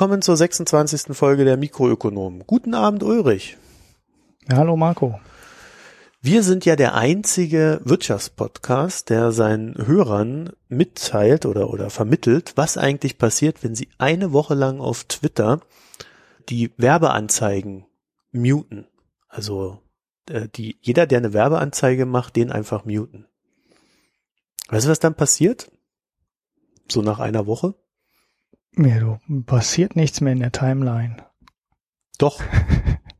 Willkommen zur 26. Folge der Mikroökonomen. Guten Abend, Ulrich. Ja, hallo, Marco. Wir sind ja der einzige Wirtschaftspodcast, der seinen Hörern mitteilt oder, oder vermittelt, was eigentlich passiert, wenn sie eine Woche lang auf Twitter die Werbeanzeigen muten. Also äh, die, jeder, der eine Werbeanzeige macht, den einfach muten. Weißt du, was dann passiert? So nach einer Woche? Ja, du, passiert nichts mehr in der Timeline. Doch.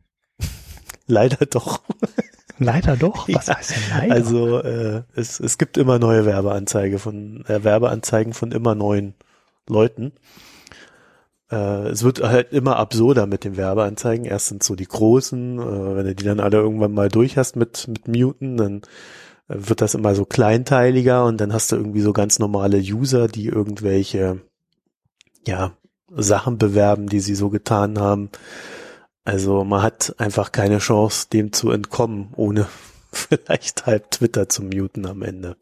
leider doch. Leider doch? Was ja, heißt denn leider? Also äh, es, es gibt immer neue Werbeanzeige von äh, Werbeanzeigen von immer neuen Leuten. Äh, es wird halt immer absurder mit den Werbeanzeigen. Erst sind so die großen, äh, wenn du die dann alle irgendwann mal durch hast mit, mit Muten, dann äh, wird das immer so kleinteiliger und dann hast du irgendwie so ganz normale User, die irgendwelche ja, Sachen bewerben, die sie so getan haben. Also man hat einfach keine Chance, dem zu entkommen, ohne vielleicht halb Twitter zu muten am Ende.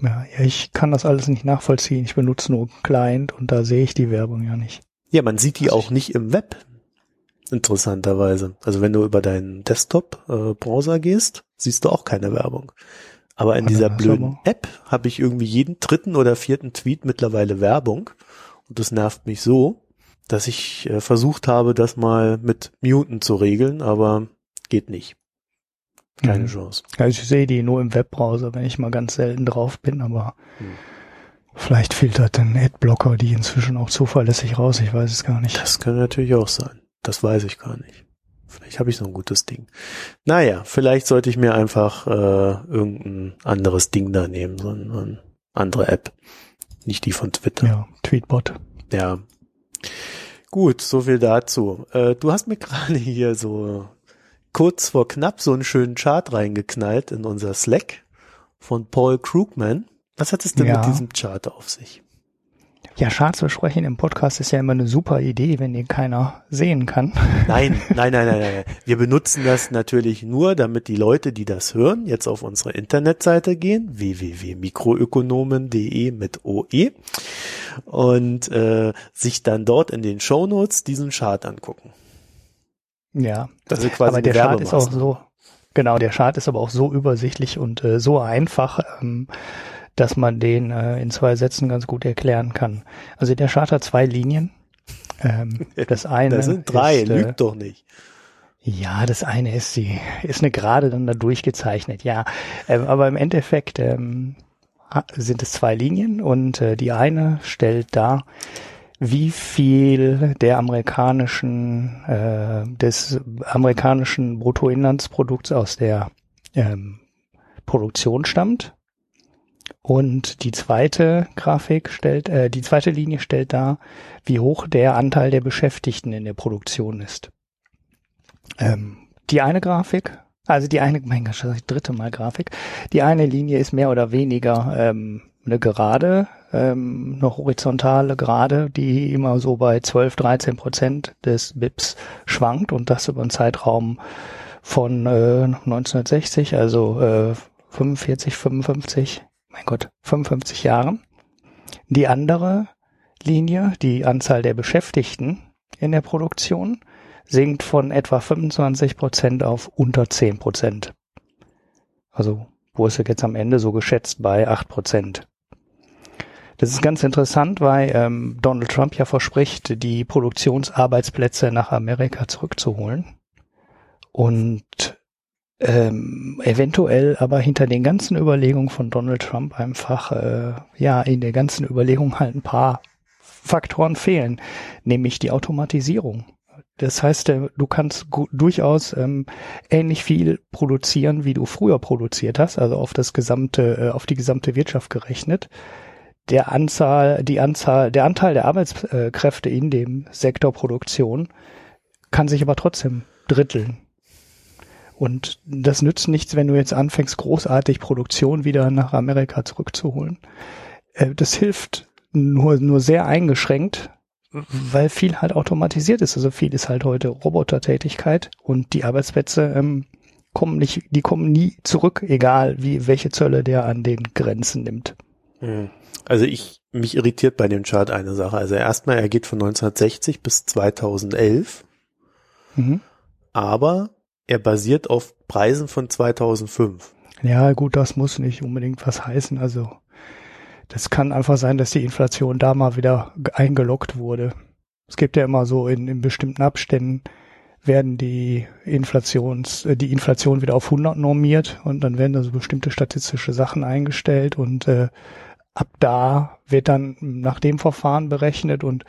Ja, ja, ich kann das alles nicht nachvollziehen. Ich benutze nur Client und da sehe ich die Werbung ja nicht. Ja, man sieht die Was auch nicht im Web. Interessanterweise. Also wenn du über deinen Desktop-Browser äh, gehst, siehst du auch keine Werbung. Aber in dieser blöden App habe ich irgendwie jeden dritten oder vierten Tweet mittlerweile Werbung. Und das nervt mich so, dass ich äh, versucht habe, das mal mit Muten zu regeln, aber geht nicht. Keine mhm. Chance. Also ich sehe die nur im Webbrowser, wenn ich mal ganz selten drauf bin, aber mhm. vielleicht filtert ein Adblocker die inzwischen auch zuverlässig raus, ich weiß es gar nicht. Das kann natürlich auch sein. Das weiß ich gar nicht. Vielleicht habe ich so ein gutes Ding. Naja, vielleicht sollte ich mir einfach äh, irgendein anderes Ding da nehmen, so eine andere App. Nicht die von Twitter. Ja, Tweetbot. Ja. Gut, so viel dazu. Äh, du hast mir gerade hier so kurz vor knapp so einen schönen Chart reingeknallt in unser Slack von Paul Krugman. Was hat es denn ja. mit diesem Chart auf sich? Ja, Charts besprechen im Podcast ist ja immer eine super Idee, wenn den keiner sehen kann. Nein, nein, nein, nein, nein. Wir benutzen das natürlich nur, damit die Leute, die das hören, jetzt auf unsere Internetseite gehen, www.mikroökonomen.de mit OE und äh, sich dann dort in den Shownotes diesen Chart angucken. Ja, das ist quasi aber der Chart ist auch so, genau, der Chart ist aber auch so übersichtlich und äh, so einfach, ähm, dass man den äh, in zwei Sätzen ganz gut erklären kann. Also der Chart hat zwei Linien. Ähm, das eine das sind drei, ist, äh, lügt doch nicht. Ja, das eine ist die, ist eine gerade dann da durchgezeichnet, ja. Ähm, aber im Endeffekt ähm, sind es zwei Linien und äh, die eine stellt dar, wie viel der amerikanischen, äh, des amerikanischen Bruttoinlandsprodukts aus der ähm, Produktion stammt und die zweite Grafik stellt, äh, die zweite Linie stellt dar, wie hoch der Anteil der Beschäftigten in der Produktion ist. Ähm, die eine Grafik, also die eine, mein Gott, das dritte Mal Grafik, die eine Linie ist mehr oder weniger ähm, eine gerade, ähm, eine horizontale Gerade, die immer so bei 12, 13 Prozent des BIPs schwankt und das über einen Zeitraum von äh, 1960, also äh, 45, 55 mein Gott, 55 Jahren. Die andere Linie, die Anzahl der Beschäftigten in der Produktion, sinkt von etwa 25 Prozent auf unter 10 Prozent. Also, wo ist er jetzt am Ende so geschätzt bei 8 Prozent? Das ist ganz interessant, weil ähm, Donald Trump ja verspricht, die Produktionsarbeitsplätze nach Amerika zurückzuholen. Und ähm, eventuell aber hinter den ganzen Überlegungen von Donald Trump einfach, äh, ja, in der ganzen Überlegung halt ein paar Faktoren fehlen, nämlich die Automatisierung. Das heißt, äh, du kannst durchaus ähm, ähnlich viel produzieren, wie du früher produziert hast, also auf das gesamte, äh, auf die gesamte Wirtschaft gerechnet. Der Anzahl, die Anzahl, der Anteil der Arbeitskräfte in dem Sektor Produktion kann sich aber trotzdem dritteln. Und das nützt nichts, wenn du jetzt anfängst, großartig Produktion wieder nach Amerika zurückzuholen. Äh, das hilft nur, nur sehr eingeschränkt, weil viel halt automatisiert ist. Also viel ist halt heute Robotertätigkeit und die Arbeitsplätze ähm, kommen nicht, die kommen nie zurück, egal wie welche Zölle der an den Grenzen nimmt. Hm. Also ich, mich irritiert bei dem Chart eine Sache. Also erstmal, er geht von 1960 bis 2011, mhm. aber er basiert auf Preisen von 2005. Ja, gut, das muss nicht unbedingt was heißen. Also das kann einfach sein, dass die Inflation da mal wieder eingeloggt wurde. Es gibt ja immer so in, in bestimmten Abständen werden die Inflations, äh, die Inflation wieder auf 100 normiert und dann werden da so bestimmte statistische Sachen eingestellt und äh, ab da wird dann nach dem Verfahren berechnet und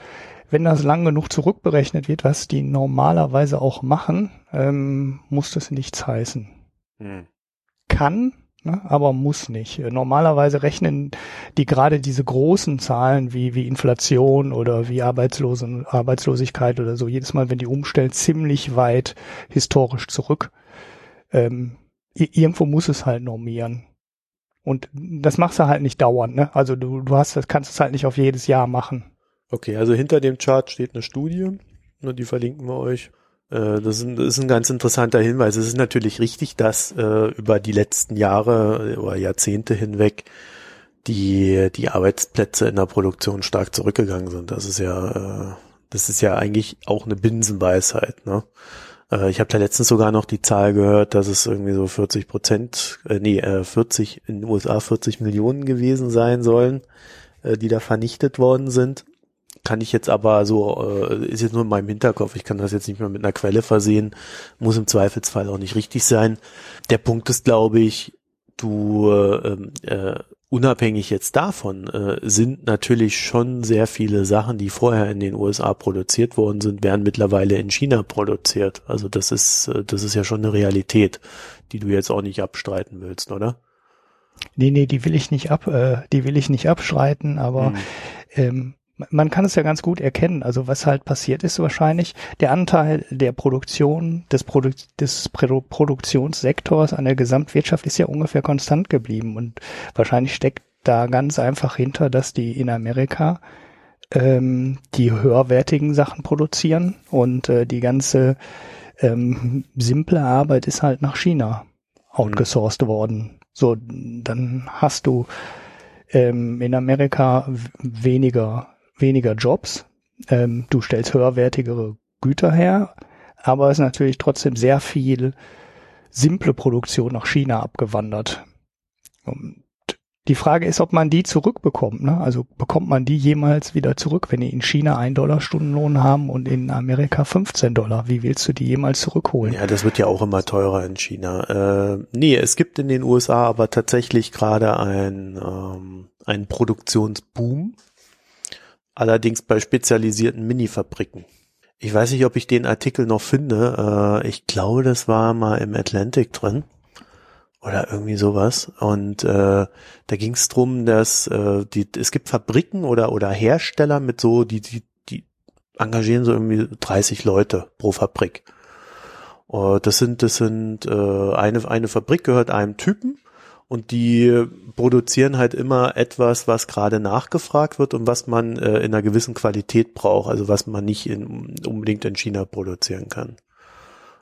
wenn das lang genug zurückberechnet wird, was die normalerweise auch machen, ähm, muss das nichts heißen. Hm. Kann, ne, aber muss nicht. Normalerweise rechnen die gerade diese großen Zahlen wie, wie Inflation oder wie Arbeitslosen, Arbeitslosigkeit oder so, jedes Mal, wenn die umstellen, ziemlich weit historisch zurück. Ähm, irgendwo muss es halt normieren. Und das machst du halt nicht dauernd, ne? Also du, du hast das, kannst es halt nicht auf jedes Jahr machen. Okay, also hinter dem Chart steht eine Studie, ne, die verlinken wir euch. Äh, das ist, ein, ganz interessanter Hinweis. Es ist natürlich richtig, dass äh, über die letzten Jahre oder Jahrzehnte hinweg die, die Arbeitsplätze in der Produktion stark zurückgegangen sind. Das ist ja, äh, das ist ja eigentlich auch eine Binsenweisheit. Ne? Äh, ich habe da letztens sogar noch die Zahl gehört, dass es irgendwie so 40 Prozent, äh, nee, äh, 40 in den USA 40 Millionen gewesen sein sollen, äh, die da vernichtet worden sind. Kann ich jetzt aber so, äh, ist jetzt nur in meinem Hinterkopf, ich kann das jetzt nicht mehr mit einer Quelle versehen, muss im Zweifelsfall auch nicht richtig sein. Der Punkt ist, glaube ich, du äh, äh, unabhängig jetzt davon äh, sind natürlich schon sehr viele Sachen, die vorher in den USA produziert worden sind, werden mittlerweile in China produziert. Also das ist äh, das ist ja schon eine Realität, die du jetzt auch nicht abstreiten willst, oder? Nee, nee, die will ich nicht ab, äh, die will ich nicht abstreiten, aber hm. ähm, man kann es ja ganz gut erkennen. Also was halt passiert ist wahrscheinlich, der Anteil der Produktion, des, Produ des Produ Produktionssektors an der Gesamtwirtschaft ist ja ungefähr konstant geblieben. Und wahrscheinlich steckt da ganz einfach hinter, dass die in Amerika ähm, die höherwertigen Sachen produzieren und äh, die ganze ähm, simple Arbeit ist halt nach China outgesourced mhm. worden. So, dann hast du ähm, in Amerika weniger weniger Jobs, ähm, du stellst höherwertigere Güter her, aber es ist natürlich trotzdem sehr viel simple Produktion nach China abgewandert. Und die Frage ist, ob man die zurückbekommt. Ne? Also bekommt man die jemals wieder zurück, wenn die in China ein Dollar Stundenlohn haben und in Amerika 15 Dollar? Wie willst du die jemals zurückholen? Ja, das wird ja auch immer teurer in China. Äh, nee, es gibt in den USA aber tatsächlich gerade ein, ähm, Produktionsboom allerdings bei spezialisierten Mini-Fabriken. Ich weiß nicht, ob ich den Artikel noch finde. Äh, ich glaube, das war mal im Atlantic drin oder irgendwie sowas. Und äh, da ging es drum, dass äh, die, es gibt Fabriken oder oder Hersteller mit so die die die engagieren so irgendwie 30 Leute pro Fabrik. Uh, das sind das sind äh, eine eine Fabrik gehört einem Typen und die produzieren halt immer etwas, was gerade nachgefragt wird und was man äh, in einer gewissen Qualität braucht, also was man nicht in, unbedingt in China produzieren kann.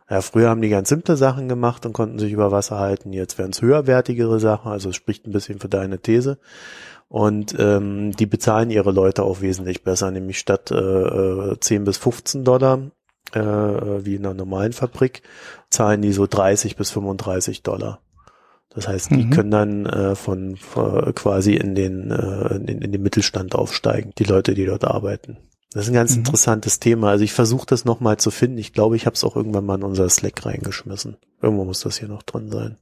Ja, früher haben die ganz simple Sachen gemacht und konnten sich über Wasser halten. Jetzt werden es höherwertigere Sachen, also es spricht ein bisschen für deine These. Und ähm, die bezahlen ihre Leute auch wesentlich besser, nämlich statt äh, 10 äh, bis 15 Dollar, äh, wie in einer normalen Fabrik, zahlen die so 30 bis 35 Dollar. Das heißt, die mhm. können dann äh, von, von quasi in den äh, in, in den Mittelstand aufsteigen, die Leute, die dort arbeiten. Das ist ein ganz mhm. interessantes Thema. Also ich versuche das nochmal zu finden. Ich glaube, ich habe es auch irgendwann mal in unser Slack reingeschmissen. Irgendwo muss das hier noch drin sein.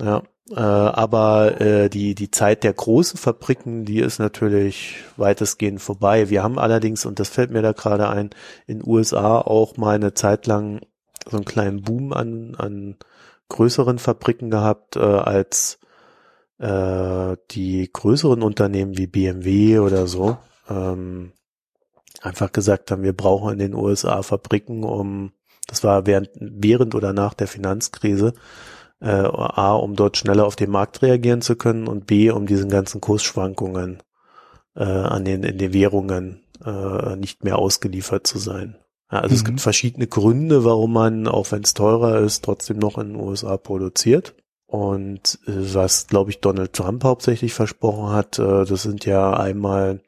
Ja, äh, aber äh, die die Zeit der großen Fabriken, die ist natürlich weitestgehend vorbei. Wir haben allerdings, und das fällt mir da gerade ein, in USA auch mal eine Zeit lang so einen kleinen Boom an an größeren Fabriken gehabt, äh, als äh, die größeren Unternehmen wie BMW oder so ähm, einfach gesagt haben, wir brauchen in den USA Fabriken, um das war während, während oder nach der Finanzkrise, äh, A, um dort schneller auf den Markt reagieren zu können und B, um diesen ganzen Kursschwankungen äh, an den, in den Währungen äh, nicht mehr ausgeliefert zu sein. Ja, also mhm. es gibt verschiedene Gründe, warum man, auch wenn es teurer ist, trotzdem noch in den USA produziert. Und äh, was, glaube ich, Donald Trump hauptsächlich versprochen hat, äh, das sind ja einmal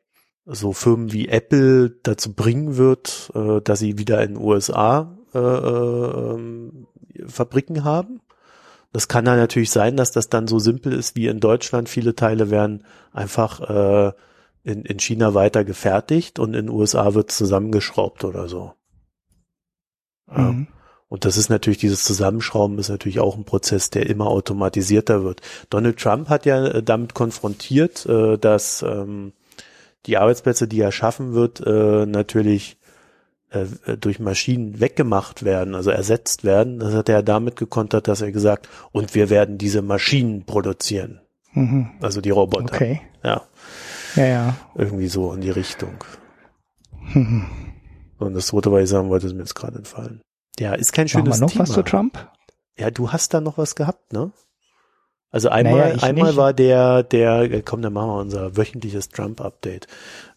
so Firmen wie Apple dazu bringen wird, äh, dass sie wieder in den USA äh, äh, Fabriken haben. Das kann dann natürlich sein, dass das dann so simpel ist wie in Deutschland. Viele Teile werden einfach äh, in, in China weiter gefertigt und in den USA wird zusammengeschraubt oder so. Mhm. Und das ist natürlich, dieses Zusammenschrauben ist natürlich auch ein Prozess, der immer automatisierter wird. Donald Trump hat ja äh, damit konfrontiert, äh, dass ähm, die Arbeitsplätze, die er schaffen wird, äh, natürlich durch Maschinen weggemacht werden, also ersetzt werden. Das hat er damit gekontert, dass er gesagt, und wir werden diese Maschinen produzieren. Mhm. Also die Roboter. Okay. Ja. Ja, ja. Irgendwie so in die Richtung. Mhm. Und das zweite, was ich sagen wollte, ist mir jetzt gerade entfallen. Ja, ist kein schönes Machen wir noch Thema. was zu Trump? Ja, du hast da noch was gehabt, ne? Also einmal, naja, einmal nicht. war der, der, komm, dann machen wir unser wöchentliches Trump-Update.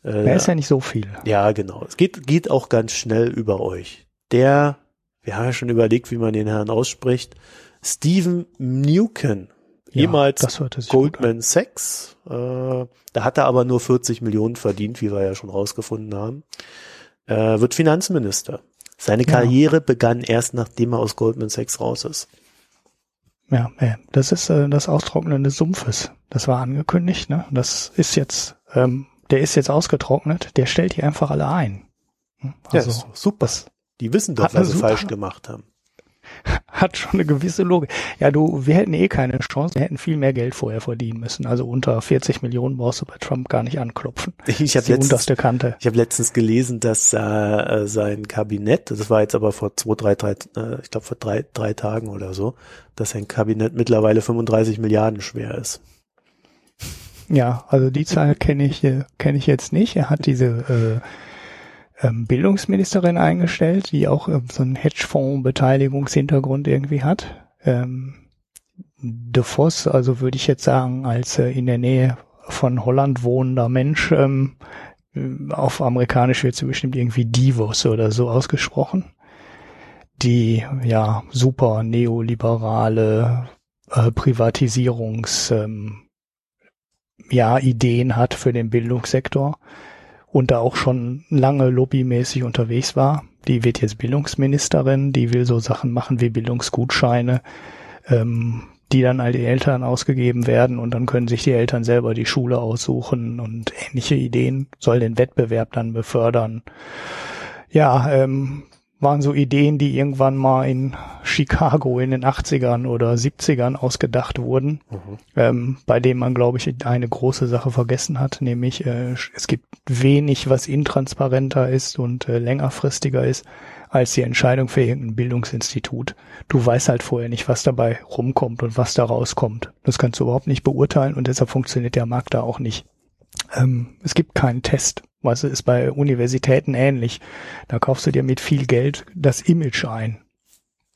Äh, da ist ja nicht so viel. Ja, genau. Es geht, geht auch ganz schnell über euch. Der, wir haben ja schon überlegt, wie man den Herrn ausspricht, Stephen Newken, ja, jemals Goldman Sachs. Äh, da hat er aber nur 40 Millionen verdient, wie wir ja schon rausgefunden haben. Äh, wird Finanzminister. Seine Karriere ja. begann erst nachdem er aus Goldman Sachs raus ist. Ja, das ist äh, das Austrocknen des Sumpfes. Das war angekündigt, ne? Das ist jetzt, ähm, der ist jetzt ausgetrocknet, der stellt die einfach alle ein. Also, ja, super. Die wissen doch, was sie falsch gemacht haben hat schon eine gewisse Logik. Ja, du, wir hätten eh keine Chance, wir hätten viel mehr Geld vorher verdienen müssen. Also unter 40 Millionen brauchst du bei Trump gar nicht anklopfen. Ich habe letztens. Ich habe letztens gelesen, dass äh, sein Kabinett, das war jetzt aber vor zwei, drei, drei äh, ich glaube vor drei, drei Tagen oder so, dass sein Kabinett mittlerweile 35 Milliarden schwer ist. Ja, also die Zahl kenne ich äh, kenne ich jetzt nicht. Er hat diese äh, ähm, Bildungsministerin eingestellt, die auch ähm, so einen Hedgefonds-Beteiligungshintergrund irgendwie hat. Ähm, De Vos, also würde ich jetzt sagen, als äh, in der Nähe von Holland wohnender Mensch, ähm, auf amerikanisch wird sie bestimmt irgendwie Divos oder so ausgesprochen, die ja super neoliberale äh, Privatisierungs ähm, ja, Ideen hat für den Bildungssektor und da auch schon lange lobbymäßig unterwegs war. Die wird jetzt Bildungsministerin, die will so Sachen machen wie Bildungsgutscheine, ähm, die dann all die Eltern ausgegeben werden und dann können sich die Eltern selber die Schule aussuchen und ähnliche Ideen, soll den Wettbewerb dann befördern. Ja, ähm, waren so Ideen, die irgendwann mal in Chicago in den 80ern oder 70ern ausgedacht wurden, mhm. ähm, bei dem man, glaube ich, eine große Sache vergessen hat, nämlich äh, es gibt wenig, was intransparenter ist und äh, längerfristiger ist als die Entscheidung für irgendein Bildungsinstitut. Du weißt halt vorher nicht, was dabei rumkommt und was da rauskommt. Das kannst du überhaupt nicht beurteilen und deshalb funktioniert der Markt da auch nicht. Ähm, es gibt keinen Test was ist bei Universitäten ähnlich. Da kaufst du dir mit viel Geld das Image ein,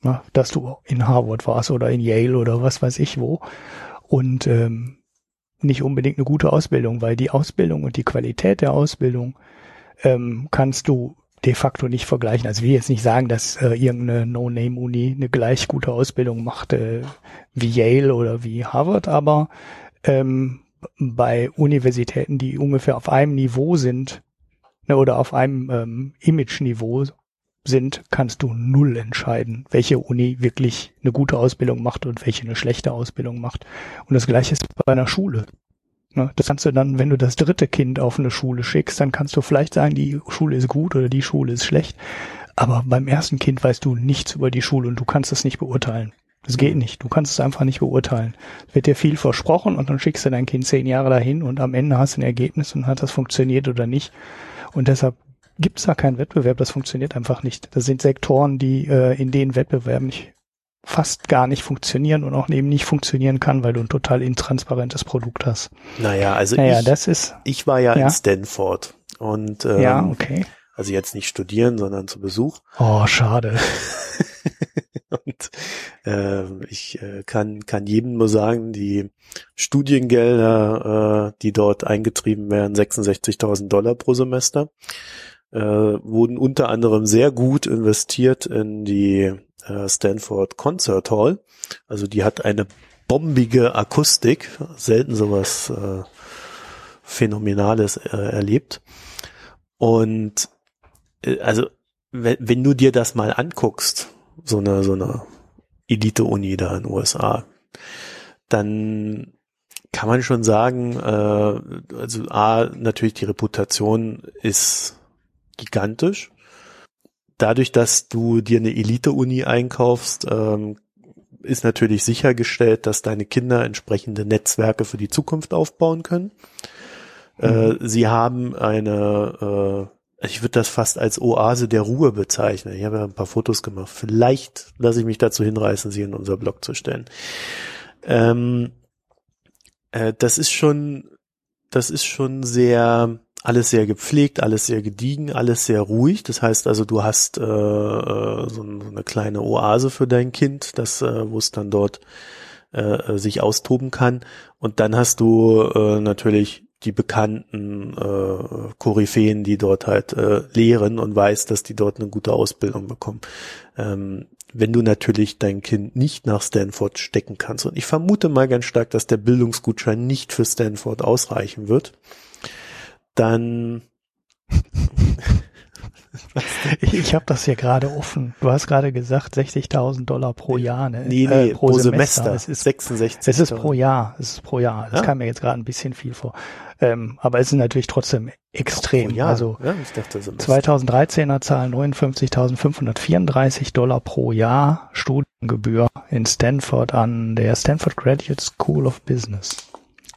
na, dass du in Harvard warst oder in Yale oder was weiß ich wo. Und ähm, nicht unbedingt eine gute Ausbildung, weil die Ausbildung und die Qualität der Ausbildung ähm, kannst du de facto nicht vergleichen. Also ich will jetzt nicht sagen, dass äh, irgendeine No-Name-Uni eine gleich gute Ausbildung macht äh, wie Yale oder wie Harvard, aber ähm, bei Universitäten, die ungefähr auf einem Niveau sind ne, oder auf einem ähm, Image-Niveau sind, kannst du null entscheiden, welche Uni wirklich eine gute Ausbildung macht und welche eine schlechte Ausbildung macht. Und das gleiche ist bei einer Schule. Ne, das kannst du dann, wenn du das dritte Kind auf eine Schule schickst, dann kannst du vielleicht sagen, die Schule ist gut oder die Schule ist schlecht. Aber beim ersten Kind weißt du nichts über die Schule und du kannst es nicht beurteilen. Das geht nicht. Du kannst es einfach nicht beurteilen. Es wird dir viel versprochen und dann schickst du dein Kind zehn Jahre dahin und am Ende hast du ein Ergebnis und hat das funktioniert oder nicht. Und deshalb gibt es da keinen Wettbewerb. Das funktioniert einfach nicht. Das sind Sektoren, die äh, in denen Wettbewerb nicht fast gar nicht funktionieren und auch eben nicht funktionieren kann, weil du ein total intransparentes Produkt hast. Naja, also naja, ich, das ist, ich war ja, ja, in Stanford und ähm, ja, okay. also jetzt nicht studieren, sondern zu Besuch. Oh, schade. Äh, ich äh, kann, kann jedem nur sagen, die Studiengelder, äh, die dort eingetrieben werden, 66.000 Dollar pro Semester, äh, wurden unter anderem sehr gut investiert in die äh, Stanford Concert Hall. Also die hat eine bombige Akustik, selten sowas äh, Phänomenales äh, erlebt. Und äh, also wenn, wenn du dir das mal anguckst, so eine so eine Elite-Uni da in den USA, dann kann man schon sagen, äh, also A, natürlich die Reputation ist gigantisch. Dadurch, dass du dir eine Elite-Uni einkaufst, ähm, ist natürlich sichergestellt, dass deine Kinder entsprechende Netzwerke für die Zukunft aufbauen können. Äh, mhm. sie haben eine, äh, ich würde das fast als Oase der Ruhe bezeichnen. Ich habe ja ein paar Fotos gemacht. Vielleicht lasse ich mich dazu hinreißen, sie in unser Blog zu stellen. Ähm, äh, das ist schon, das ist schon sehr, alles sehr gepflegt, alles sehr gediegen, alles sehr ruhig. Das heißt also, du hast äh, äh so eine kleine Oase für dein Kind, das, äh, wo es dann dort äh, sich austoben kann. Und dann hast du äh, natürlich die bekannten äh, Koryphäen, die dort halt äh, lehren und weiß, dass die dort eine gute Ausbildung bekommen. Ähm, wenn du natürlich dein Kind nicht nach Stanford stecken kannst. Und ich vermute mal ganz stark, dass der Bildungsgutschein nicht für Stanford ausreichen wird, dann ich ich habe das hier gerade offen. Du hast gerade gesagt 60.000 Dollar pro Jahr. Ne? Nee, nee, äh, pro, pro Semester. Semester. Es ist 66. Es ist pro Jahr. Es ist pro Jahr. Das ja? kam mir jetzt gerade ein bisschen viel vor. Ähm, aber es ist natürlich trotzdem extrem. Ach, also ja, ich dachte, 2013er Zahl 59.534 Dollar pro Jahr Studiengebühr in Stanford an der Stanford Graduate School of Business.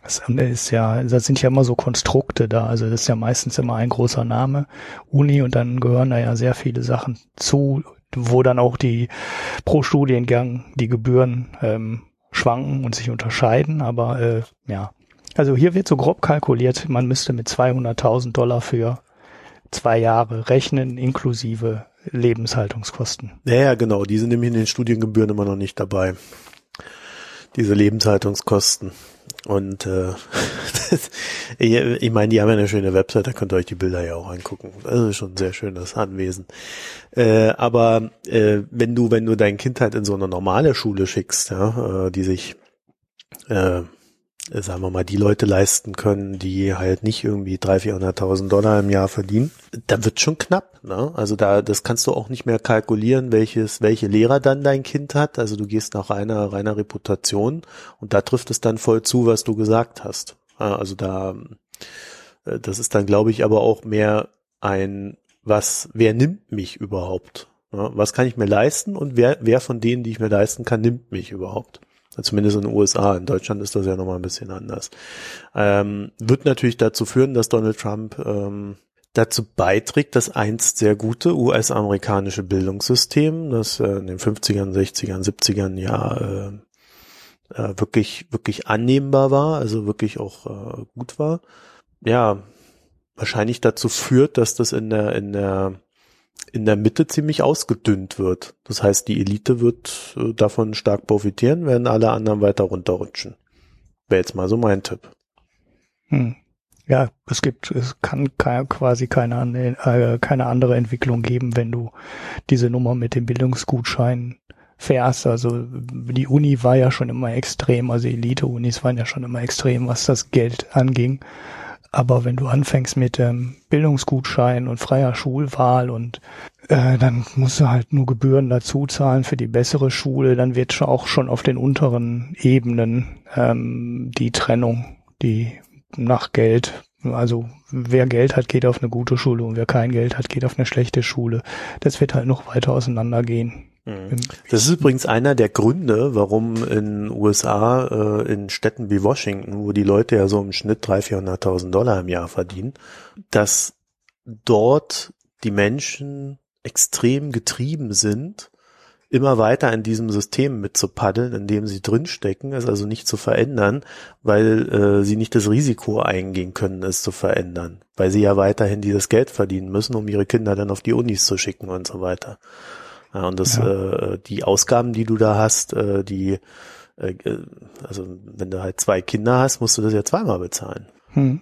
Das ist ja, das sind ja immer so Konstrukte da. Also das ist ja meistens immer ein großer Name, Uni, und dann gehören da ja sehr viele Sachen zu, wo dann auch die pro Studiengang die Gebühren ähm, schwanken und sich unterscheiden. Aber äh, ja, also hier wird so grob kalkuliert, man müsste mit 200.000 Dollar für zwei Jahre rechnen, inklusive Lebenshaltungskosten. Ja, ja, genau. Die sind nämlich in den Studiengebühren immer noch nicht dabei. Diese Lebenshaltungskosten. Und äh, ich meine, die haben ja eine schöne Website, da könnt ihr euch die Bilder ja auch angucken. Das ist schon ein sehr schönes Anwesen. Äh, aber äh, wenn du, wenn du dein Kind halt in so eine normale Schule schickst, ja, äh, die sich äh, sagen wir mal, die Leute leisten können, die halt nicht irgendwie 300.000, 400.000 Dollar im Jahr verdienen, dann wird schon knapp. Ne? Also da, das kannst du auch nicht mehr kalkulieren, welches, welche Lehrer dann dein Kind hat. Also du gehst nach reiner, reiner Reputation und da trifft es dann voll zu, was du gesagt hast. Also da, äh, das ist dann, glaube ich, aber auch mehr ein, was, wer nimmt mich überhaupt? Was kann ich mir leisten und wer, wer von denen, die ich mir leisten kann, nimmt mich überhaupt? Zumindest in den USA. In Deutschland ist das ja nochmal ein bisschen anders. Ähm, wird natürlich dazu führen, dass Donald Trump ähm, dazu beiträgt, das einst sehr gute US-amerikanische Bildungssystem, das äh, in den 50ern, 60ern, 70ern ja äh, äh, wirklich, wirklich annehmbar war, also wirklich auch äh, gut war, ja, wahrscheinlich dazu führt, dass das in der, in der in der Mitte ziemlich ausgedünnt wird. Das heißt, die Elite wird äh, davon stark profitieren, werden alle anderen weiter runterrutschen. Wäre jetzt mal so mein Tipp. Hm. Ja, es gibt, es kann quasi keine, äh, keine andere Entwicklung geben, wenn du diese Nummer mit dem Bildungsgutschein fährst. Also die Uni war ja schon immer extrem, also Elite-Unis waren ja schon immer extrem, was das Geld anging. Aber wenn du anfängst mit ähm, Bildungsgutschein und freier Schulwahl und äh, dann musst du halt nur Gebühren dazu zahlen für die bessere Schule, dann wird auch schon auf den unteren Ebenen ähm, die Trennung, die nach Geld, also wer Geld hat, geht auf eine gute Schule und wer kein Geld hat, geht auf eine schlechte Schule. Das wird halt noch weiter auseinandergehen. Mhm. Das ist übrigens einer der Gründe, warum in USA, äh, in Städten wie Washington, wo die Leute ja so im Schnitt 300.000, 400.000 Dollar im Jahr verdienen, dass dort die Menschen extrem getrieben sind, immer weiter in diesem System mitzupaddeln, in dem sie drinstecken, es also nicht zu verändern, weil äh, sie nicht das Risiko eingehen können, es zu verändern, weil sie ja weiterhin dieses Geld verdienen müssen, um ihre Kinder dann auf die Unis zu schicken und so weiter. Ja, und das, ja. äh, die Ausgaben, die du da hast, äh, die, äh, also wenn du halt zwei Kinder hast, musst du das ja zweimal bezahlen. Hm.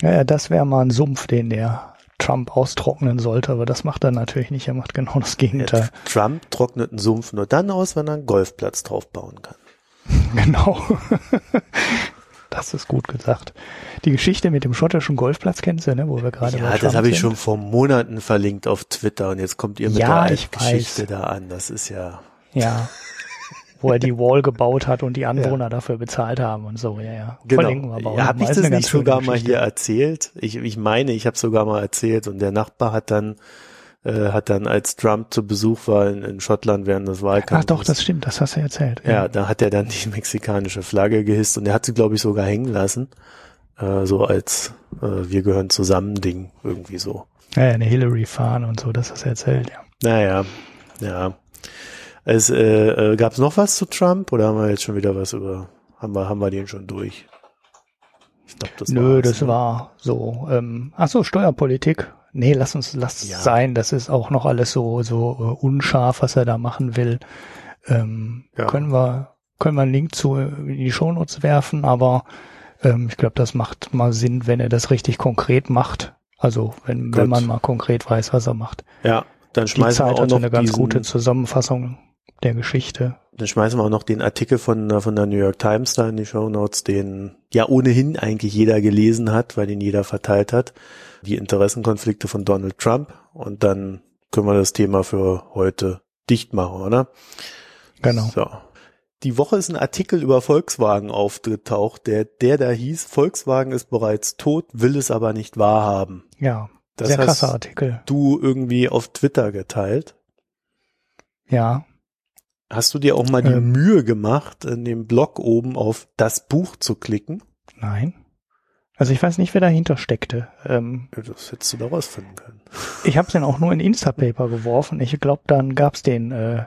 Ja, das wäre mal ein Sumpf, den der Trump austrocknen sollte, aber das macht er natürlich nicht. Er macht genau das Gegenteil. Ja, Trump trocknet einen Sumpf nur dann aus, wenn er einen Golfplatz drauf bauen kann. Genau. Das ist gut gesagt. Die Geschichte mit dem schottischen Golfplatz kennst du, ne, wo wir gerade Ja, das habe ich schon vor Monaten verlinkt auf Twitter und jetzt kommt ihr mit Ja, der ich Geschichte weiß. da an. Das ist ja. Ja. Wo er die Wall gebaut hat und die Anwohner dafür bezahlt haben und so, ja, ja. Genau. Verlinken wir aber ja, habe ich das nicht sogar mal hier erzählt? Ich, ich meine, ich habe sogar mal erzählt und der Nachbar hat dann äh, hat dann als Trump zu Besuch war in, in Schottland während des Wahlkampfs. Ach doch, das stimmt, das hast du erzählt. Ja, da hat er dann die mexikanische Flagge gehisst und er hat sie, glaube ich, sogar hängen lassen. Äh, so als äh, wir gehören zusammen Ding, irgendwie so. ja, ja, eine Hillary fahren und so, das hast du erzählt, ja. Naja, ja. Es äh, äh, gab es noch was zu Trump oder haben wir jetzt schon wieder was über haben wir haben wir den schon durch? Ich glaube, das Nö, war's, das ne? war so. Ähm, ach so, Steuerpolitik. Nee, lass uns, lass Ja. sein. Das ist auch noch alles so so äh, unscharf, was er da machen will. Ähm, Ja. Können wir können wir einen Link zu äh, in die Shownotes werfen, aber ähm, ich glaube, das macht mal Sinn, wenn er das richtig konkret macht. Also wenn Gut. wenn man mal konkret weiß, was er macht. Ja, dann schmeißen wir auch noch eine ganz diesen, gute Zusammenfassung der Geschichte. dann schmeißen wir auch noch den Artikel von äh, von der New York Times da in die Show Notes, den ja ohnehin eigentlich jeder gelesen hat, weil ihn jeder verteilt hat. Die Interessenkonflikte von Donald Trump und dann können wir das Thema für heute dicht machen, oder? Genau. So. Die Woche ist ein Artikel über Volkswagen aufgetaucht, der, der da hieß, Volkswagen ist bereits tot, will es aber nicht wahrhaben. Ja, Das sehr hast krasser Artikel. du irgendwie auf Twitter geteilt. Ja, Hast du dir auch mal die Ähm. Mühe gemacht, in dem Blog oben auf das Buch zu klicken? nein. Also ich weiß nicht, wer dahinter steckte. Ähm, Ja, Das hättest du da rausfinden können. Ich habe den auch nur in Instapaper geworfen. Ich glaube, dann gab's den, äh,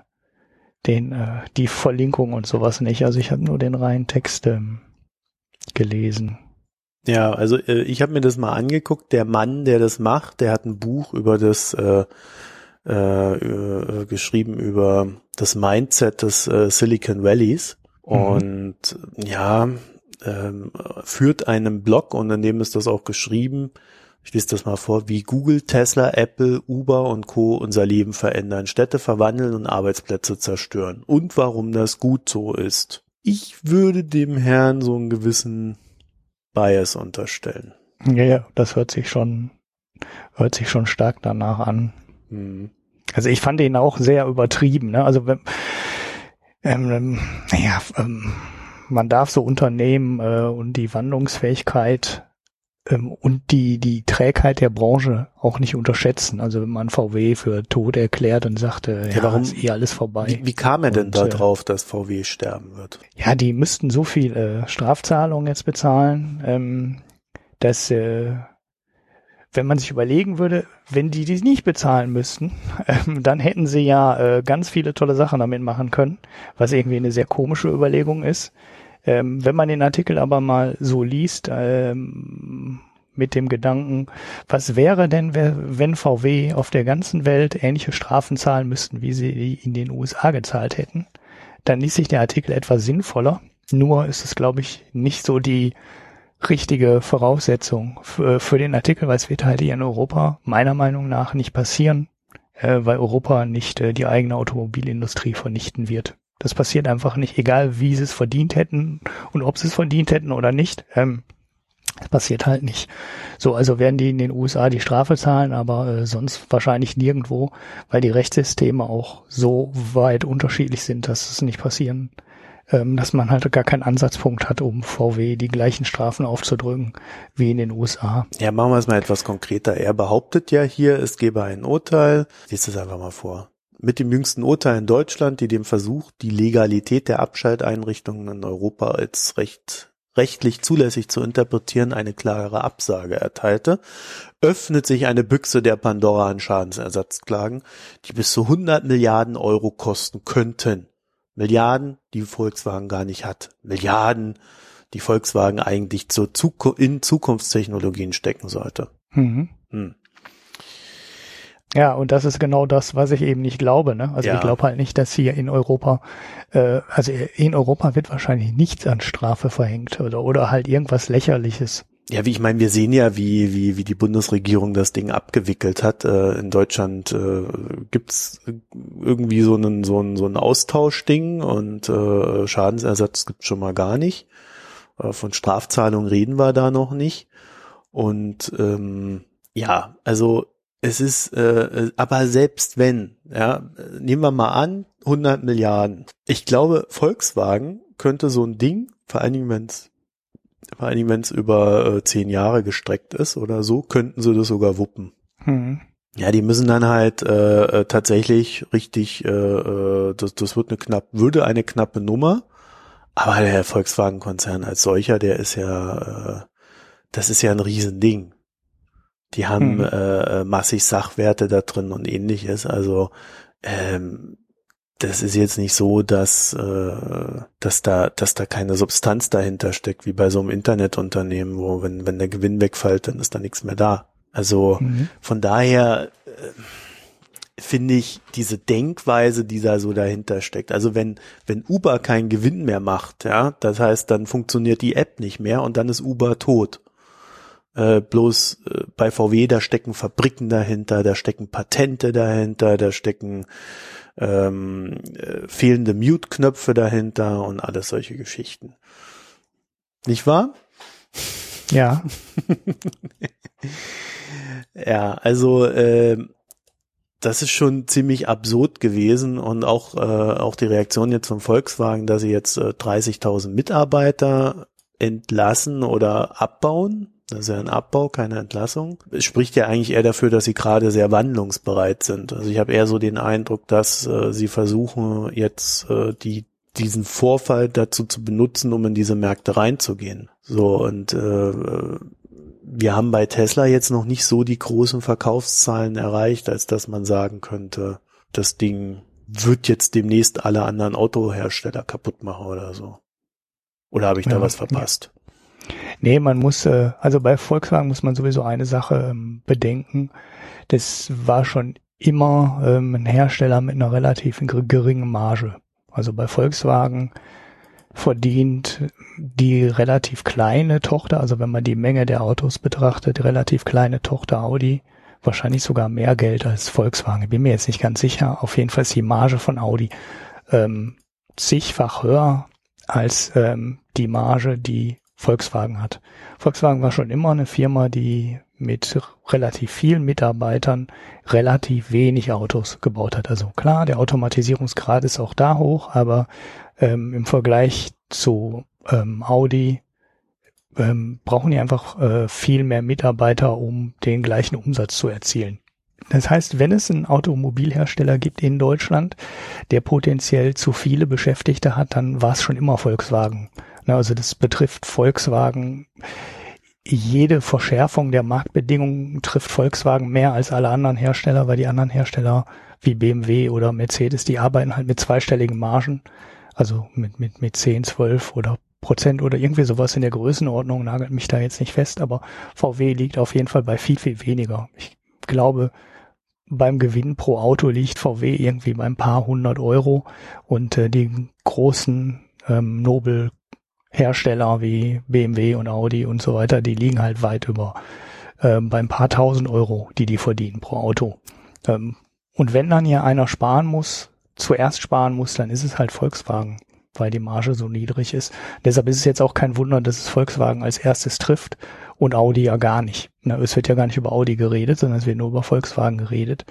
den, äh, die Verlinkung und sowas nicht. Also ich habe nur den reinen Text ähm, gelesen. Ja, also äh, ich habe mir das mal angeguckt. Der Mann, der das macht, der hat ein Buch über das äh, äh, äh, geschrieben über das Mindset des äh, Silicon Valleys Mhm. und ja ähm, führt einen Blog und in dem ist das auch geschrieben. Ich lese das mal vor, wie Google, Tesla, Apple, Uber und Co. unser Leben verändern, Städte verwandeln und Arbeitsplätze zerstören und warum das gut so ist. Ich würde dem Herrn so einen gewissen Bias unterstellen. Ja, ja, das hört sich schon, hört sich schon stark danach an. Hm. Also ich fand ihn auch sehr übertrieben. Ne? Also wenn, ähm, ähm, naja, ähm, man darf so Unternehmen äh, und die Wandlungsfähigkeit ähm, und die die Trägheit der Branche auch nicht unterschätzen. Also wenn man VW für tot erklärt und sagt, äh, ja, warum- ist eh alles vorbei. Wie, wie kam er denn Und, da äh, drauf, dass VW sterben wird? Ja, die müssten so viel äh, Strafzahlungen jetzt bezahlen, ähm, dass äh, wenn man sich überlegen würde, wenn die die nicht bezahlen müssten, ähm, dann hätten sie ja äh, ganz viele tolle Sachen damit machen können, was irgendwie eine sehr komische Überlegung ist. Ähm, wenn man den Artikel aber mal so liest, ähm, mit dem Gedanken, was wäre denn, wenn VW auf der ganzen Welt ähnliche Strafen zahlen müssten, wie sie die in den USA gezahlt hätten, dann liest sich der Artikel etwas sinnvoller. Nur ist es, glaube ich, nicht so die richtige Voraussetzung für, für den Artikel, weil es wird halt hier in Europa meiner Meinung nach nicht passieren, äh, weil Europa nicht äh, die eigene Automobilindustrie vernichten wird. Das passiert einfach nicht, egal wie sie es verdient hätten und ob sie es verdient hätten oder nicht. Ähm, das passiert halt nicht. So, also werden die in den USA die Strafe zahlen, aber äh, sonst wahrscheinlich nirgendwo, weil die Rechtssysteme auch so weit unterschiedlich sind, dass es nicht passieren, ähm, dass man halt gar keinen Ansatzpunkt hat, um VW die gleichen Strafen aufzudrücken wie in den USA. Ja, machen wir es mal etwas konkreter. Er behauptet ja hier, es gebe ein Urteil. Lies es einfach mal vor. Mit dem jüngsten Urteil in Deutschland, die dem Versuch, die Legalität der Abschalteinrichtungen in Europa als recht, rechtlich zulässig zu interpretieren, eine klare Absage erteilte, öffnet sich eine Büchse der Pandora an Schadensersatzklagen, die bis zu 100 Milliarden Euro kosten könnten. Milliarden, die Volkswagen gar nicht hat. Milliarden, die Volkswagen eigentlich zur Zuku in Zukunftstechnologien stecken sollte. Mhm. Hm. Ja, und das ist genau das, was ich eben nicht glaube. Ne? Also Ja. ich glaube halt nicht, dass hier in Europa, äh, also in Europa wird wahrscheinlich nichts an Strafe verhängt oder, oder halt irgendwas Lächerliches. ja, wie ich meine, wir sehen ja, wie, wie, wie die Bundesregierung das Ding abgewickelt hat. Äh, in Deutschland äh, gibt's irgendwie so einen, so ein, so ein Austauschding und äh, Schadensersatz gibt's schon mal gar nicht. Äh, von Strafzahlungen reden wir da noch nicht. Und ähm, ja, also es ist, äh, aber selbst wenn, ja, nehmen wir mal an, 100 Milliarden. Ich glaube, Volkswagen könnte so ein Ding, vor allen Dingen, wenn es vor allen Dingen, wenn es über äh, zehn Jahre gestreckt ist oder so, könnten sie das sogar wuppen. Hm. Ja, die müssen dann halt äh, äh, tatsächlich richtig, äh, äh, das, das wird eine knapp, würde eine knappe Nummer, aber der Volkswagen-Konzern als solcher, der ist ja, äh, das ist ja ein Riesending. Die haben hm. äh, massig Sachwerte da drin und ähnliches. Also ähm, das ist jetzt nicht so, dass, äh, dass da, dass da keine Substanz dahinter steckt, wie bei so einem Internetunternehmen, wo wenn, wenn der Gewinn wegfällt, dann ist da nichts mehr da. Also mhm. von daher äh, finde ich diese Denkweise, die da so dahinter steckt. Also wenn, wenn Uber keinen Gewinn mehr macht, ja, das heißt, dann funktioniert die App nicht mehr und dann ist Uber tot. Äh, bloß äh, bei VW, da stecken Fabriken dahinter, da stecken Patente dahinter, da stecken ähm, äh, fehlende Mute-Knöpfe dahinter und alles solche Geschichten. Nicht wahr? Ja. ja, also äh, das ist schon ziemlich absurd gewesen und auch äh, auch die Reaktion jetzt vom Volkswagen, dass sie jetzt äh, 30.000 Mitarbeiter entlassen oder abbauen. Das ist ja ein Abbau, keine Entlassung. Es spricht ja eigentlich eher dafür, dass sie gerade sehr wandlungsbereit sind. Also ich habe eher so den Eindruck, dass äh, sie versuchen jetzt äh, die diesen Vorfall dazu zu benutzen, um in diese Märkte reinzugehen. So und äh, wir haben bei Tesla jetzt noch nicht so die großen Verkaufszahlen erreicht, als dass man sagen könnte, das Ding wird jetzt demnächst alle anderen Autohersteller kaputt machen oder so. Oder habe ich da ja, was verpasst? Nee, man muss, äh, also bei Volkswagen muss man sowieso eine Sache ähm, bedenken. Das war schon immer ähm, ein Hersteller mit einer relativ geringen Marge. Also bei Volkswagen verdient die relativ kleine Tochter, also wenn man die Menge der Autos betrachtet, relativ kleine Tochter Audi wahrscheinlich sogar mehr Geld als Volkswagen. Bin mir jetzt nicht ganz sicher. Auf jeden Fall ist die Marge von Audi ähm, zigfach höher als ähm, die Marge, die Volkswagen hat. Volkswagen war schon immer eine Firma, die mit relativ vielen Mitarbeitern relativ wenig Autos gebaut hat. Also klar, der Automatisierungsgrad ist auch da hoch, aber ähm, im Vergleich zu ähm, Audi ähm, brauchen die einfach äh, viel mehr Mitarbeiter, um den gleichen Umsatz zu erzielen. Das heißt, wenn es einen Automobilhersteller gibt in Deutschland, der potenziell zu viele Beschäftigte hat, dann war es schon immer Volkswagen. Also das betrifft Volkswagen. Jede Verschärfung der Marktbedingungen trifft Volkswagen mehr als alle anderen Hersteller, weil die anderen Hersteller wie BMW oder Mercedes, die arbeiten halt mit zweistelligen Margen, also mit, mit, mit 10, 12 oder Prozent oder irgendwie sowas in der Größenordnung, nagelt mich da jetzt nicht fest, aber VW liegt auf jeden Fall bei viel, viel weniger. Ich glaube, beim Gewinn pro Auto liegt VW irgendwie bei ein paar hundert Euro und äh, die großen ähm, Nobel-Hersteller wie BMW und Audi und so weiter, die liegen halt weit über äh, bei ein paar tausend Euro, die die verdienen pro Auto. Ähm, und wenn dann hier einer sparen muss, zuerst sparen muss, dann ist es halt Volkswagen, weil die Marge so niedrig ist. Deshalb ist es jetzt auch kein Wunder, dass es Volkswagen als erstes trifft und Audi ja gar nicht. Na, es wird ja gar nicht über Audi geredet, sondern es wird nur über Volkswagen geredet.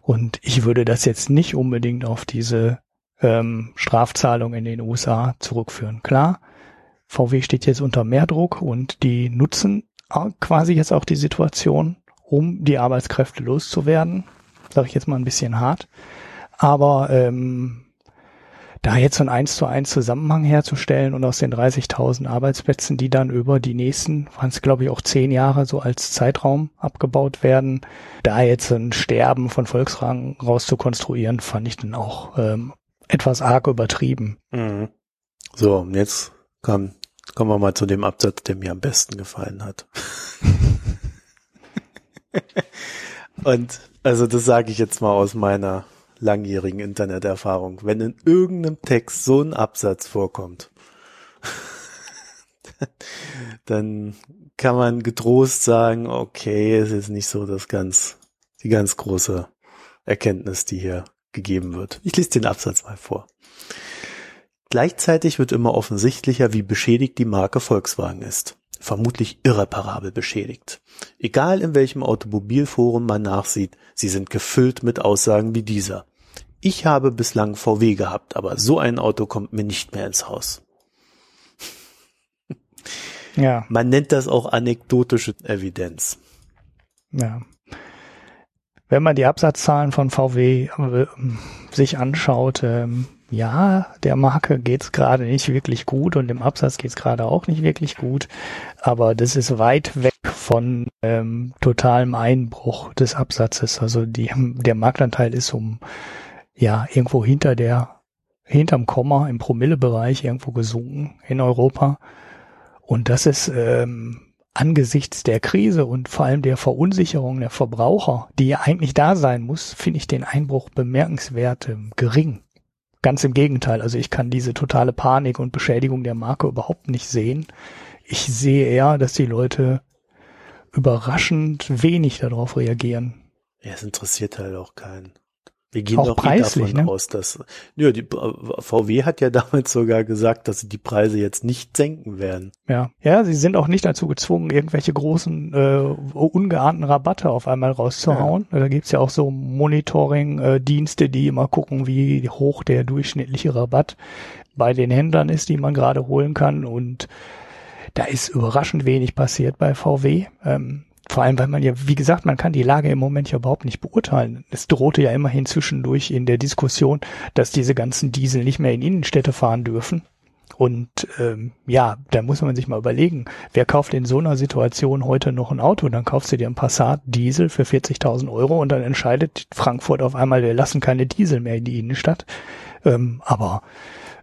Und ich würde das jetzt nicht unbedingt auf diese ähm, Strafzahlung in den USA zurückführen. Klar, VW steht jetzt unter mehr Druck und die nutzen quasi jetzt auch die Situation, um die Arbeitskräfte loszuwerden. Sage ich jetzt mal ein bisschen hart. Aber ähm, da jetzt so ein eins zu eins Zusammenhang herzustellen und aus den 30.000 Arbeitsplätzen, die dann über die nächsten, waren es glaube ich auch zehn Jahre so als Zeitraum abgebaut werden, da jetzt ein Sterben von Volkswagen rauszukonstruieren, fand ich dann auch ähm, etwas arg übertrieben. Mhm. So, jetzt komm, kommen wir mal zu dem Absatz, der mir am besten gefallen hat. und also das sage ich jetzt mal aus meiner langjährigen Interneterfahrung, wenn in irgendeinem Text so ein Absatz vorkommt, dann, kann man getrost sagen, okay, es ist nicht so das ganz, die ganz große Erkenntnis, die hier gegeben wird. Ich lese den Absatz mal vor. Gleichzeitig wird immer offensichtlicher, wie beschädigt die Marke Volkswagen ist. Vermutlich irreparabel beschädigt. Egal in welchem Automobilforum man nachsieht, sie sind gefüllt mit Aussagen wie dieser. Ich habe bislang VW gehabt, aber so ein Auto kommt mir nicht mehr ins Haus. Ja. Man nennt das auch anekdotische Evidenz. Ja. Wenn man die Absatzzahlen von VW äh, sich anschaut, ähm, ja, der Marke geht's gerade nicht wirklich gut und dem Absatz geht's gerade auch nicht wirklich gut, aber das ist weit weg von ähm, totalem Einbruch des Absatzes. Also die, der Marktanteil ist um ja irgendwo hinter der hinterm Komma im Promillebereich irgendwo gesunken in Europa. Und das ist ähm, angesichts der Krise und vor allem der Verunsicherung der Verbraucher, die ja eigentlich da sein muss, finde ich den Einbruch bemerkenswert ähm, gering. Ganz im Gegenteil, also ich kann diese totale Panik und Beschädigung der Marke überhaupt nicht sehen. Ich sehe eher, dass die Leute überraschend wenig darauf reagieren. Ja, es interessiert halt auch keinen. Wir gehen Auch doch preislich, davon ne? aus, dass ja, die, VW hat ja damals sogar gesagt, dass sie die Preise jetzt nicht senken werden. Ja, ja, sie sind auch nicht dazu gezwungen, irgendwelche großen, äh, ungeahnten Rabatte auf einmal rauszuhauen. Da gibt's ja auch so Monitoring-Dienste, die immer gucken, wie hoch der durchschnittliche Rabatt bei den Händlern ist, die man gerade holen kann. Und da ist überraschend wenig passiert bei VW. Ähm, vor allem, weil man ja, wie gesagt, man kann die Lage im Moment ja überhaupt nicht beurteilen. Es drohte ja immerhin zwischendurch in der Diskussion, dass diese ganzen Diesel nicht mehr in Innenstädte fahren dürfen. Und ähm, ja, da muss man sich mal überlegen, wer kauft in so einer Situation heute noch ein Auto? Dann kaufst du dir ein Passat Diesel für 40.000 Euro und dann entscheidet Frankfurt auf einmal, wir lassen keine Diesel mehr in die Innenstadt. Ähm, aber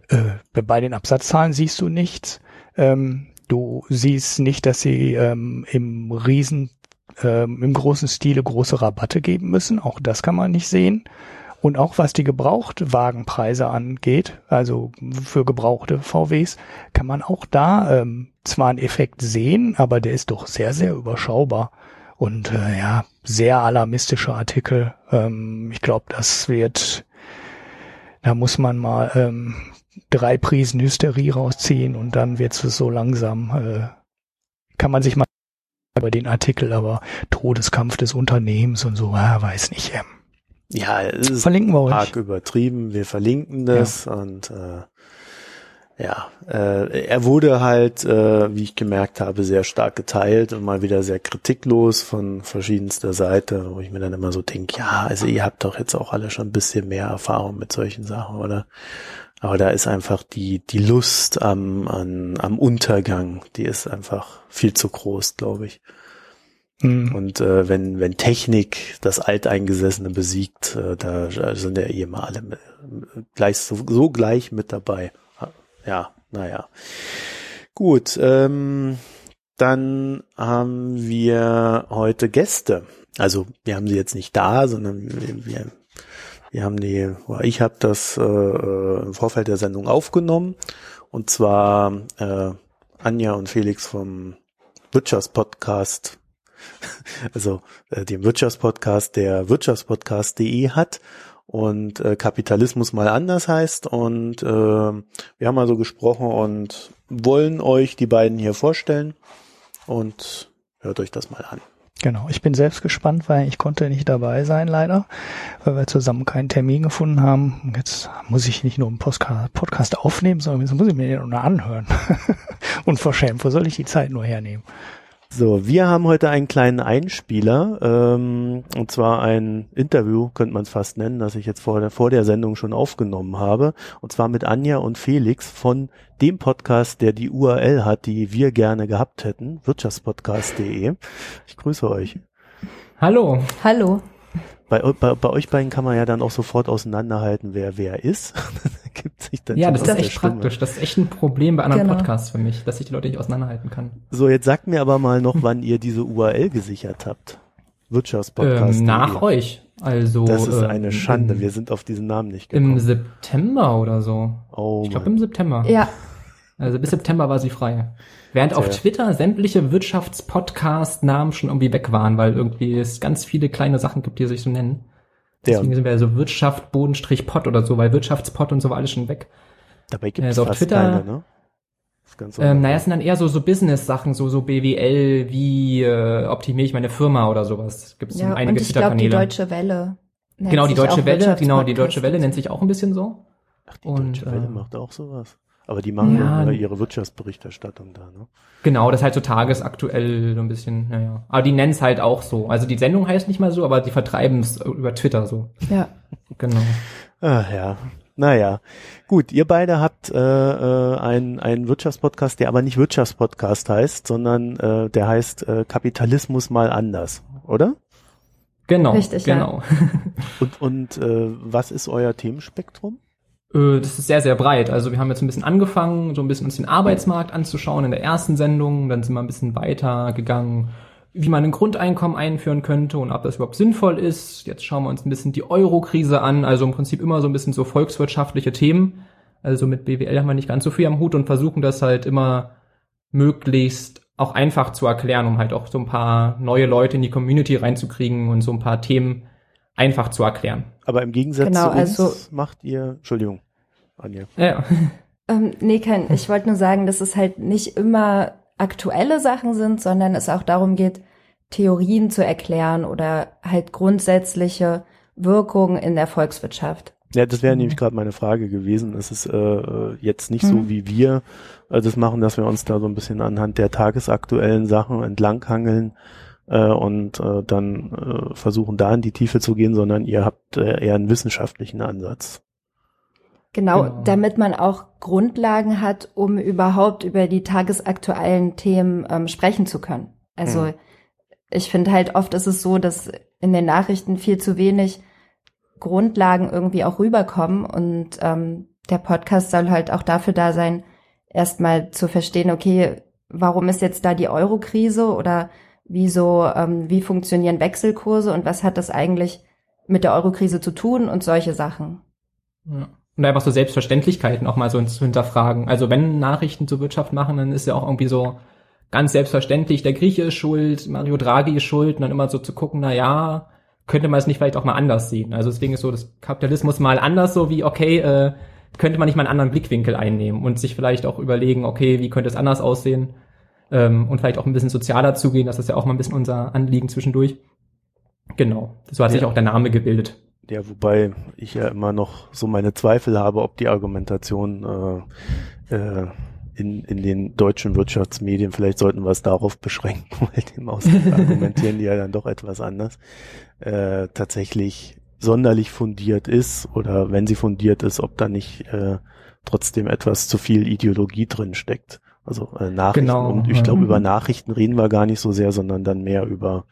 äh, bei den Absatzzahlen siehst du nichts. Ähm, du siehst nicht, dass sie ähm, im riesen, ähm, im großen Stile große Rabatte geben müssen. Auch das kann man nicht sehen. Und auch was die Gebrauchtwagenpreise angeht, also für gebrauchte VWs, kann man auch da ähm, zwar einen Effekt sehen, aber der ist doch sehr, sehr überschaubar. Und äh, ja, sehr alarmistische Artikel. Ähm, ich glaube, das wird, da muss man mal ähm, drei Prisen Hysterie rausziehen und dann wird es so langsam, äh, kann man sich mal über den Artikel, aber Todeskampf des Unternehmens und so, ah, weiß nicht. Ähm, Ja, es ist verlinken wir euch. arg übertrieben. Wir verlinken das und äh, ja, äh, er wurde halt, äh, wie ich gemerkt habe, sehr stark geteilt und mal wieder sehr kritiklos von verschiedenster Seite, wo ich mir dann immer so denke, ja, also ihr habt doch jetzt auch alle schon ein bisschen mehr Erfahrung mit solchen Sachen, oder? Aber da ist einfach die, die Lust am, an, am Untergang, die ist einfach viel zu groß, glaube ich. Mhm. Und äh, wenn, wenn Technik das Alteingesessene besiegt, äh, da sind ja eh immer alle gleich so, so gleich mit dabei. Ja, naja. Gut, ähm, dann haben wir heute Gäste. Also wir haben sie jetzt nicht da, sondern wir, wir, wir haben die, ich habe das äh, äh, im Vorfeld der Sendung aufgenommen. Und zwar äh, Anja und Felix vom Wirtschaftspodcast also äh, dem Wirtschaftspodcast, der Wirtschaftspodcast.de hat und äh, Kapitalismus mal anders heißt. Und äh, wir haben also gesprochen und wollen euch die beiden hier vorstellen und hört euch das mal an. Genau, ich bin selbst gespannt, weil ich konnte nicht dabei sein, leider, weil wir zusammen keinen Termin gefunden haben. Jetzt muss ich nicht nur einen Podcast aufnehmen, sondern jetzt muss ich mir den noch anhören. Unverschämt, wo soll ich die Zeit nur hernehmen? So, wir haben heute einen kleinen Einspieler, ähm, und zwar ein Interview, könnte man es fast nennen, das ich jetzt vor der, vor der Sendung schon aufgenommen habe, und zwar mit Anja und Felix von dem Podcast, der die URL hat, die wir gerne gehabt hätten, wirtschaftspodcast.de. Ich grüße euch. Hallo. Hallo. Bei, bei, bei euch beiden kann man ja dann auch sofort auseinanderhalten, wer wer ist. Gibt sich dann Ja, das ist echt Stimme. praktisch. Das ist echt ein Problem bei anderen Genau. Podcasts für mich, dass ich die Leute nicht auseinanderhalten kann. So, jetzt sagt mir aber mal noch, wann ihr diese URL gesichert habt. Wirtschaftspodcast. Ähm, nach euch. Also Das ist ähm, eine Schande. Im, Wir sind auf diesen Namen nicht Im gekommen. September oder so. oh ich glaube im September. Ja, Also bis September war sie frei. Während auf. Twitter sämtliche Wirtschaftspodcast-Namen schon irgendwie weg waren, weil irgendwie es ganz viele kleine Sachen gibt, die sich so nennen. Ja, Deswegen sind wir so Wirtschaft, Bodenstrich, Pod oder so, weil Wirtschaftspod und so war alles schon weg. dabei gibt es also auf fast Twitter- keine, ne? Ähm, naja, es sind dann eher so, so Business-Sachen, so, so BWL, wie äh, optimiere ich meine Firma oder sowas. Gibt es Ja, einige und ich glaube, die Twitter-Kanäle. Deutsche Welle. nennt Genau, die sich Deutsche auch Welle, genau, die Deutsche Welle nennt sich auch ein bisschen so. Ach, die und, Deutsche Welle äh, macht auch sowas. Aber die machen Ja, ja ihre Wirtschaftsberichterstattung da, ne? Genau, das ist halt so tagesaktuell so ein bisschen, naja. Aber die nennen es halt auch so. Also die Sendung heißt nicht mal so, aber die vertreiben es über Twitter so. Ja. Genau. Ach ja. Naja, gut, ihr beide habt äh, äh, einen, einen Wirtschaftspodcast, der aber nicht Wirtschaftspodcast heißt, sondern äh, der heißt äh, Kapitalismus mal anders, oder? Genau, Richtig, ja. genau. Und, und äh, was ist euer Themenspektrum? Äh, Das ist sehr, sehr breit. Also wir haben jetzt ein bisschen angefangen, so ein bisschen uns den Arbeitsmarkt anzuschauen in der ersten Sendung. Dann sind wir ein bisschen weiter gegangen, wie man ein Grundeinkommen einführen könnte und ob das überhaupt sinnvoll ist. Jetzt schauen wir uns ein bisschen die Euro-Krise an. Also im Prinzip immer so ein bisschen so volkswirtschaftliche Themen. Also mit BWL haben wir nicht ganz so viel am Hut und versuchen das halt immer möglichst auch einfach zu erklären, um halt auch so ein paar neue Leute in die Community reinzukriegen und so ein paar Themen einfach zu erklären. Aber im Gegensatz Genau, zu uns also- macht ihr, Entschuldigung, Anja. Ja. Ähm, nee, kein, ich wollte nur sagen, dass es halt nicht immer aktuelle Sachen sind, sondern es auch darum geht, Theorien zu erklären oder halt grundsätzliche Wirkungen in der Volkswirtschaft. Ja, das wäre Mhm. nämlich gerade meine Frage gewesen. Es ist äh, jetzt nicht Mhm. so, wie wir äh, das machen, dass wir uns da so ein bisschen anhand der tagesaktuellen Sachen entlanghangeln äh, und äh, dann äh, versuchen, da in die Tiefe zu gehen, sondern ihr habt äh, eher einen wissenschaftlichen Ansatz. Genau, Genau. damit man auch Grundlagen hat, um überhaupt über die tagesaktuellen Themen ähm, sprechen zu können. Also Mhm. ich finde halt oft ist es so, dass in den Nachrichten viel zu wenig Grundlagen irgendwie auch rüberkommen und ähm, der Podcast soll halt auch dafür da sein, erstmal zu verstehen, okay, warum ist jetzt da die Euro-Krise oder wieso, ähm, wie funktionieren Wechselkurse und was hat das eigentlich mit der Euro-Krise zu tun und solche Sachen. Ja. Und einfach so Selbstverständlichkeiten auch mal so zu hinterfragen. Also wenn Nachrichten zur Wirtschaft machen, dann ist ja auch irgendwie so ganz selbstverständlich, der Grieche ist schuld, Mario Draghi ist schuld, und dann immer so zu gucken, na ja, könnte man es nicht vielleicht auch mal anders sehen. Also deswegen ist so das Kapitalismus mal anders so wie, okay, äh, könnte man nicht mal einen anderen Blickwinkel einnehmen und sich vielleicht auch überlegen, okay, wie könnte es anders aussehen? Ähm, und vielleicht auch ein bisschen sozialer zugehen, das ist ja auch mal ein bisschen unser Anliegen zwischendurch. Genau, so hat sich Ja. auch der Name gebildet. Ja, wobei ich ja immer noch so meine Zweifel habe, ob die Argumentation äh, äh, in, in den deutschen Wirtschaftsmedien, vielleicht sollten wir es darauf beschränken, weil dem Ausland argumentieren die ja dann doch etwas anders, äh, tatsächlich sonderlich fundiert ist oder wenn sie fundiert ist, ob da nicht äh, trotzdem etwas zu viel Ideologie drin steckt. Also äh, Nachrichten Genau, und ich ja. glaube, über Mhm. Nachrichten reden wir gar nicht so sehr, sondern dann mehr über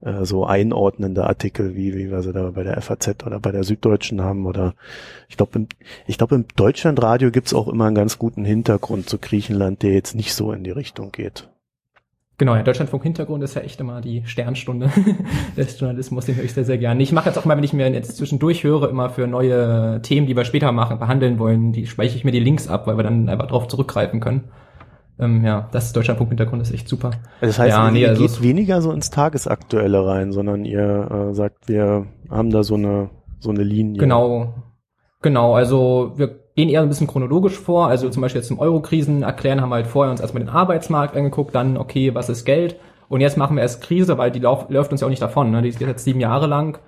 äh, so einordnende Artikel, wie, wie wir sie da bei der FAZ oder bei der Süddeutschen haben oder ich glaube, im, ich glaube, im Deutschlandradio gibt's auch immer einen ganz guten Hintergrund zu Griechenland, der jetzt nicht so in die Richtung geht. Genau, ja, Deutschlandfunk Hintergrund ist ja echt immer die Sternstunde des Journalismus, den höre ich sehr, sehr gerne. Ich mache jetzt auch mal, wenn ich mir jetzt zwischendurch höre, immer für neue Themen, die wir später machen, behandeln wollen, die speichere ich mir die Links ab, weil wir dann einfach drauf zurückgreifen können. Ähm, ja, das Deutschlandfunk Hintergrund ist echt super. Das heißt, Ja, nee, ihr also geht weniger so ins Tagesaktuelle rein, sondern ihr äh, sagt, wir haben da so eine so eine Linie. Genau, genau, also wir gehen eher ein bisschen chronologisch vor, also zum Beispiel jetzt zum Euro-Krisen erklären, haben wir halt vorher uns erstmal den Arbeitsmarkt angeguckt, dann, okay, was ist Geld? Und jetzt machen wir erst Krise, weil die lauf, läuft uns ja auch nicht davon, ne? die ist jetzt sieben Jahre lang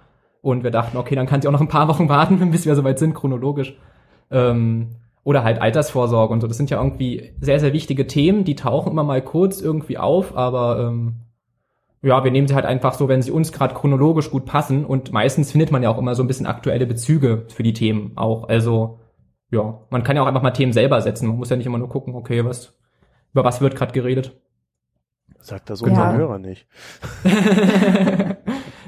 und wir dachten, okay, dann kann sie auch noch ein paar Wochen warten, bis wir soweit sind, chronologisch. Ähm, oder halt Altersvorsorge und so. Das sind ja irgendwie sehr, sehr wichtige Themen, die tauchen immer mal kurz irgendwie auf, aber ähm, ja, wir nehmen sie halt einfach so, wenn sie uns gerade chronologisch gut passen und meistens findet man ja auch immer so ein bisschen aktuelle Bezüge für die Themen auch. Also ja, man kann ja auch einfach mal Themen selber setzen. Man muss ja nicht immer nur gucken, okay, was über was wird gerade geredet. Sagt das Ja. unser Hörer nicht.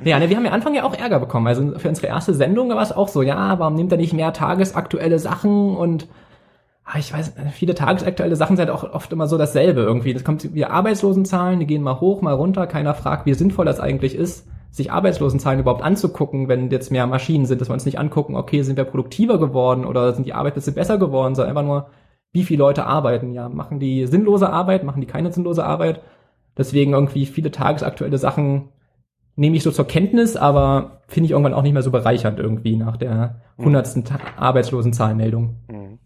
Ja, ne, wir haben ja Anfang ja auch Ärger bekommen. Also für unsere erste Sendung war es auch so, ja, warum nimmt er nicht mehr tagesaktuelle Sachen und ich weiß, viele tagesaktuelle Sachen sind auch oft immer so dasselbe irgendwie. Das kommt wie Arbeitslosenzahlen, die gehen mal hoch, mal runter. Keiner fragt, wie sinnvoll das eigentlich ist, sich Arbeitslosenzahlen überhaupt anzugucken, wenn jetzt mehr Maschinen sind, dass wir uns nicht angucken, okay, sind wir produktiver geworden oder sind die Arbeitsplätze besser geworden, sondern einfach nur, wie viele Leute arbeiten. Ja, machen die sinnlose Arbeit, machen die keine sinnlose Arbeit. Deswegen irgendwie viele tagesaktuelle Sachen nehme ich so zur Kenntnis, aber finde ich irgendwann auch nicht mehr so bereichernd irgendwie nach der hundertsten Ta- Arbeitslosenzahlmeldung. Mhm.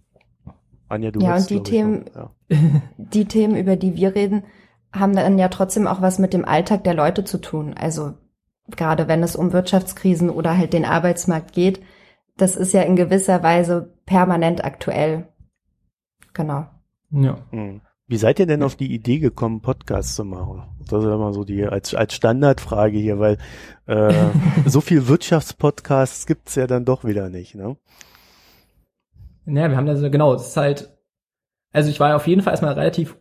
Anja, du Ja, und die Themen- noch- ja. die Themen, über die wir reden, haben dann ja trotzdem auch was mit dem Alltag der Leute zu tun. Also gerade wenn es um Wirtschaftskrisen oder halt den Arbeitsmarkt geht, das ist ja in gewisser Weise permanent aktuell. Genau. Ja. Mhm. Wie seid ihr denn auf die Idee gekommen, Podcasts zu machen? Das ist immer so die als als Standardfrage hier, weil äh, so viel Wirtschaftspodcasts gibt's ja dann doch wieder nicht, ne? Naja, wir haben da so, genau, es ist halt, also ich war auf jeden Fall erstmal relativ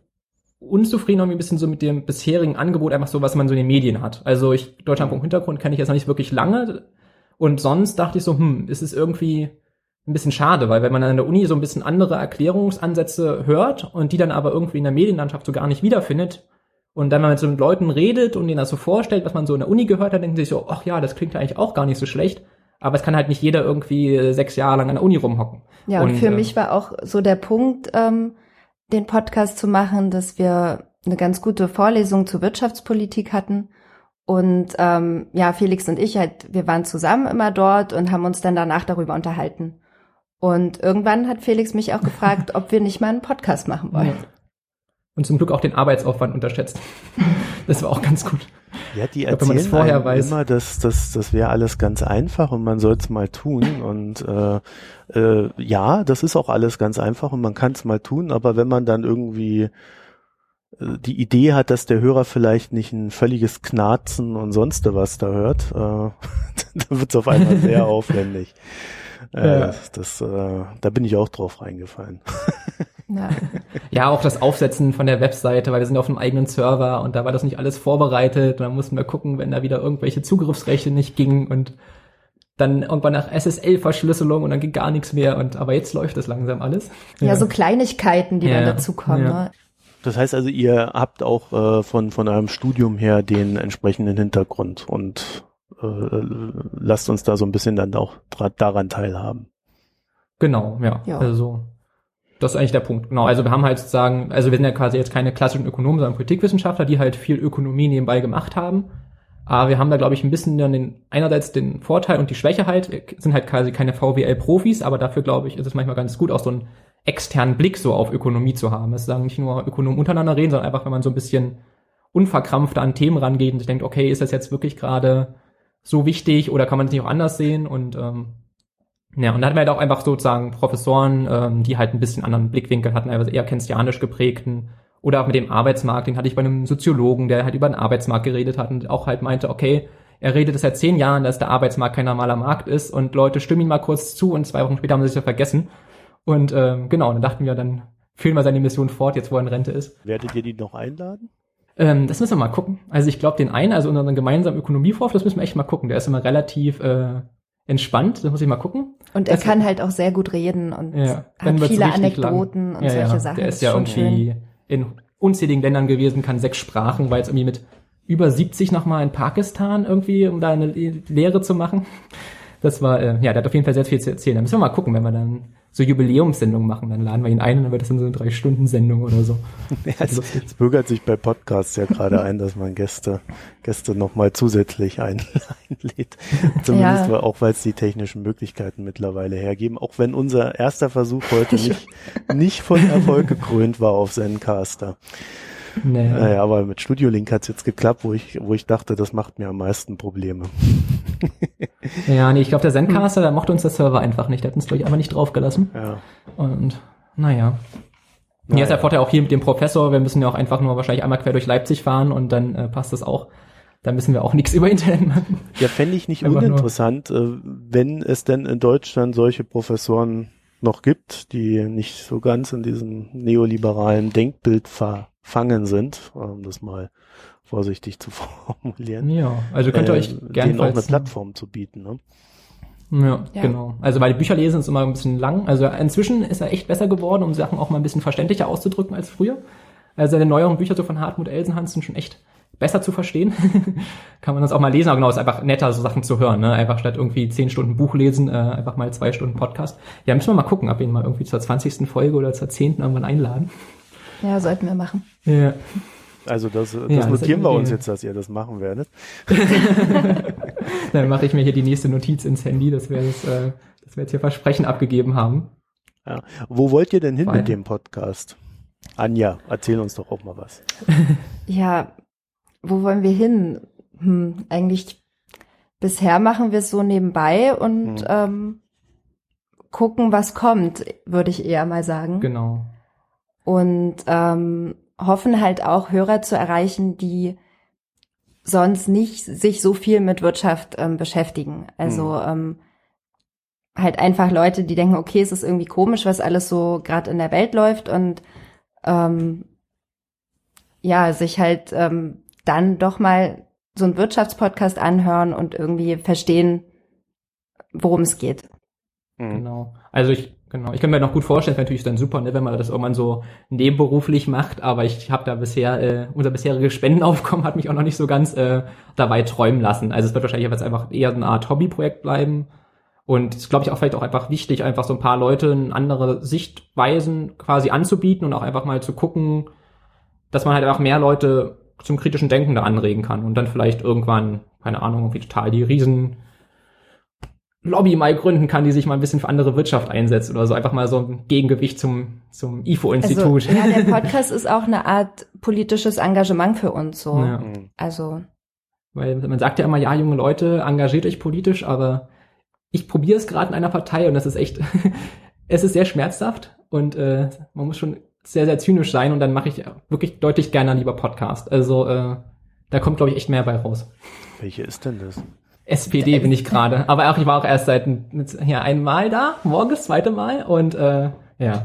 unzufrieden irgendwie ein bisschen so mit dem bisherigen Angebot, einfach so, was man so in den Medien hat. Also ich, Deutschlandfunk Hintergrund kenne ich jetzt noch nicht wirklich lange. Und sonst dachte ich so, hm, es ist irgendwie ein bisschen schade, weil wenn man an der Uni so ein bisschen andere Erklärungsansätze hört und die dann aber irgendwie in der Medienlandschaft so gar nicht wiederfindet und dann mal mit so mit Leuten redet und denen das so vorstellt, was man so in der Uni gehört hat, denken sie sich so, ach ja, das klingt ja eigentlich auch gar nicht so schlecht, aber es kann halt nicht jeder irgendwie äh, sechs Jahre lang an der Uni rumhocken. Ja, und, Und, für äh, mich war auch so der Punkt, ähm, den Podcast zu machen, dass wir eine ganz gute Vorlesung zur Wirtschaftspolitik hatten. Und ähm, ja, Felix und ich halt, wir waren zusammen immer dort und haben uns dann danach darüber unterhalten. Und irgendwann hat Felix mich auch gefragt, ob wir nicht mal einen Podcast machen wollen. Und zum Glück auch den Arbeitsaufwand unterschätzt. Das war auch ganz gut. Ja, die glaub, erzählen es vorher weiß. immer, dass das das wäre alles ganz einfach und man soll es mal tun und äh, äh, ja, das ist auch alles ganz einfach und man kann es mal tun, aber wenn man dann irgendwie äh, die Idee hat, dass der Hörer vielleicht nicht ein völliges Knarzen und sonst was da hört, äh, dann wird es auf einmal sehr aufwendig. Äh, Ja. das, äh, da bin ich auch drauf reingefallen. Ja. Ja, auch das Aufsetzen von der Webseite, weil wir sind auf einem eigenen Server und da war das nicht alles vorbereitet. Und dann mussten wir gucken, wenn da wieder irgendwelche Zugriffsrechte nicht gingen und dann irgendwann nach SSL-Verschlüsselung und dann ging gar nichts mehr. Und aber jetzt läuft das langsam alles. ja, so Kleinigkeiten, die Ja, dann dazukommen. ja. Ne? Das heißt also, ihr habt auch äh, von, von eurem Studium her den entsprechenden Hintergrund und äh, lasst uns da so ein bisschen dann auch daran teilhaben. Genau, ja. Ja. Also das ist eigentlich der Punkt. Genau. Also wir haben halt sozusagen, also wir sind ja quasi jetzt keine klassischen Ökonomen, sondern Politikwissenschaftler, die halt viel Ökonomie nebenbei gemacht haben. Aber wir haben da, glaube ich, ein bisschen dann den, einerseits den Vorteil und die Schwäche halt, wir sind halt quasi keine VWL-Profis, aber dafür, glaube ich, ist es manchmal ganz gut, auch so einen externen Blick so auf Ökonomie zu haben. Es sagen nicht nur Ökonomen untereinander reden, sondern einfach, wenn man so ein bisschen unverkrampfter an Themen rangeht und sich denkt, okay, ist das jetzt wirklich gerade so wichtig oder kann man es nicht auch anders sehen? Und ähm, ja, und da hatten wir halt auch einfach sozusagen Professoren, ähm, die halt ein bisschen anderen Blickwinkel hatten, also eher keynesianisch geprägten. Oder auch mit dem Arbeitsmarkt, den hatte ich bei einem Soziologen, der halt über den Arbeitsmarkt geredet hat und auch halt meinte, okay, er redet es seit zehn Jahren, dass der Arbeitsmarkt kein normaler Markt ist und Leute stimmen ihm mal kurz zu und zwei Wochen später haben sie sich ja vergessen. Und ähm, genau, dann dachten wir, dann führen wir seine Mission fort, jetzt wo er in Rente ist. Werdet ihr die noch einladen? Ähm, das müssen wir mal gucken. Also ich glaube, den einen, also unseren gemeinsamen Ökonomievorf, das müssen wir echt mal gucken. Der ist immer relativ äh, entspannt, das muss ich mal gucken. Und er Das- kann halt auch sehr gut reden und Ja, hat viele richtig lang. Anekdoten und ja, solche ja. Sachen. Der ist ja irgendwie schön. in unzähligen Ländern gewesen, kann sechs Sprachen, war jetzt irgendwie mit über 70 nochmal in Pakistan irgendwie, um da eine Le- Lehre zu machen. Das war, äh, ja, der hat auf jeden Fall sehr viel zu erzählen. Da müssen wir mal gucken, wenn wir dann so Jubiläumssendungen machen, dann laden wir ihn ein und dann wird das dann so eine Drei-Stunden-Sendung oder so. Ja, Das es, bürgert sich bei Podcasts ja gerade ein, dass man Gäste, Gäste nochmal zusätzlich ein, einlädt. Zumindest Ja. weil- auch, weil es die technischen Möglichkeiten mittlerweile hergeben. Auch wenn unser erster Versuch heute nicht, nicht von Erfolg gekrönt war auf Zencaster. Nee. Naja, aber mit Studio Link hat es jetzt geklappt, wo ich, wo ich dachte, das macht mir am meisten Probleme. Ja, nee, ich glaube, der Zencaster, da mochte uns der Server einfach nicht. Der hat uns, glaube ich, einfach nicht draufgelassen. Ja. Und naja. Naja. ist der Vorteil auch hier mit dem Professor. Wir müssen ja auch einfach nur wahrscheinlich einmal quer durch Leipzig fahren und dann äh, passt das auch. Da müssen wir auch nichts über Internet machen. Ja, fände ich nicht Einfach nur- uninteressant, äh, wenn es denn in Deutschland solche Professoren noch gibt, die nicht so ganz in diesem neoliberalen Denkbild verfangen sind, um das mal vorsichtig zu formulieren. Ja, also könnt ihr äh, euch gerne denen auch eine Plattform zu bieten. Ne? Ja, Ja. genau. Also weil Bücher lesen ist immer ein bisschen lang. Also inzwischen ist er echt besser geworden, um Sachen auch mal ein bisschen verständlicher auszudrücken als früher. Also seine neueren Bücher so von Hartmut Elsenhans sind schon echt besser zu verstehen. Kann man das auch mal lesen, aber genau, ist einfach netter, so Sachen zu hören, ne? Einfach statt irgendwie zehn Stunden Buch lesen, äh, einfach mal zwei Stunden Podcast. Ja, müssen wir mal gucken, ob wir ihn mal irgendwie zur 20. Folge oder zur 10. irgendwann einladen. Ja, sollten wir machen. Ja. Also das, das Ja, das notieren ist wir uns jetzt, dass ihr das machen werdet. Dann mache ich mir hier die nächste Notiz ins Handy, dass wir jetzt, äh, dass wir jetzt hier Versprechen abgegeben haben. Ja. Wo wollt ihr denn hin Weiter. mit dem Podcast? Anja, erzähl uns doch auch mal was. Ja, wo wollen wir hin? Hm, eigentlich bisher machen wir es so nebenbei und Mhm. ähm, gucken, was kommt, würde ich eher mal sagen. Genau. Und ähm, hoffen halt auch Hörer zu erreichen, die sonst nicht sich so viel mit Wirtschaft ähm, beschäftigen. Also ähm, halt einfach Leute, die denken, okay, es ist irgendwie komisch, was alles so gerade in der Welt läuft und ähm, ja, sich halt ähm, dann doch mal so einen Wirtschaftspodcast anhören und irgendwie verstehen, worum es geht. Mhm. Genau. Also ich, genau, ich kann mir noch gut vorstellen, es wäre natürlich dann super, ne, wenn man das irgendwann so nebenberuflich macht, aber ich habe da bisher, äh, unser bisheriges Spendenaufkommen hat mich auch noch nicht so ganz äh, dabei träumen lassen. Also es wird wahrscheinlich jetzt einfach eher eine Art Hobbyprojekt bleiben. Und es ist, glaube ich, auch vielleicht auch einfach wichtig, einfach so ein paar Leuten andere Sichtweisen quasi anzubieten und auch einfach mal zu gucken, dass man halt einfach mehr Leute zum kritischen Denken da anregen kann und dann vielleicht irgendwann, keine Ahnung, irgendwie total die riesen Lobby mal gründen kann, die sich mal ein bisschen für andere Wirtschaft einsetzt oder so. Einfach mal so ein Gegengewicht zum, zum IFO-Institut. Also, ja, der Podcast ist auch eine Art politisches Engagement für uns so. Ja. Also Weil man sagt ja immer, ja, junge Leute, engagiert euch politisch, aber ich probiere es gerade in einer Partei und das ist echt, es ist sehr schmerzhaft und äh, man muss schon sehr, sehr zynisch sein und dann mache ich wirklich deutlich gerne lieber Podcast. Also äh, da kommt, glaube ich, echt mehr bei raus. Welche ist denn das? SPD bin ich gerade, aber auch ich war auch erst seit ja, einmal da, morgen das zweite Mal und äh, ja.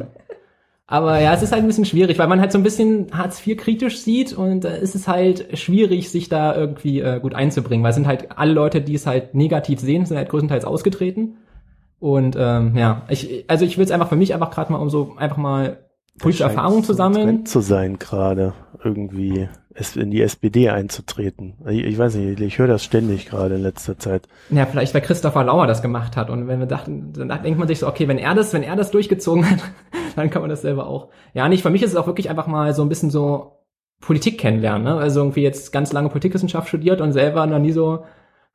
Aber ja, es ist halt ein bisschen schwierig, weil man halt so ein bisschen Hartz IV kritisch sieht und äh, es ist halt schwierig, sich da irgendwie äh, gut einzubringen, weil es sind halt alle Leute, die es halt negativ sehen, sind halt größtenteils ausgetreten. Und ähm, ja, ich, also ich will es einfach für mich einfach gerade mal um so einfach mal scheint Erfahrung zu sammeln. Zu sein gerade, irgendwie in die SPD einzutreten. Ich, ich weiß nicht, ich höre das ständig gerade in letzter Zeit. Ja, vielleicht weil Christopher Lauer das gemacht hat und wenn wir dachten, dann denkt man sich so, okay, wenn er das, wenn er das durchgezogen hat, dann kann man das selber auch. Ja, nicht, für mich ist es auch wirklich einfach mal so ein bisschen so Politik kennenlernen, ne? Also irgendwie jetzt ganz lange Politikwissenschaft studiert und selber noch nie so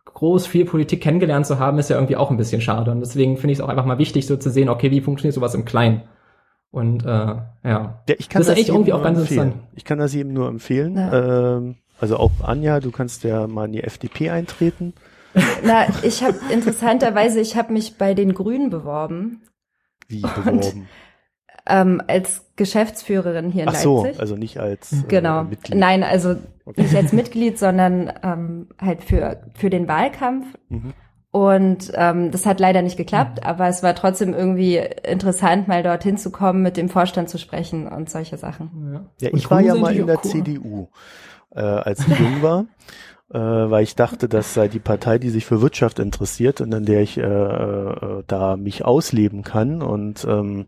groß viel Politik kennengelernt zu haben, ist ja irgendwie auch ein bisschen schade und deswegen finde ich es auch einfach mal wichtig, so zu sehen, okay, wie funktioniert sowas im Kleinen? Und äh, ja. Ja, ich kann Das ist eigentlich jedem irgendwie nur auch ganz empfehlen. interessant. Ich kann das jedem nur empfehlen. Ja. Ähm, also auch Anja, du kannst ja mal in die FDP eintreten. Na, ich habe interessanterweise, ich habe mich bei den Grünen beworben Wie beworben? ähm, als Geschäftsführerin hier in Ach so, Leipzig. also nicht als äh, genau. Mitglied. Nein, also Okay. nicht als Mitglied, sondern ähm, halt für für den Wahlkampf. Mhm. Und ähm, das hat leider nicht geklappt, aber es war trotzdem irgendwie interessant, mal dorthin zu kommen, mit dem Vorstand zu sprechen und solche Sachen. ja. Ich war ja mal in der cool. CDU, äh, als ich jung war, äh, weil ich dachte, das sei die Partei, die sich für Wirtschaft interessiert und an der ich äh, äh, da mich ausleben kann und ähm,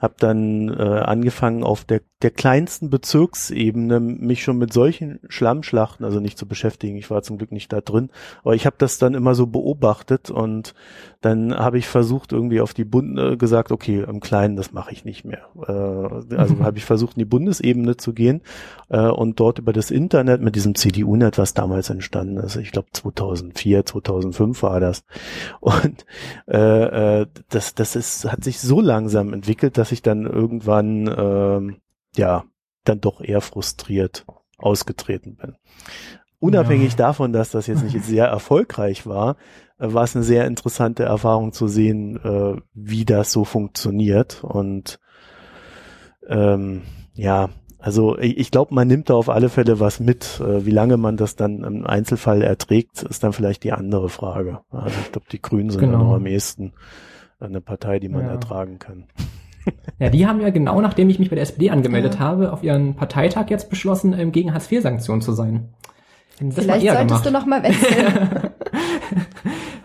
habe dann äh, angefangen auf der der kleinsten Bezirksebene mich schon mit solchen Schlammschlachten, also nicht zu beschäftigen. Ich war zum Glück nicht da drin, aber ich habe das dann immer so beobachtet und dann habe ich versucht irgendwie auf die Bund äh, gesagt, okay, im Kleinen, das mache ich nicht mehr. Äh, also habe ich versucht, in die Bundesebene zu gehen äh, und dort über das Internet mit diesem CDU-Net, was damals entstanden ist, ich glaube 2004, 2005 war das. Und äh, äh, das, das ist, hat sich so langsam entwickelt, dass ich dann irgendwann ähm, ja dann doch eher frustriert ausgetreten bin. Unabhängig Ja. davon, dass das jetzt nicht sehr erfolgreich war, äh, war es eine sehr interessante Erfahrung zu sehen, äh, wie das so funktioniert. Und ähm, ja, also ich, ich glaube, man nimmt da auf alle Fälle was mit. Äh, wie lange man das dann im Einzelfall erträgt, ist dann vielleicht die andere Frage. Also ich glaube, die Grünen sind Genau. ja noch am ehesten eine Partei, die man Ja. ertragen kann. Ja, die haben ja genau nachdem ich mich bei der SPD angemeldet Ja. habe, auf ihren Parteitag jetzt beschlossen, ähm, gegen Hartz-IV-Sanktionen zu sein. Das Vielleicht solltest gemacht. du noch mal wechseln.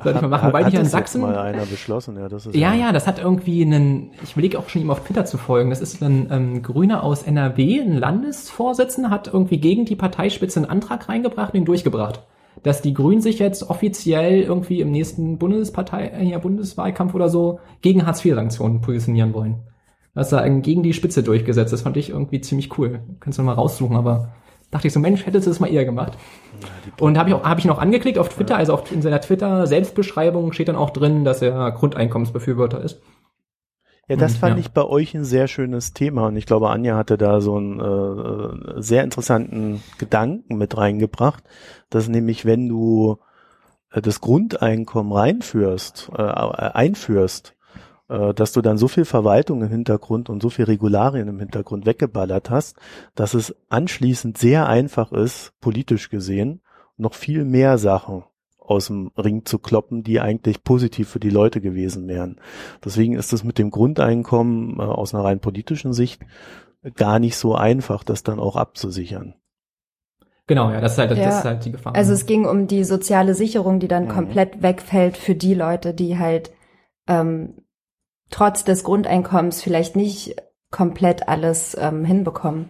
sollte ich mal machen. Wobei die hier in Sachsen. mal einer beschlossen, ja, das ist Ja, ja, das hat irgendwie einen, ich überlege auch schon ihm auf Twitter zu folgen. Das ist ein ähm, Grüner aus NRW, ein Landesvorsitzender, hat irgendwie gegen die Parteispitze einen Antrag reingebracht und ihn durchgebracht. Dass die Grünen sich jetzt offiziell irgendwie im nächsten Bundespartei, äh, ja, Bundeswahlkampf oder so gegen Hartz-IV-Sanktionen positionieren wollen. Das da gegen die Spitze durchgesetzt. Das fand ich irgendwie ziemlich cool. Kannst du mal raussuchen, aber dachte ich so, Mensch, hättest du das mal eher gemacht. Und habe ich auch habe ich noch angeklickt auf Twitter, also auf, in seiner Twitter Selbstbeschreibung steht dann auch drin, dass er Grundeinkommensbefürworter ist. Ja, das Hm, fand ja. ich bei euch ein sehr schönes Thema und ich glaube, Anja hatte da so einen äh, sehr interessanten Gedanken mit reingebracht, dass nämlich, wenn du äh, das Grundeinkommen reinführst, äh, einführst, äh, dass du dann so viel Verwaltung im Hintergrund und so viel Regularien im Hintergrund weggeballert hast, dass es anschließend sehr einfach ist, politisch gesehen, noch viel mehr Sachen aus dem Ring zu kloppen, die eigentlich positiv für die Leute gewesen wären. Deswegen ist es mit dem Grundeinkommen äh, aus einer rein politischen Sicht gar nicht so einfach, das dann auch abzusichern. Genau, ja, das ist halt, Ja. das ist halt die Gefahr. Also es ging um die soziale Sicherung, die dann Mhm. komplett wegfällt für die Leute, die halt ähm, trotz des Grundeinkommens vielleicht nicht komplett alles ähm, hinbekommen.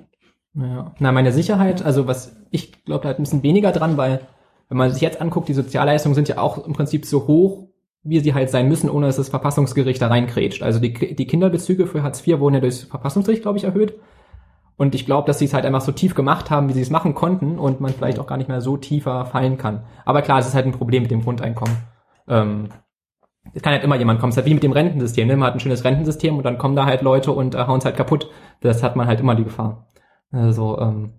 Ja. Na, meine Sicherheit, also was ich glaube halt ein bisschen weniger dran, weil wenn man sich jetzt anguckt, die Sozialleistungen sind ja auch im Prinzip so hoch, wie sie halt sein müssen, ohne dass das Verfassungsgericht da reinkrätscht. Also die, die Kinderbezüge für Hartz IV wurden ja durchs Verfassungsgericht, glaube ich, erhöht. Und ich glaube, dass sie es halt einfach so tief gemacht haben, wie sie es machen konnten und man vielleicht auch gar nicht mehr so tiefer fallen kann. Aber klar, es ist halt ein Problem mit dem Grundeinkommen. Ähm, es kann halt immer jemand kommen. Es ist halt wie mit dem Rentensystem. Ne? Man hat ein schönes Rentensystem und dann kommen da halt Leute und äh, hauen es halt kaputt. Das hat man halt immer die Gefahr. Also, ähm,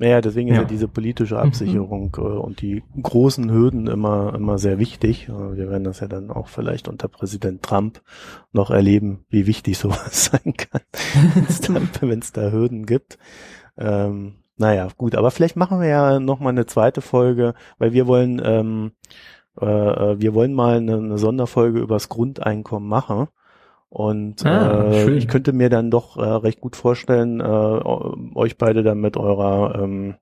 Naja, deswegen ist Ja. ja diese politische Absicherung äh, und die großen Hürden immer, immer sehr wichtig. Äh, wir werden das ja dann auch vielleicht unter Präsident Trump noch erleben, wie wichtig sowas sein kann, wenn es da Hürden gibt. Ähm, naja, gut, aber vielleicht machen wir ja noch mal eine zweite Folge, weil wir wollen, ähm, äh, äh, wir wollen mal eine, eine Sonderfolge übers Grundeinkommen machen. Und Ah, äh, schön. ich könnte mir dann doch äh, recht gut vorstellen, äh, euch beide dann mit eurer ähm,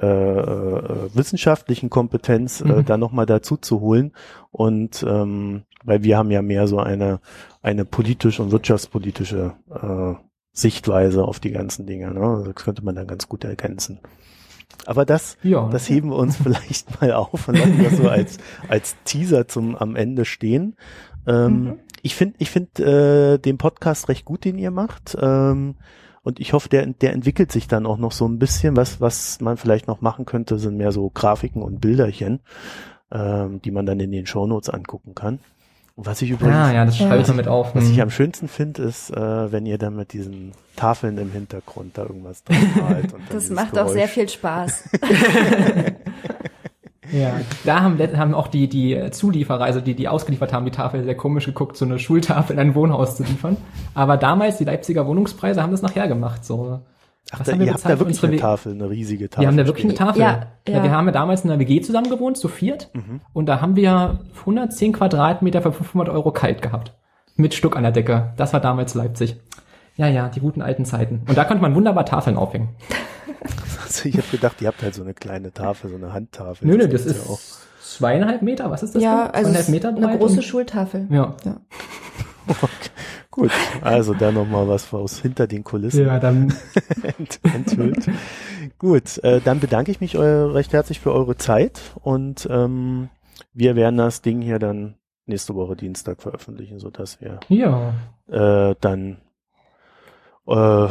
äh, äh, wissenschaftlichen Kompetenz äh, Mhm. da nochmal dazu zu holen. Und ähm, weil wir haben ja mehr so eine, eine politisch und wirtschaftspolitische äh, Sichtweise auf die ganzen Dinge. Ne? Also Das könnte man dann ganz gut ergänzen. Aber das, ja. das heben wir uns vielleicht mal auf und lassen das so als, als Teaser zum am Ende stehen. Ähm, Mhm. Ich finde ich find, äh, den Podcast recht gut, den ihr macht. Ähm, und ich hoffe, der, der entwickelt sich dann auch noch so ein bisschen. Was, was man vielleicht noch machen könnte, sind mehr so Grafiken und Bilderchen, ähm, die man dann in den Shownotes angucken kann. Und was ich übrigens, ah, ja, das schreibe ich mal mit auf. was ich Hm. am schönsten finde, ist, äh, wenn ihr dann mit diesen Tafeln im Hintergrund da irgendwas drauf malt. und dann Das macht auch sehr Geräusch. viel Spaß. Ja, da haben, haben auch die, die Zulieferer, also die, die ausgeliefert haben, die Tafel sehr komisch geguckt, so eine Schultafel in ein Wohnhaus zu liefern. Aber damals, die Leipziger Wohnungspreise haben das nachher gemacht, so. Ach, Was da, haben wir ihr habt da wirklich eine Tafel, eine riesige Tafel. Wir haben da wirklich eine. Tafel. Ja, ja. Wir haben ja damals in einer WG zusammen gewohnt, zu viert. Mhm. Und da haben wir 110 Quadratmeter für 500 Euro kalt gehabt. Mit Stuck an der Decke. Das war damals Leipzig. Ja, ja, die guten alten Zeiten. Und da konnte man wunderbar Tafeln aufhängen. Also ich habe gedacht, ihr habt halt so eine kleine Tafel, so eine Handtafel. Nö, nö, das gibt's ist ja auch. zweieinhalb Meter. Was ist das? ja, denn? also zweieinhalb Meter breit eine große und- Schultafel. Ja. Gut, also da nochmal was aus hinter den Kulissen Ja, dann ent enthüllt. Gut, äh, dann bedanke ich mich recht herzlich für eure Zeit und ähm, wir werden das Ding hier dann nächste Woche Dienstag veröffentlichen, so dass wir Ja. äh, dann äh,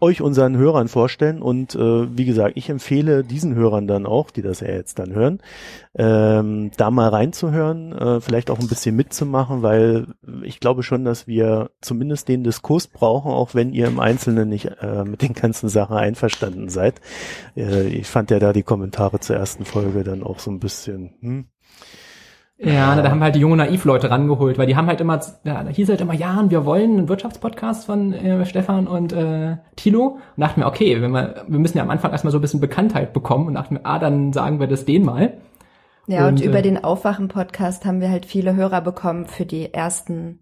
euch unseren Hörern vorstellen und äh, wie gesagt, ich empfehle diesen Hörern dann auch, die das ja jetzt dann hören, ähm, da mal reinzuhören, äh, vielleicht auch ein bisschen mitzumachen, weil ich glaube schon, dass wir zumindest den Diskurs brauchen, auch wenn ihr im Einzelnen nicht äh, mit den ganzen Sachen einverstanden seid. Äh, ich fand ja da die Kommentare zur ersten Folge dann auch so ein bisschen, hm, Ja, na, da haben wir halt die jungen Naiv-Leute rangeholt, weil die haben halt immer, ja, da hieß halt immer, ja, wir wollen einen Wirtschaftspodcast von äh, Stefan und äh, Thilo. Und dachten mir, okay, wenn wir, wir müssen ja am Anfang erstmal so ein bisschen Bekanntheit bekommen und dachten mir, ah, dann sagen wir das denen mal. Ja, und, Und, über äh, den Aufwachen-Podcast haben wir halt viele Hörer bekommen für die ersten,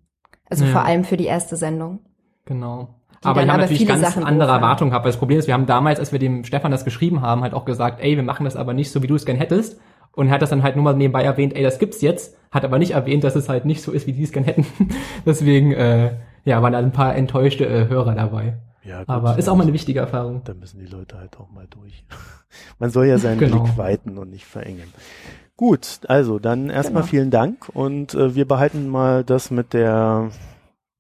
also Ja. vor allem für die erste Sendung. Genau. Aber haben aber natürlich ganz Sachen andere. Erwartungen gehabt. Weil das Problem ist, wir haben damals, als wir dem Stefan das geschrieben haben, halt auch gesagt, ey, wir machen das aber nicht so, wie du es gern hättest. Und hat das dann halt nur mal nebenbei erwähnt, ey, das gibt's jetzt, hat aber nicht erwähnt, dass es halt nicht so ist, wie die es gern hätten. Deswegen, äh, ja, waren da ein paar enttäuschte äh, Hörer dabei. Ja, gut, aber ist auch mal eine wichtige Erfahrung. Da müssen die Leute halt auch mal durch. Man soll ja seinen Genau. Blick weiten und nicht verengen. Gut, also dann erstmal Genau. vielen Dank und äh, wir behalten mal das mit der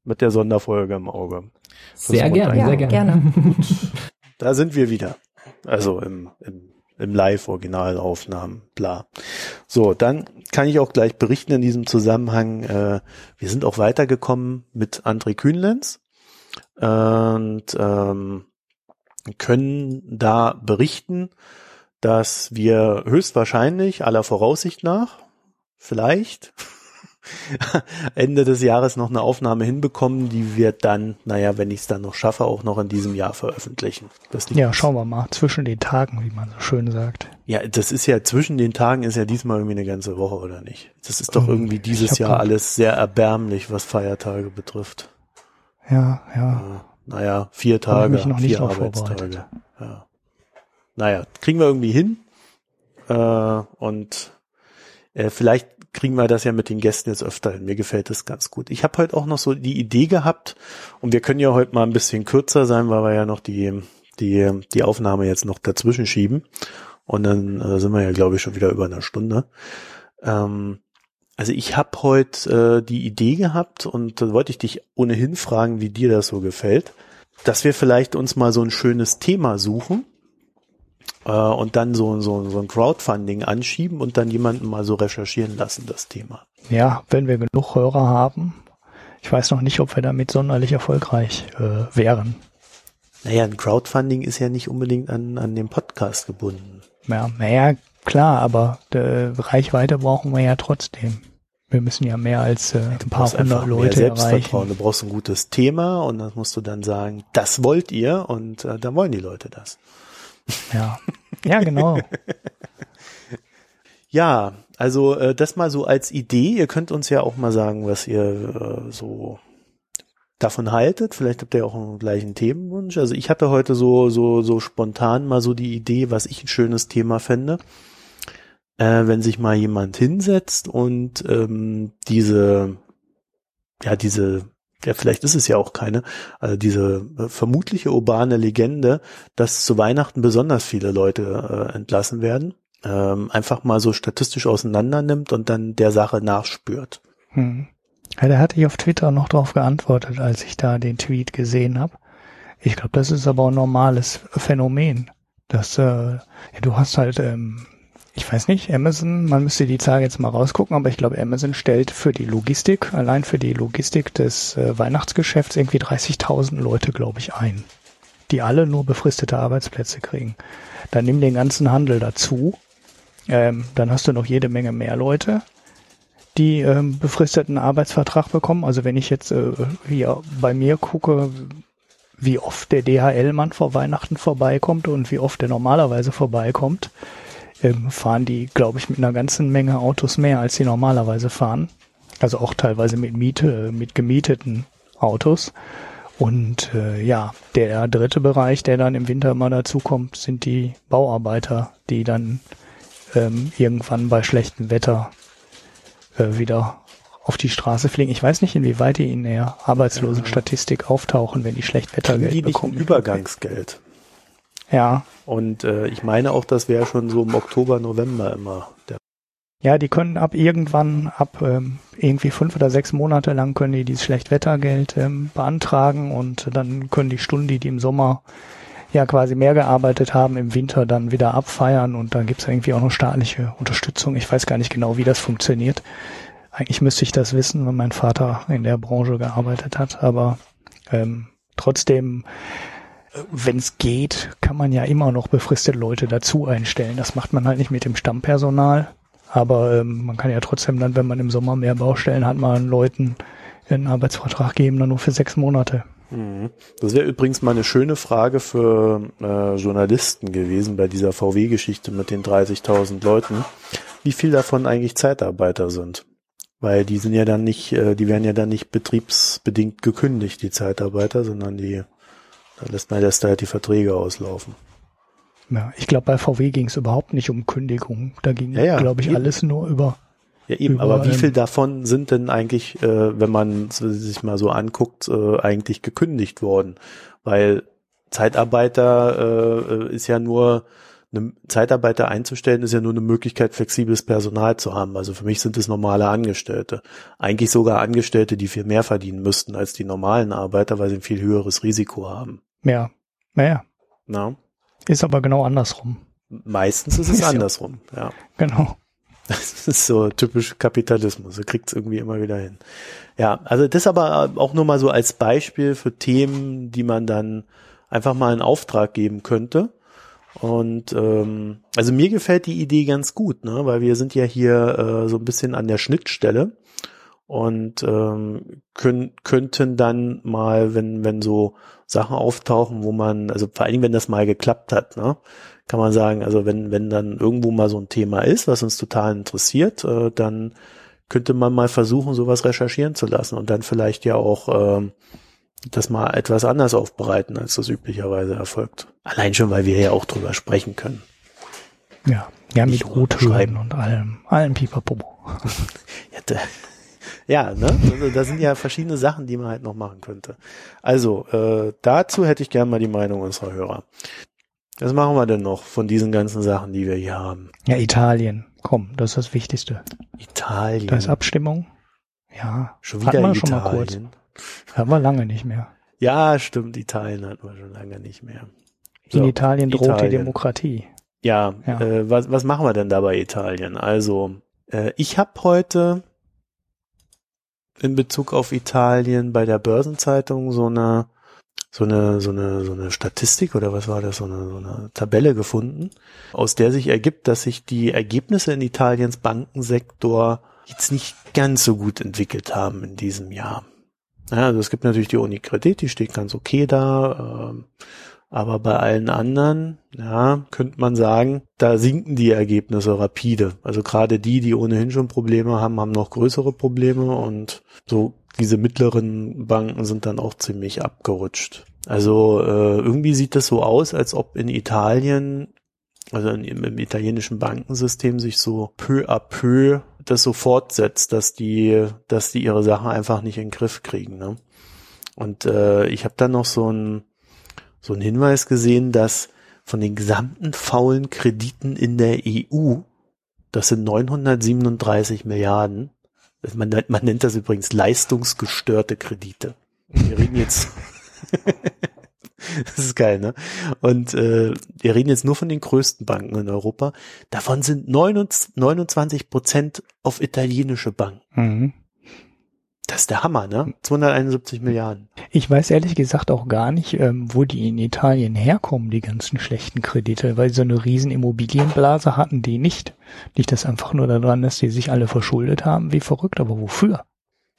mit der Sonderfolge im Auge. Sehr gerne, sehr gerne. gerne. Da sind wir wieder. Also im, im, im Live-Originalaufnahmen, bla. So, dann kann ich auch gleich berichten in diesem Zusammenhang, äh, wir sind auch weitergekommen mit André Kühnlenz und ähm, können da berichten, dass wir höchstwahrscheinlich aller Voraussicht nach vielleicht Ende des Jahres noch eine Aufnahme hinbekommen, die wir dann, naja, wenn ich es dann noch schaffe, auch noch in diesem Jahr veröffentlichen. Ja, schauen wir mal. Zwischen den Tagen, wie man so schön sagt. Ja, das ist ja zwischen den Tagen ist ja diesmal irgendwie eine ganze Woche, oder nicht? Das ist doch Ähm, irgendwie dieses Jahr alles sehr erbärmlich, was Feiertage betrifft. Ja, ja. Äh, naja, vier Tage, vier Arbeitstage. Ja. Naja, kriegen wir irgendwie hin. Äh, und äh, vielleicht kriegen wir das ja mit den Gästen jetzt öfter hin. Mir gefällt das ganz gut. Ich habe heute auch noch so die Idee gehabt, und wir können ja heute mal ein bisschen kürzer sein, weil wir ja noch die, die, die Aufnahme jetzt noch dazwischen schieben. Und dann äh, sind wir ja, glaube ich, schon wieder über einer Stunde. Ähm, also ich habe heute äh, die Idee gehabt und da wollte ich dich ohnehin fragen, wie dir das so gefällt, dass wir vielleicht uns mal so ein schönes Thema suchen äh, und dann so, so, so ein Crowdfunding anschieben und dann jemanden mal so recherchieren lassen, das Thema. Ja, wenn wir genug Hörer haben. Ich weiß noch nicht, ob wir damit sonderlich erfolgreich äh, wären. Naja, ein Crowdfunding ist ja nicht unbedingt an, an den Podcast gebunden. Ja, naja, klar, aber äh, Reichweite brauchen wir ja trotzdem. Wir müssen ja mehr als äh, ein paar hundert Leute Selbstvertrauen. erreichen. Du brauchst ein gutes Thema und dann musst du dann sagen, das wollt ihr und äh, dann wollen die Leute das. Ja, ja genau. Ja, also äh, das mal so als Idee. Ihr könnt uns ja auch mal sagen, was ihr äh, so davon haltet. Vielleicht habt ihr auch einen gleichen Themenwunsch. Also ich hatte heute so so so spontan mal so die Idee, was ich ein schönes Thema fände, äh, wenn sich mal jemand hinsetzt und ähm, diese ja diese ja, vielleicht ist es ja auch keine, also diese äh, vermutliche urbane Legende, dass zu Weihnachten besonders viele Leute äh, entlassen werden ähm, einfach mal so statistisch auseinander nimmt und dann der Sache nachspürt. Hm. Ja, da hatte ich auf Twitter noch drauf geantwortet, als ich da den Tweet gesehen habe. Ich glaube, das ist aber ein normales Phänomen. Dass, äh, ja, du hast halt, ähm, ich weiß nicht, Amazon, man müsste die Zahl jetzt mal rausgucken, aber ich glaube, Amazon stellt für die Logistik, allein für die Logistik des äh, Weihnachtsgeschäfts irgendwie 30.000 Leute, glaube ich, ein. Die alle nur befristete Arbeitsplätze kriegen. Dann nimm den ganzen Handel dazu. Ähm, dann hast du noch jede Menge mehr Leute, die ähm, befristeten Arbeitsvertrag bekommen. Also wenn ich jetzt äh, hier bei mir gucke, wie oft der DHL-Mann vor Weihnachten vorbeikommt und wie oft der normalerweise vorbeikommt, ähm, fahren die, glaube ich, mit einer ganzen Menge Autos mehr, als sie normalerweise fahren. Also auch teilweise mit Miete, äh, mit gemieteten Autos. Und äh, ja, der dritte Bereich, der dann im Winter mal dazukommt, sind die Bauarbeiter, die dann ähm, irgendwann bei schlechtem Wetter äh, wieder auf die Straße fliegen. Ich weiß nicht, inwieweit die in der Arbeitslosenstatistik auftauchen, wenn die schlecht Wettergeld die bekommen. Übergangsgeld? Ja, Und äh, ich meine auch, das wäre schon so im Oktober, November immer. Der ja, die können ab irgendwann, ab ähm, irgendwie fünf oder sechs Monate lang können die dieses Schlechtwettergeld ähm, beantragen und dann können die Stunden, die die im Sommer ja quasi mehr gearbeitet haben, im Winter dann wieder abfeiern und dann gibt's irgendwie auch noch staatliche Unterstützung. Ich weiß gar nicht genau, wie das funktioniert. Eigentlich müsste ich das wissen, wenn mein Vater in der Branche gearbeitet hat, aber ähm, trotzdem, wenn es geht, kann man ja immer noch befristete Leute dazu einstellen. Das macht man halt nicht mit dem Stammpersonal, aber ähm, man kann ja trotzdem dann, wenn man im Sommer mehr Baustellen hat, mal Leuten einen Arbeitsvertrag geben, dann nur für sechs Monate. Mhm. Das wäre übrigens mal eine schöne Frage für äh, Journalisten gewesen bei dieser VW-Geschichte mit den 30.000 Leuten, wie viel davon eigentlich Zeitarbeiter sind. Weil die sind ja dann nicht, äh, die werden ja dann nicht betriebsbedingt gekündigt, die Zeitarbeiter, sondern die, da lässt man lässt halt die Verträge auslaufen. Ja, ich glaube, bei VW ging es überhaupt nicht um Kündigung. Da ging, Ja, ja, glaube ich, eben. alles nur über. Ja, eben, Über, aber wie ähm, viel davon sind denn eigentlich, äh, wenn man sich mal so anguckt, äh, eigentlich gekündigt worden? Weil Zeitarbeiter äh, ist ja nur, eine Zeitarbeiter einzustellen, ist ja nur eine Möglichkeit, flexibles Personal zu haben. Also für mich sind es normale Angestellte. Eigentlich sogar Angestellte, die viel mehr verdienen müssten als die normalen Arbeiter, weil sie ein viel höheres Risiko haben. Ja, naja, Na? ist aber genau andersrum. Meistens ist es Ist ja- andersrum, ja. Genau. Das ist so typisch Kapitalismus. Er kriegt es irgendwie immer wieder hin. Ja, also das aber auch nur mal so als Beispiel für Themen, die man dann einfach mal in Auftrag geben könnte. Und ähm, also mir gefällt die Idee ganz gut, ne? weil wir sind ja hier äh, so ein bisschen an der Schnittstelle und ähm, können, könnten dann mal, wenn, wenn so Sachen auftauchen, wo man, also vor allen Dingen, wenn das mal geklappt hat, ne, kann man sagen, also wenn, wenn dann irgendwo mal so ein Thema ist, was uns total interessiert, äh, dann könnte man mal versuchen, sowas recherchieren zu lassen und dann vielleicht ja auch ähm, das mal etwas anders aufbereiten, als das üblicherweise erfolgt. Allein schon, weil wir ja auch drüber sprechen können. Ja, ja mit Rothören schreiben. und allem, allem Pipapopo. Ja, ja ne? Also, da sind ja verschiedene Sachen, die man halt noch machen könnte. Also, äh, dazu hätte ich gerne mal die Meinung unserer Hörer. Was machen wir denn noch von diesen ganzen Sachen, die wir hier haben? Ja, Italien. Komm, das ist das Wichtigste. Italien. Da ist Abstimmung. Ja, Schon hatten wieder wir schon mal kurz. Italien. Haben wir lange nicht mehr. Ja, stimmt, Italien hatten wir schon lange nicht mehr. In So, Italien droht die Italien. Demokratie. Ja, Ja. Äh, was, was machen wir denn da bei Italien? Also, äh, ich habe heute in Bezug auf Italien bei der Börsenzeitung so eine so eine so eine so eine Statistik oder was war das so eine so eine Tabelle gefunden, aus der sich ergibt, dass sich die Ergebnisse in Italiens Bankensektor jetzt nicht ganz so gut entwickelt haben in diesem Jahr. Ja, also es gibt natürlich die Unicredit, die steht ganz okay da, ähm, aber bei allen anderen, ja, könnte man sagen, da sinken die Ergebnisse rapide. Also gerade die, die ohnehin schon Probleme haben, haben noch größere Probleme und so diese mittleren Banken sind dann auch ziemlich abgerutscht. Also äh, irgendwie sieht das so aus, als ob in Italien, also in, im, im italienischen Bankensystem sich so peu à peu das so fortsetzt, dass die, dass die ihre Sachen einfach nicht in den Griff kriegen. Ne? Und äh, ich habe dann noch so ein so einen Hinweis gesehen, dass von den gesamten faulen Krediten in der EU, das sind 937 Milliarden, man, nennt- man nennt das übrigens leistungsgestörte Kredite. Wir reden jetzt, das ist geil, ne? Und äh, wir reden jetzt nur von den größten Banken in Europa. Davon sind 29 29 Prozent auf italienische Banken. Mhm. Das ist der Hammer, ne? 271 Milliarden. Ich weiß ehrlich gesagt auch gar nicht, ähm, wo die in Italien herkommen, die ganzen schlechten Kredite, weil so eine riesen Immobilienblase hatten die nicht. Liegt das einfach nur daran, dass die sich alle verschuldet haben, wie verrückt, aber wofür?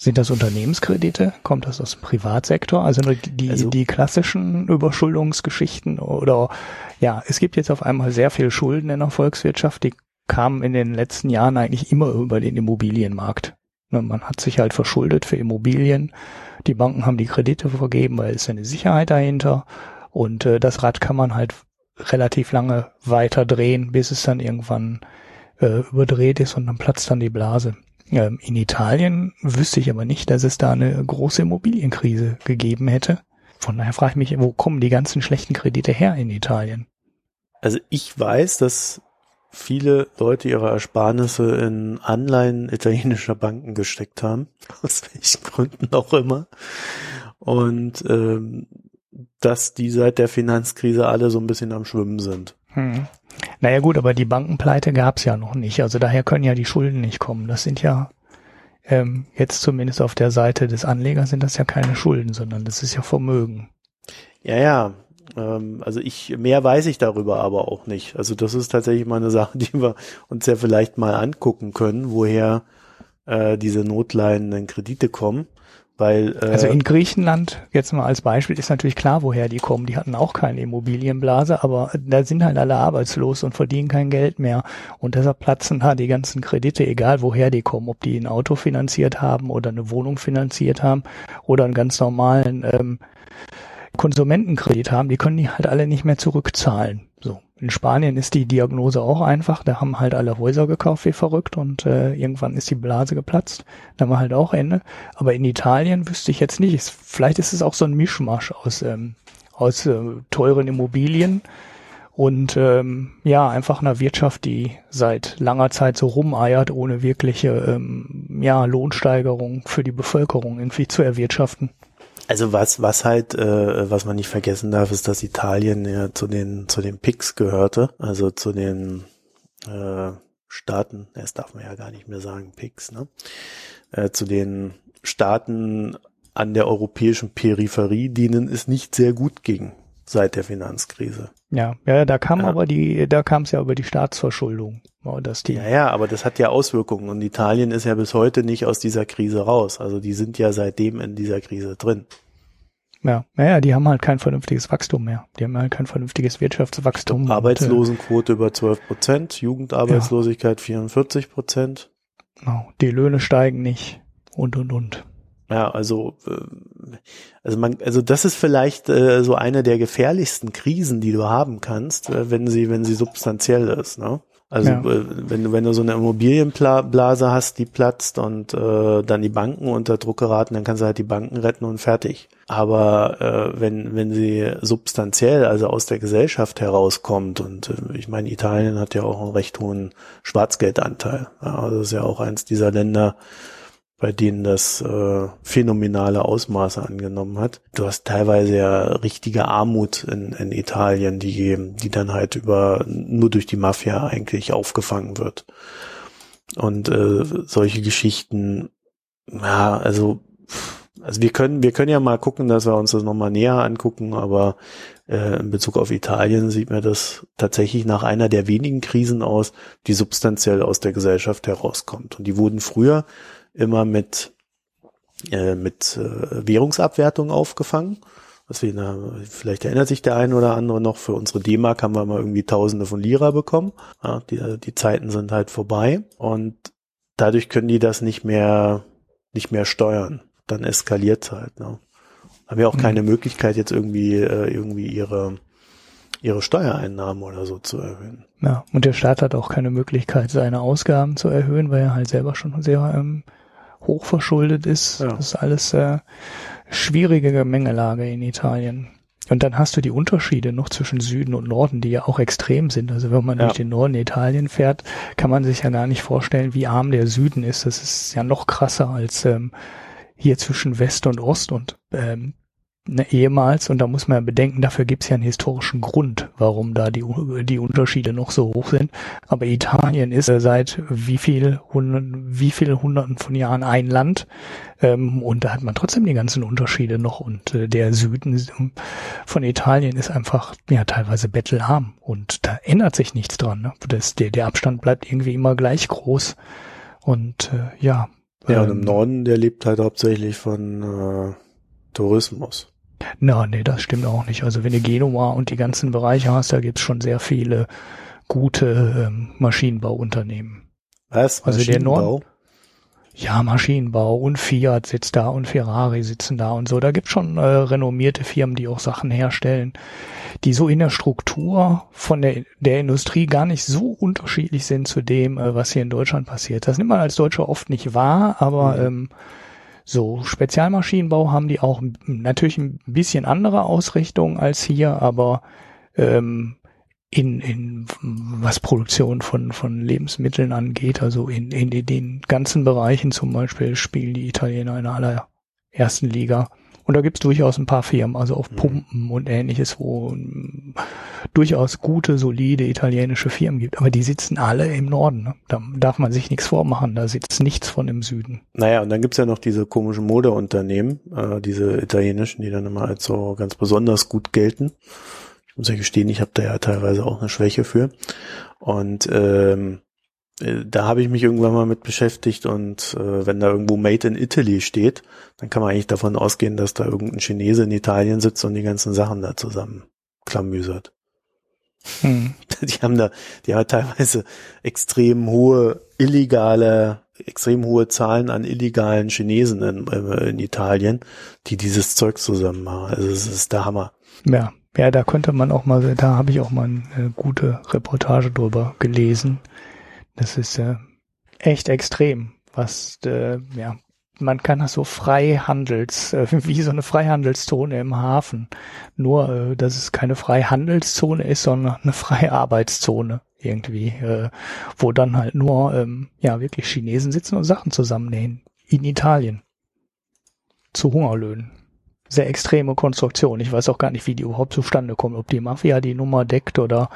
Sind das Unternehmenskredite? Kommt das aus dem Privatsektor? Also nur die, Also- die klassischen Überschuldungsgeschichten oder ja, es gibt jetzt auf einmal sehr viel Schulden in der Volkswirtschaft, die kamen in den letzten Jahren eigentlich immer über den Immobilienmarkt. Ne, Man hat sich halt verschuldet für Immobilien. Die Banken haben die Kredite vergeben, weil es eine Sicherheit dahinter. Und äh, das Rad kann man halt relativ lange weiter drehen, bis es dann irgendwann äh, überdreht ist und dann platzt dann die Blase. Ähm, in Italien wüsste ich aber nicht, dass es da eine große Immobilienkrise gegeben hätte. Von daher frage ich mich, wo kommen die ganzen schlechten Kredite her in Italien? Also ich weiß, dass viele Leute ihre Ersparnisse in Anleihen italienischer Banken gesteckt haben, aus welchen Gründen auch immer. Und ähm, dass die seit der Finanzkrise alle so ein bisschen am Schwimmen sind. Hm. Naja gut, aber die Bankenpleite gab's ja noch nicht. Also daher können ja die Schulden nicht kommen. Das sind ja ähm, jetzt zumindest auf der Seite des Anlegers sind das ja keine Schulden, sondern das ist ja Vermögen. Ja, ja. Ähm, also ich mehr weiß ich darüber aber auch nicht. Also das ist tatsächlich mal eine Sache, die wir uns ja vielleicht mal angucken können, woher äh, diese notleidenden Kredite kommen. Weil äh, Also in Griechenland, jetzt mal als Beispiel, ist natürlich klar, woher die kommen. Die hatten auch keine Immobilienblase, aber da sind halt alle arbeitslos und verdienen kein Geld mehr. Und deshalb platzen da die ganzen Kredite, egal woher die kommen, ob die ein Auto finanziert haben oder eine Wohnung finanziert haben oder einen ganz normalen ähm, Konsumentenkredit haben, die können die halt alle nicht mehr zurückzahlen. So. in Spanien ist die Diagnose auch einfach. Da haben halt alle Häuser gekauft wie verrückt und äh, irgendwann ist die Blase geplatzt. Dann war halt auch Ende. Aber in Italien wüsste ich jetzt nicht. Vielleicht ist es auch so ein Mischmasch aus, ähm, aus äh, teuren Immobilien und ähm, ja, einfach einer Wirtschaft, die seit langer Zeit so rumeiert, ohne wirkliche ähm, ja, Lohnsteigerung für die Bevölkerung irgendwie zu erwirtschaften. Also was, was halt, äh, was man nicht vergessen darf, ist, dass Italien ja zu den, zu den PICs gehörte, also zu den äh, Staaten, das darf man ja gar nicht mehr sagen, PICs, ne? Äh, zu den Staaten an der europäischen Peripherie, denen es nicht sehr gut ging seit der Finanzkrise. Ja, ja, da kam ja. aber die, da kam es ja über die Staatsverschuldung. Das die. Ja, ja, aber das hat ja Auswirkungen und Italien ist ja bis heute nicht aus dieser Krise raus. Also die sind ja seitdem in dieser Krise drin. Ja, naja, die haben halt kein vernünftiges Wachstum mehr. Die haben halt kein vernünftiges Wirtschaftswachstum. Glaub, Arbeitslosenquote und, äh, über 12 Prozent, Jugendarbeitslosigkeit ja. 44 Prozent. Genau, die Löhne steigen nicht und und und. Ja, also, äh, also man, also das ist vielleicht äh, so eine der gefährlichsten Krisen, die du haben kannst, äh, wenn sie, wenn sie substanziell ist, ne? Also ja. äh, wenn du wenn du so eine Immobilienblase hast, die platzt und äh, dann die Banken unter Druck geraten, dann kannst du halt die Banken retten und fertig. Aber äh, wenn wenn sie substanziell, also aus der Gesellschaft herauskommt und äh, ich meine Italien hat ja auch einen recht hohen Schwarzgeldanteil. Ja, also das ist ja auch eins dieser Länder, bei denen das äh, phänomenale Ausmaße angenommen hat. Du hast teilweise ja richtige Armut in, in Italien, die, die dann halt über nur durch die Mafia eigentlich aufgefangen wird. Und äh, solche Geschichten, ja, also also wir können, wir können ja mal gucken, dass wir uns das nochmal näher angucken, aber äh, in Bezug auf Italien sieht mir das tatsächlich nach einer der wenigen Krisen aus, die substanziell aus der Gesellschaft herauskommt. Und die wurden früher immer mit, äh, mit äh, Währungsabwertung aufgefangen. Was wir, na, vielleicht erinnert sich der eine oder andere noch, für unsere D-Mark haben wir mal irgendwie Tausende von Lira bekommen. Ja, die, die Zeiten sind halt vorbei und dadurch können die das nicht mehr, nicht mehr steuern. Dann eskaliert halt. Ne? Haben ja auch mhm. keine Möglichkeit jetzt irgendwie, äh, irgendwie ihre, ihre Steuereinnahmen oder so zu erhöhen. Ja, und der Staat hat auch keine Möglichkeit, seine Ausgaben zu erhöhen, weil er halt selber schon sehr ähm, hochverschuldet ist. Ja. Das ist alles äh, schwierige Gemengelage in Italien. Und dann hast du die Unterschiede noch zwischen Süden und Norden, die ja auch extrem sind. Also wenn man ja. durch den Norden Italien fährt, kann man sich ja gar nicht vorstellen, wie arm der Süden ist. Das ist ja noch krasser als ähm, hier zwischen West und Ost. Und ähm, ne, ehemals, und da muss man ja bedenken, dafür gibt es ja einen historischen Grund, warum da die, die Unterschiede noch so hoch sind. Aber Italien ist äh, seit wie viel, wie viel hunderten von Jahren ein Land ähm, und da hat man trotzdem die ganzen Unterschiede noch und äh, der Süden von Italien ist einfach ja teilweise bettelarm und da ändert sich nichts dran. Ne? Das, der, der Abstand bleibt irgendwie immer gleich groß und äh, ja. Ja, und im ähm, Norden, der lebt halt hauptsächlich von äh, Tourismus. Na, nee, das stimmt auch nicht. Also wenn du Genua und die ganzen Bereiche hast, da gibt's schon sehr viele gute ähm, Maschinenbauunternehmen. Was? Also der Nord ja, Maschinenbau und Fiat sitzt da und Ferrari sitzen da und so. Da gibt's schon äh, renommierte Firmen, die auch Sachen herstellen, die so in der Struktur von der, der Industrie gar nicht so unterschiedlich sind zu dem, äh, was hier in Deutschland passiert. Das nimmt man als Deutscher oft nicht wahr, aber mhm. ähm, so, Spezialmaschinenbau haben die auch natürlich ein bisschen andere Ausrichtung als hier, aber ähm, in, in was Produktion von, von Lebensmitteln angeht, also in, in den ganzen Bereichen zum Beispiel spielen die Italiener in aller ersten Liga. Und da gibt's durchaus ein paar Firmen, also auf mhm. Pumpen und ähnliches, wo ähm, durchaus gute, solide italienische Firmen gibt. Aber die sitzen alle im Norden. Ne? Da darf man sich nichts vormachen. Da sitzt nichts von im Süden. Naja, und dann gibt's ja noch diese komischen Modeunternehmen, äh, diese italienischen, die dann immer als so ganz besonders gut gelten. Ich muss ja gestehen, ich habe da ja teilweise auch eine Schwäche für. Und ähm, äh, da habe ich mich irgendwann mal mit beschäftigt und äh, wenn da irgendwo Made in Italy steht, dann kann man eigentlich davon ausgehen, dass da irgendein Chinese in Italien sitzt und die ganzen Sachen da zusammen klamüsert. Hm. Die haben da, die haben teilweise extrem hohe illegale, extrem hohe Zahlen an illegalen Chinesen in, in Italien, die dieses Zeug zusammen machen. Also es ist der Hammer. Ja, Ja, da könnte man auch mal, da habe ich auch mal eine gute Reportage drüber gelesen. Das ist äh, echt extrem, was äh, ja man kann das so Freihandels, äh, wie so eine Freihandelszone im Hafen. Nur, äh, dass es keine Freihandelszone ist, sondern eine freie Arbeitszone irgendwie, äh, wo dann halt nur ähm, ja wirklich Chinesen sitzen und Sachen zusammennähen. In Italien. Zu Hungerlöhnen. Sehr extreme Konstruktion. Ich weiß auch gar nicht, wie die überhaupt zustande kommen. Ob die Mafia die Nummer deckt oder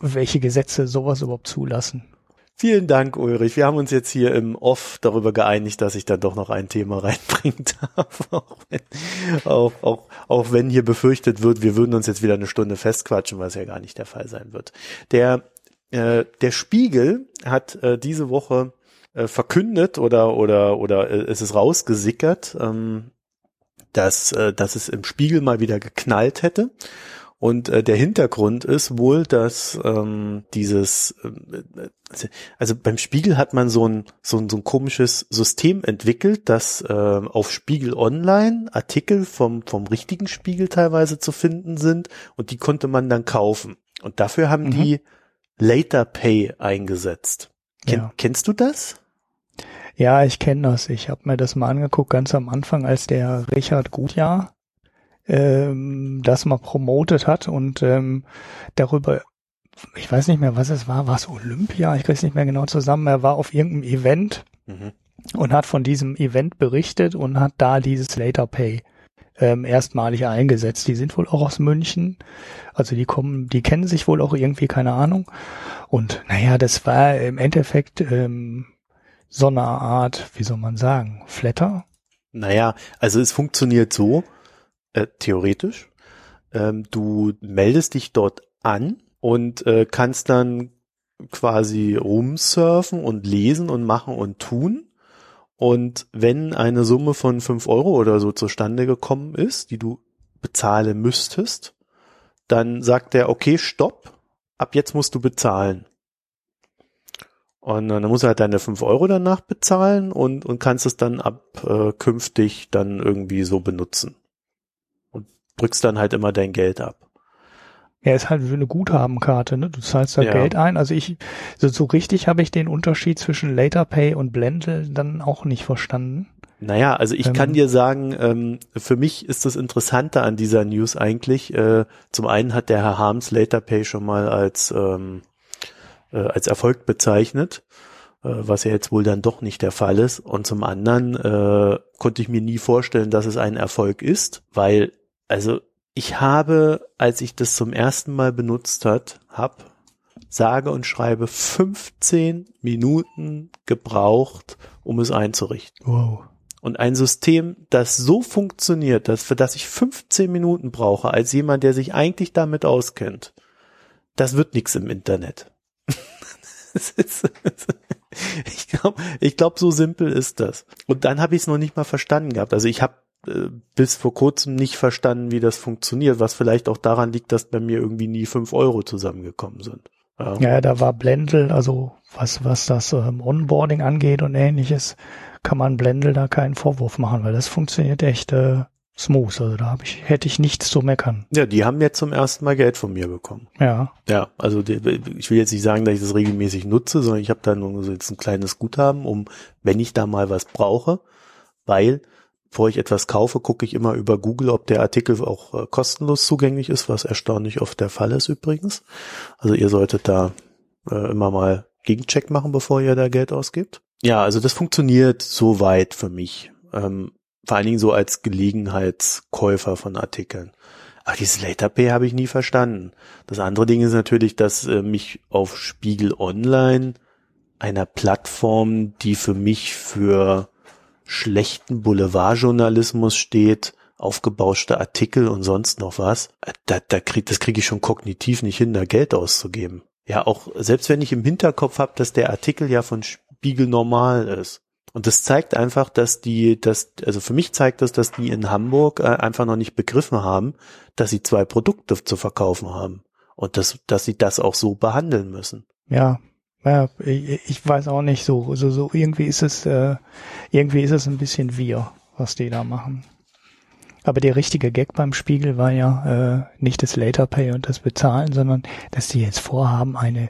welche Gesetze sowas überhaupt zulassen. Vielen Dank, Ulrich. Wir haben uns jetzt hier im Off darüber geeinigt, dass ich dann doch noch ein Thema reinbringen darf. Auch wenn, auch, auch, auch wenn hier befürchtet wird, wir würden uns jetzt wieder eine Stunde festquatschen, was ja gar nicht der Fall sein wird. Der, äh, der Spiegel hat äh, diese Woche äh, verkündet oder, oder, oder äh, es ist rausgesickert, ähm, dass, äh, dass es im Spiegel mal wieder geknallt hätte. Und äh, der Hintergrund ist wohl, dass ähm, dieses, äh, also beim Spiegel hat man so ein, so ein, so ein komisches System entwickelt, dass äh, auf Spiegel Online Artikel vom, vom richtigen Spiegel teilweise zu finden sind und die konnte man dann kaufen. Und dafür haben mhm. die Later Pay eingesetzt. Ken, ja. Kennst du das? Ja, ich kenne das. Ich habe mir das mal angeguckt, ganz am Anfang, als der Richard Gutjahr ähm, das mal promotet hat und ähm, darüber, ich weiß nicht mehr, was es war, war es Olympia? Ich kriege es nicht mehr genau zusammen. Er war auf irgendeinem Event mhm. und hat von diesem Event berichtet und hat da dieses Later Pay ähm, erstmalig eingesetzt. Die sind wohl auch aus München. Also die kommen, die kennen sich wohl auch irgendwie, keine Ahnung. Und naja, das war im Endeffekt ähm, so eine Art, wie soll man sagen, Flatter? Naja, also es funktioniert so, äh, theoretisch. Ähm, du meldest dich dort an und äh, kannst dann quasi rumsurfen und lesen und machen und tun. Und wenn eine Summe von fünf Euro oder so zustande gekommen ist, die du bezahlen müsstest, dann sagt er, okay, stopp, ab jetzt musst du bezahlen. Und dann musst du halt deine fünf Euro danach bezahlen und, und kannst es dann ab äh, künftig dann irgendwie so benutzen drückst dann halt immer dein Geld ab. Ja, ist halt wie eine Guthabenkarte, ne? Du zahlst da ja. Geld ein. Also ich, so, so richtig habe ich den Unterschied zwischen Later Pay und Blendel dann auch nicht verstanden. Naja, also ich ähm, kann dir sagen, ähm, für mich ist das Interessante an dieser News eigentlich, äh, zum einen hat der Herr Harms Later Pay schon mal als, ähm, äh, als Erfolg bezeichnet, äh, was ja jetzt wohl dann doch nicht der Fall ist. Und zum anderen äh, konnte ich mir nie vorstellen, dass es ein Erfolg ist, weil also ich habe, als ich das zum ersten Mal benutzt hat, hab sage und schreibe 15 Minuten gebraucht, um es einzurichten. Wow. Und ein System, das so funktioniert, dass, für das ich 15 Minuten brauche, als jemand, der sich eigentlich damit auskennt, das wird nichts im Internet. ich glaube, ich glaub, so simpel ist das. Und dann habe ich es noch nicht mal verstanden gehabt. Also ich habe äh, bis vor kurzem nicht verstanden, wie das funktioniert, was vielleicht auch daran liegt, dass bei mir irgendwie nie fünf Euro zusammengekommen sind. Ja, ja da war Blendel, also was, was das ähm, Onboarding angeht und ähnliches, kann man Blendel da keinen Vorwurf machen, weil das funktioniert echt äh, smooth. Also da hab ich, hätte ich nichts zu meckern. Ja, die haben jetzt zum ersten Mal Geld von mir bekommen. Ja. Ja, also die, ich will jetzt nicht sagen, dass ich das regelmäßig nutze, sondern ich habe da nur so jetzt ein kleines Guthaben, um, wenn ich da mal was brauche, weil bevor ich etwas kaufe, gucke ich immer über Google, ob der Artikel auch äh, kostenlos zugänglich ist, was erstaunlich oft der Fall ist übrigens. Also ihr solltet da äh, immer mal Gegencheck machen, bevor ihr da Geld ausgibt. Ja, also das funktioniert soweit für mich. Ähm, vor allen Dingen so als Gelegenheitskäufer von Artikeln. Aber dieses Later Pay habe ich nie verstanden. Das andere Ding ist natürlich, dass äh, mich auf Spiegel Online einer Plattform, die für mich für schlechten Boulevardjournalismus steht, aufgebauschte Artikel und sonst noch was, da, da krieg, das kriege ich schon kognitiv nicht hin, da Geld auszugeben. Ja, auch selbst wenn ich im Hinterkopf habe, dass der Artikel ja von Spiegel normal ist. Und das zeigt einfach, dass die, dass, also für mich zeigt das, dass die in Hamburg äh, einfach noch nicht begriffen haben, dass sie zwei Produkte zu verkaufen haben. Und dass, dass sie das auch so behandeln müssen. Ja, ja, ich weiß auch nicht so, so, so irgendwie ist es, äh, irgendwie ist es ein bisschen wir, was die da machen. Aber der richtige Gag beim Spiegel war ja äh, nicht das Later Pay und das Bezahlen, sondern dass die jetzt vorhaben, eine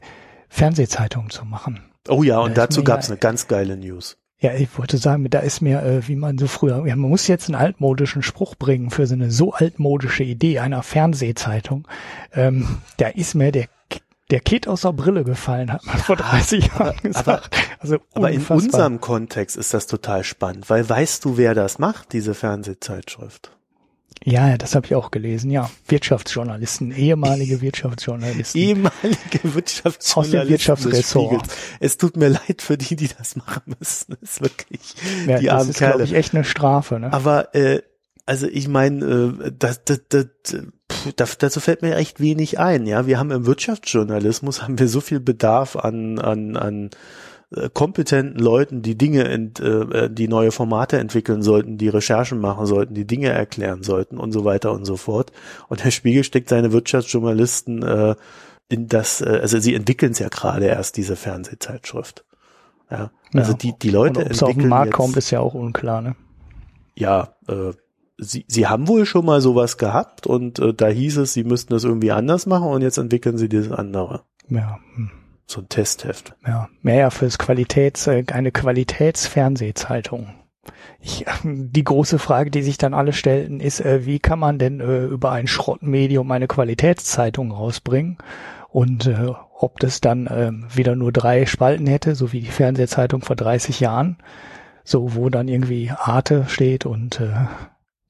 Fernsehzeitung zu machen. Oh ja, und Da dazu gab es ja- eine ganz geile News. Ja, ich wollte sagen, da ist mir, äh, wie man so früher, ja, man muss jetzt einen altmodischen Spruch bringen für so eine so altmodische Idee einer Fernsehzeitung. Ähm, da ist mir der der Kit aus der Brille gefallen, hat man vor 30 Jahren gesagt. also Aber in unserem Kontext ist das total spannend, weil weißt du, wer das macht, diese Fernsehzeitschrift? Ja, das habe ich auch gelesen, ja. Wirtschaftsjournalisten, ehemalige Wirtschaftsjournalisten. Ehemalige Wirtschaftsjournalisten Aus dem Wirtschaftsressort. Es tut mir leid für die, die das machen müssen. Das ist wirklich ja, die das ist, glaube ich, echt eine Strafe. Ne? Aber äh, also ich meine, äh, das, das, das, da- dazu fällt mir echt wenig ein. Ja, wir haben im Wirtschaftsjournalismus haben wir so viel Bedarf an an an äh, kompetenten Leuten, die Dinge, ent, äh, die neue Formate entwickeln sollten, die Recherchen machen sollten, die Dinge erklären sollten und so weiter und so fort. Und der Spiegel steckt seine Wirtschaftsjournalisten äh, in das, äh, also sie entwickeln es ja gerade erst diese Fernsehzeitschrift. Ja, also Ja. die die Leute Und ob es auf den entwickeln Markt jetzt, kommt, ist ja auch unklar. Ne? ja, äh, sie, sie haben wohl schon mal sowas gehabt und äh, da hieß es, sie müssten das irgendwie anders machen und jetzt entwickeln sie dieses andere. Ja, hm. So ein Testheft. Ja, mehr ja fürs Qualitäts, äh, eine Qualitätsfernsehzeitung. Ich, die große Frage, die sich dann alle stellten, ist, äh, wie kann man denn äh, über ein Schrottmedium eine Qualitätszeitung rausbringen? Und äh, ob das dann ähm, wieder nur drei Spalten hätte, so wie die Fernsehzeitung vor 30 Jahren, so wo dann irgendwie Arte steht und äh,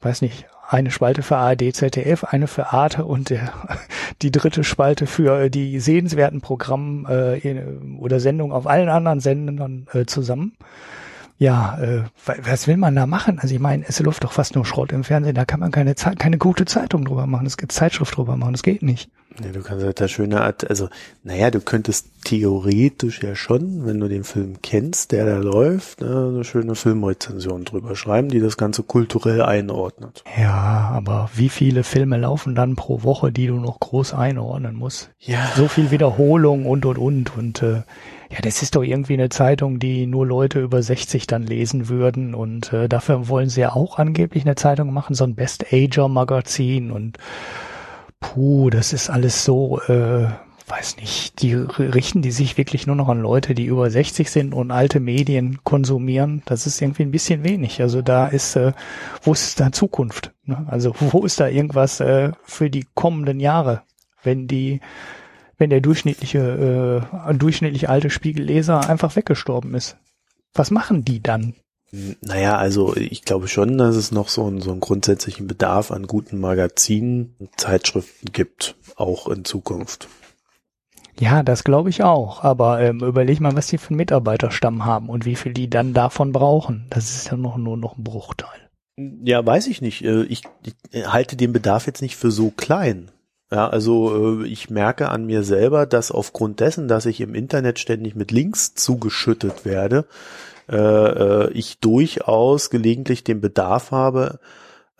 weiß nicht, eine Spalte für ARD, ZDF, eine für Arte und äh, die dritte Spalte für äh, die sehenswerten Programme äh, in- oder Sendungen auf allen anderen Sendern äh, zusammen. Ja, äh, wa- was will man da machen? Also ich meine, es läuft doch fast nur Schrott im Fernsehen, da kann man keine, keine gute Zeitung drüber machen, es gibt Zeitschrift drüber machen, das geht nicht. Ja, du kannst halt da schöne Art, also, naja, du könntest theoretisch ja schon, wenn du den Film kennst, der da läuft, ne, eine schöne Filmrezension drüber schreiben, die das Ganze kulturell einordnet. Ja, aber wie viele Filme laufen dann pro Woche, die du noch groß einordnen musst? Ja. so viel Wiederholung und und und und äh, ja, das ist doch irgendwie eine Zeitung, die nur Leute über 60 dann lesen würden und äh, dafür wollen sie ja auch angeblich eine Zeitung machen, so ein Best Ager Magazin und puh, das ist alles so, äh, weiß nicht, die richten die sich wirklich nur noch an Leute, die über 60 sind und alte Medien konsumieren. Das ist irgendwie ein bisschen wenig. Also da ist, äh, wo ist da Zukunft? Ne? Also wo ist da irgendwas äh, für die kommenden Jahre, wenn die wenn der durchschnittliche, äh, durchschnittlich alte Spiegelleser einfach weggestorben ist. Was machen die dann? Naja, also ich glaube schon, dass es noch so einen, so einen grundsätzlichen Bedarf an guten Magazinen und Zeitschriften gibt, auch in Zukunft. Ja, das glaube ich auch. Aber ähm, überleg mal, was die für einen Mitarbeiterstamm haben und wie viel die dann davon brauchen. Das ist ja noch nur noch ein Bruchteil. Ja, weiß ich nicht. Äh, Ich, ich halte den Bedarf jetzt nicht für so klein. Ja, also äh, ich merke an mir selber, dass aufgrund dessen, dass ich im Internet ständig mit Links zugeschüttet werde, äh, äh, ich durchaus gelegentlich den Bedarf habe,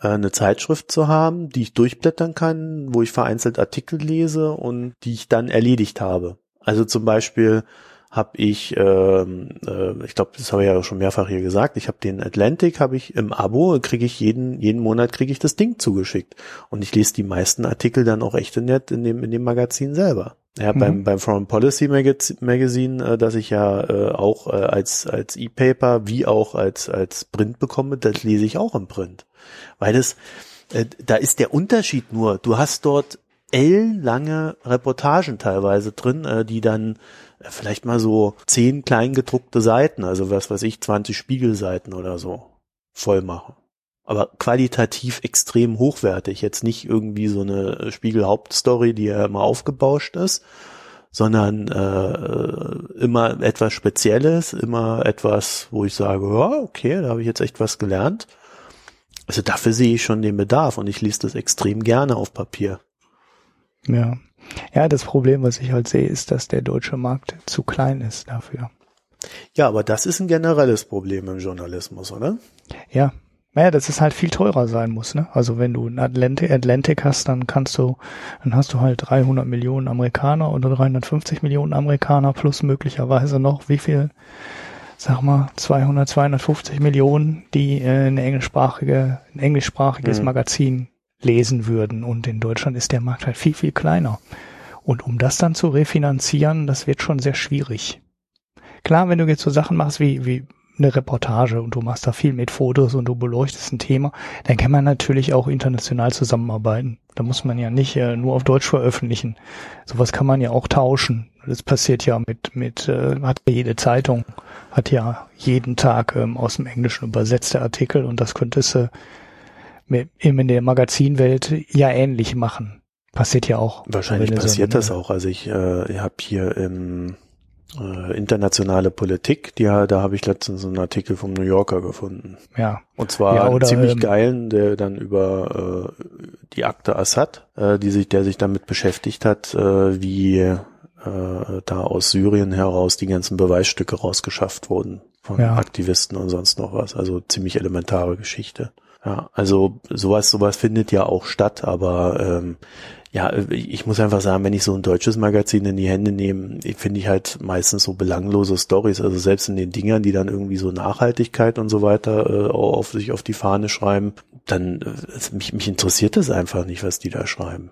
äh, eine Zeitschrift zu haben, die ich durchblättern kann, wo ich vereinzelt Artikel lese und die ich dann erledigt habe. Also zum Beispiel habe ich, ähm, äh, ich glaube, das habe ich ja schon mehrfach hier gesagt, ich habe den Atlantic, habe ich im Abo, kriege ich jeden jeden Monat kriege ich das Ding zugeschickt und ich lese die meisten Artikel dann auch echt nett in dem in dem Magazin selber. Ja, Mhm. beim beim Foreign Policy Magaz Magazine, äh, das ich ja äh, auch äh, als als E-Paper wie auch als als Print bekomme, das lese ich auch im Print, weil das äh, da ist der Unterschied nur, du hast dort ellenlange Reportagen teilweise drin, äh, die dann äh, vielleicht mal so zehn kleingedruckte Seiten, also was weiß ich, 20 Spiegelseiten oder so voll machen. Aber qualitativ extrem hochwertig. Jetzt nicht irgendwie so eine Spiegel-Hauptstory, die ja immer aufgebauscht ist, sondern äh, immer etwas Spezielles, immer etwas, wo ich sage, ja, okay, da habe ich jetzt echt was gelernt. Also dafür sehe ich schon den Bedarf und ich lese das extrem gerne auf Papier. Ja. Ja, das Problem, was ich halt sehe, ist, dass der deutsche Markt zu klein ist dafür. Ja, aber das ist ein generelles Problem im Journalismus, oder? Ja. Naja, dass es halt viel teurer sein muss, ne? Also wenn du einen Atlantic, Atlantic hast, dann kannst du, dann hast du halt 300 Millionen Amerikaner oder 350 Millionen Amerikaner plus möglicherweise noch wie viel sag mal, 200, 250 Millionen, die äh, eine englischsprachige, ein englischsprachiges Mhm. Magazin lesen würden. Und in Deutschland ist der Markt halt viel, viel kleiner. Und um das dann zu refinanzieren, das wird schon sehr schwierig. Klar, wenn du jetzt so Sachen machst wie, wie eine Reportage und du machst da viel mit Fotos und du beleuchtest ein Thema, dann kann man natürlich auch international zusammenarbeiten. Da muss man ja nicht äh, nur auf Deutsch veröffentlichen. Sowas kann man ja auch tauschen. Das passiert ja mit, mit äh, hat ja jede Zeitung, hat ja jeden Tag ähm, aus dem Englischen übersetzte Artikel und das könntest du mit, eben in der Magazinwelt ja ähnlich machen. Passiert ja auch. Wahrscheinlich du so passiert ein- das auch. Also ich, äh, ich habe hier im äh, internationale Politik, die, da habe ich letztens einen Artikel vom New Yorker gefunden. Ja, Und zwar Ja, einen oder, ziemlich ähm, geilen, der dann über äh, die Akte Assad, äh, die sich, der sich damit beschäftigt hat, äh, wie äh, da aus Syrien heraus die ganzen Beweisstücke rausgeschafft wurden von Ja. Aktivisten und sonst noch was. Also ziemlich elementare Geschichte. Ja, also sowas, sowas findet ja auch statt, aber ähm, ja, ich muss einfach sagen, wenn ich so ein deutsches Magazin in die Hände nehme, finde ich halt meistens so belanglose Stories. Also selbst in den Dingern, die dann irgendwie so Nachhaltigkeit und so weiter äh, auf sich auf die Fahne schreiben, dann äh, mich, mich interessiert das einfach nicht, was die da schreiben.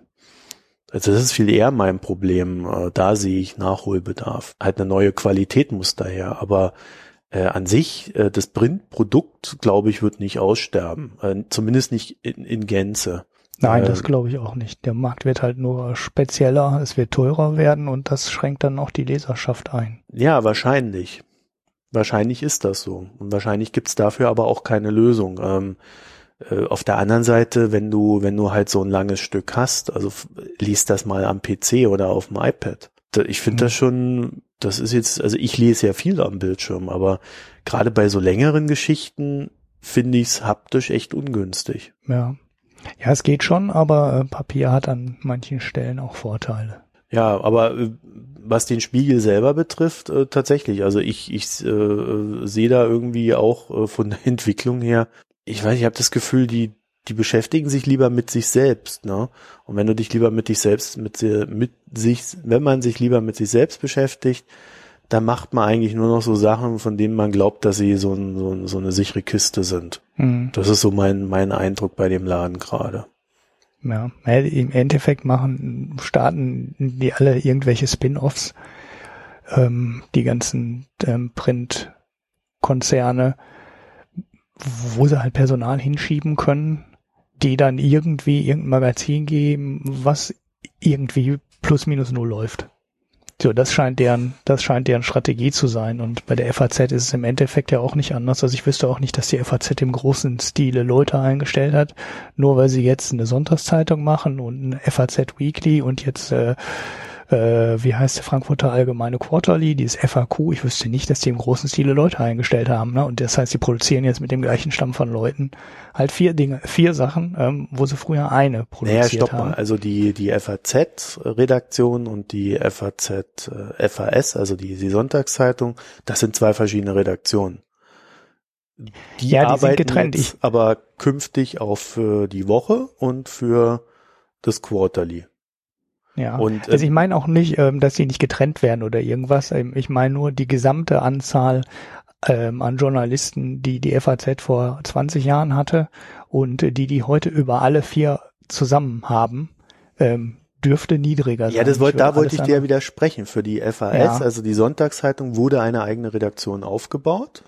Also das ist viel eher mein Problem. Äh, da sehe ich Nachholbedarf. Halt eine neue Qualität muss daher, aber äh, an sich, äh, das Printprodukt, glaube ich, wird nicht aussterben. Äh, zumindest nicht in, in Gänze. Nein, Äh, das glaube ich auch nicht. Der Markt wird halt nur spezieller, es wird teurer werden und das schränkt dann auch die Leserschaft ein. Ja, wahrscheinlich. Wahrscheinlich ist das so. Und wahrscheinlich gibt's dafür aber auch keine Lösung. Ähm, äh, auf der anderen Seite, wenn du, wenn du halt so ein langes Stück hast, also liest das mal am PC oder auf dem iPad. Ich finde Mhm. das schon, das ist jetzt, also ich lese ja viel am Bildschirm, aber gerade bei so längeren Geschichten finde ich es haptisch echt ungünstig. Ja. Ja, es geht schon, aber äh, Papier hat an manchen Stellen auch Vorteile. Ja, aber äh, was den Spiegel selber betrifft, äh, tatsächlich. Also ich, ich äh, sehe da irgendwie auch äh, von der Entwicklung her, ich weiß, ich habe das Gefühl, die, die beschäftigen sich lieber mit sich selbst, ne? Und wenn du dich lieber mit dich selbst, mit, mit sich, wenn man sich lieber mit sich selbst beschäftigt, dann macht man eigentlich nur noch so Sachen, von denen man glaubt, dass sie so, ein, so, ein, so eine sichere Kiste sind. Hm. Das ist so mein, mein Eindruck bei dem Laden gerade. Ja, ja, im Endeffekt machen, starten die alle irgendwelche Spin-offs, ähm, die ganzen ähm, Printkonzerne, wo sie halt Personal hinschieben können, die dann irgendwie irgendein Magazin geben, was irgendwie plus minus null läuft. So, das scheint deren, das scheint deren Strategie zu sein. Und bei der FAZ ist es im Endeffekt ja auch nicht anders. Also ich wüsste auch nicht, dass die FAZ im großen Stile Leute eingestellt hat, nur weil sie jetzt eine Sonntagszeitung machen und eine FAZ Weekly und jetzt äh, äh, wie heißt der Frankfurter Allgemeine Quarterly, dieses FAQ, ich wüsste nicht, dass die im großen Stile Leute eingestellt haben. Ne? Und das heißt, sie produzieren jetzt mit dem gleichen Stamm von Leuten halt vier Dinge, vier Sachen, ähm, wo sie früher eine produziert Naja, stopp haben. mal. Also die, die FAZ-Redaktion und die FAZ, äh, FAS, also die, die Sonntagszeitung, das sind zwei verschiedene Redaktionen. Die Ja, die sind arbeiten getrennt. jetzt aber künftig auch für die Woche und für das Quarterly. Ja. Und, also ich meine auch nicht, ähm, dass die nicht getrennt werden oder irgendwas. Ähm, Ich meine nur die gesamte Anzahl ähm, an Journalisten, die die FAZ vor 20 Jahren hatte und die die heute über alle vier zusammen haben, ähm, dürfte niedriger sein. Ja, das würde da wollte ich dir ja widersprechen. Für die FAS, Ja. also die Sonntagszeitung, wurde eine eigene Redaktion aufgebaut.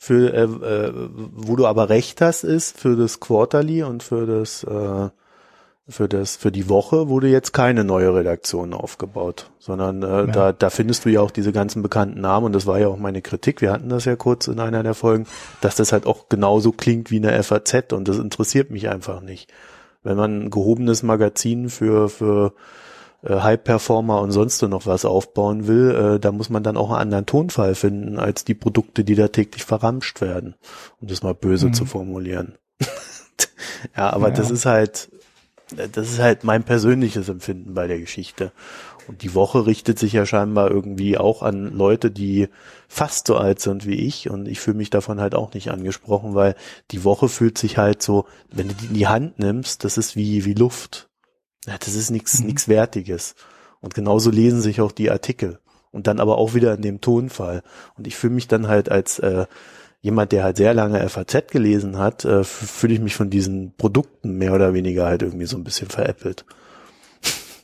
Für, äh, äh, wo du aber recht hast, ist für das Quarterly und für das, äh, für das, für die Woche wurde jetzt keine neue Redaktion aufgebaut, sondern äh, da, da findest du ja auch diese ganzen bekannten Namen und das war ja auch meine Kritik. Wir hatten das ja kurz in einer der Folgen, dass das halt auch genauso klingt wie eine FAZ und das interessiert mich einfach nicht. Wenn man ein gehobenes Magazin für, für äh, High-Performer und sonst noch was aufbauen will, äh, da muss man dann auch einen anderen Tonfall finden als die Produkte, die da täglich verramscht werden, um das mal böse Mhm. zu formulieren. ja, aber Ja. das ist halt, das ist halt mein persönliches Empfinden bei der Geschichte. Und die Woche richtet sich ja scheinbar irgendwie auch an Leute, die fast so alt sind wie ich und ich fühle mich davon halt auch nicht angesprochen, weil die Woche fühlt sich halt so, wenn du die in die Hand nimmst, das ist wie, wie Luft. Das ist nichts, Mhm. nichts Wertiges. Und genauso lesen sich auch die Artikel. Und dann aber auch wieder in dem Tonfall. Und ich fühle mich dann halt als äh, jemand, der halt sehr lange FAZ gelesen hat, äh, fühle ich mich von diesen Produkten mehr oder weniger halt irgendwie so ein bisschen veräppelt.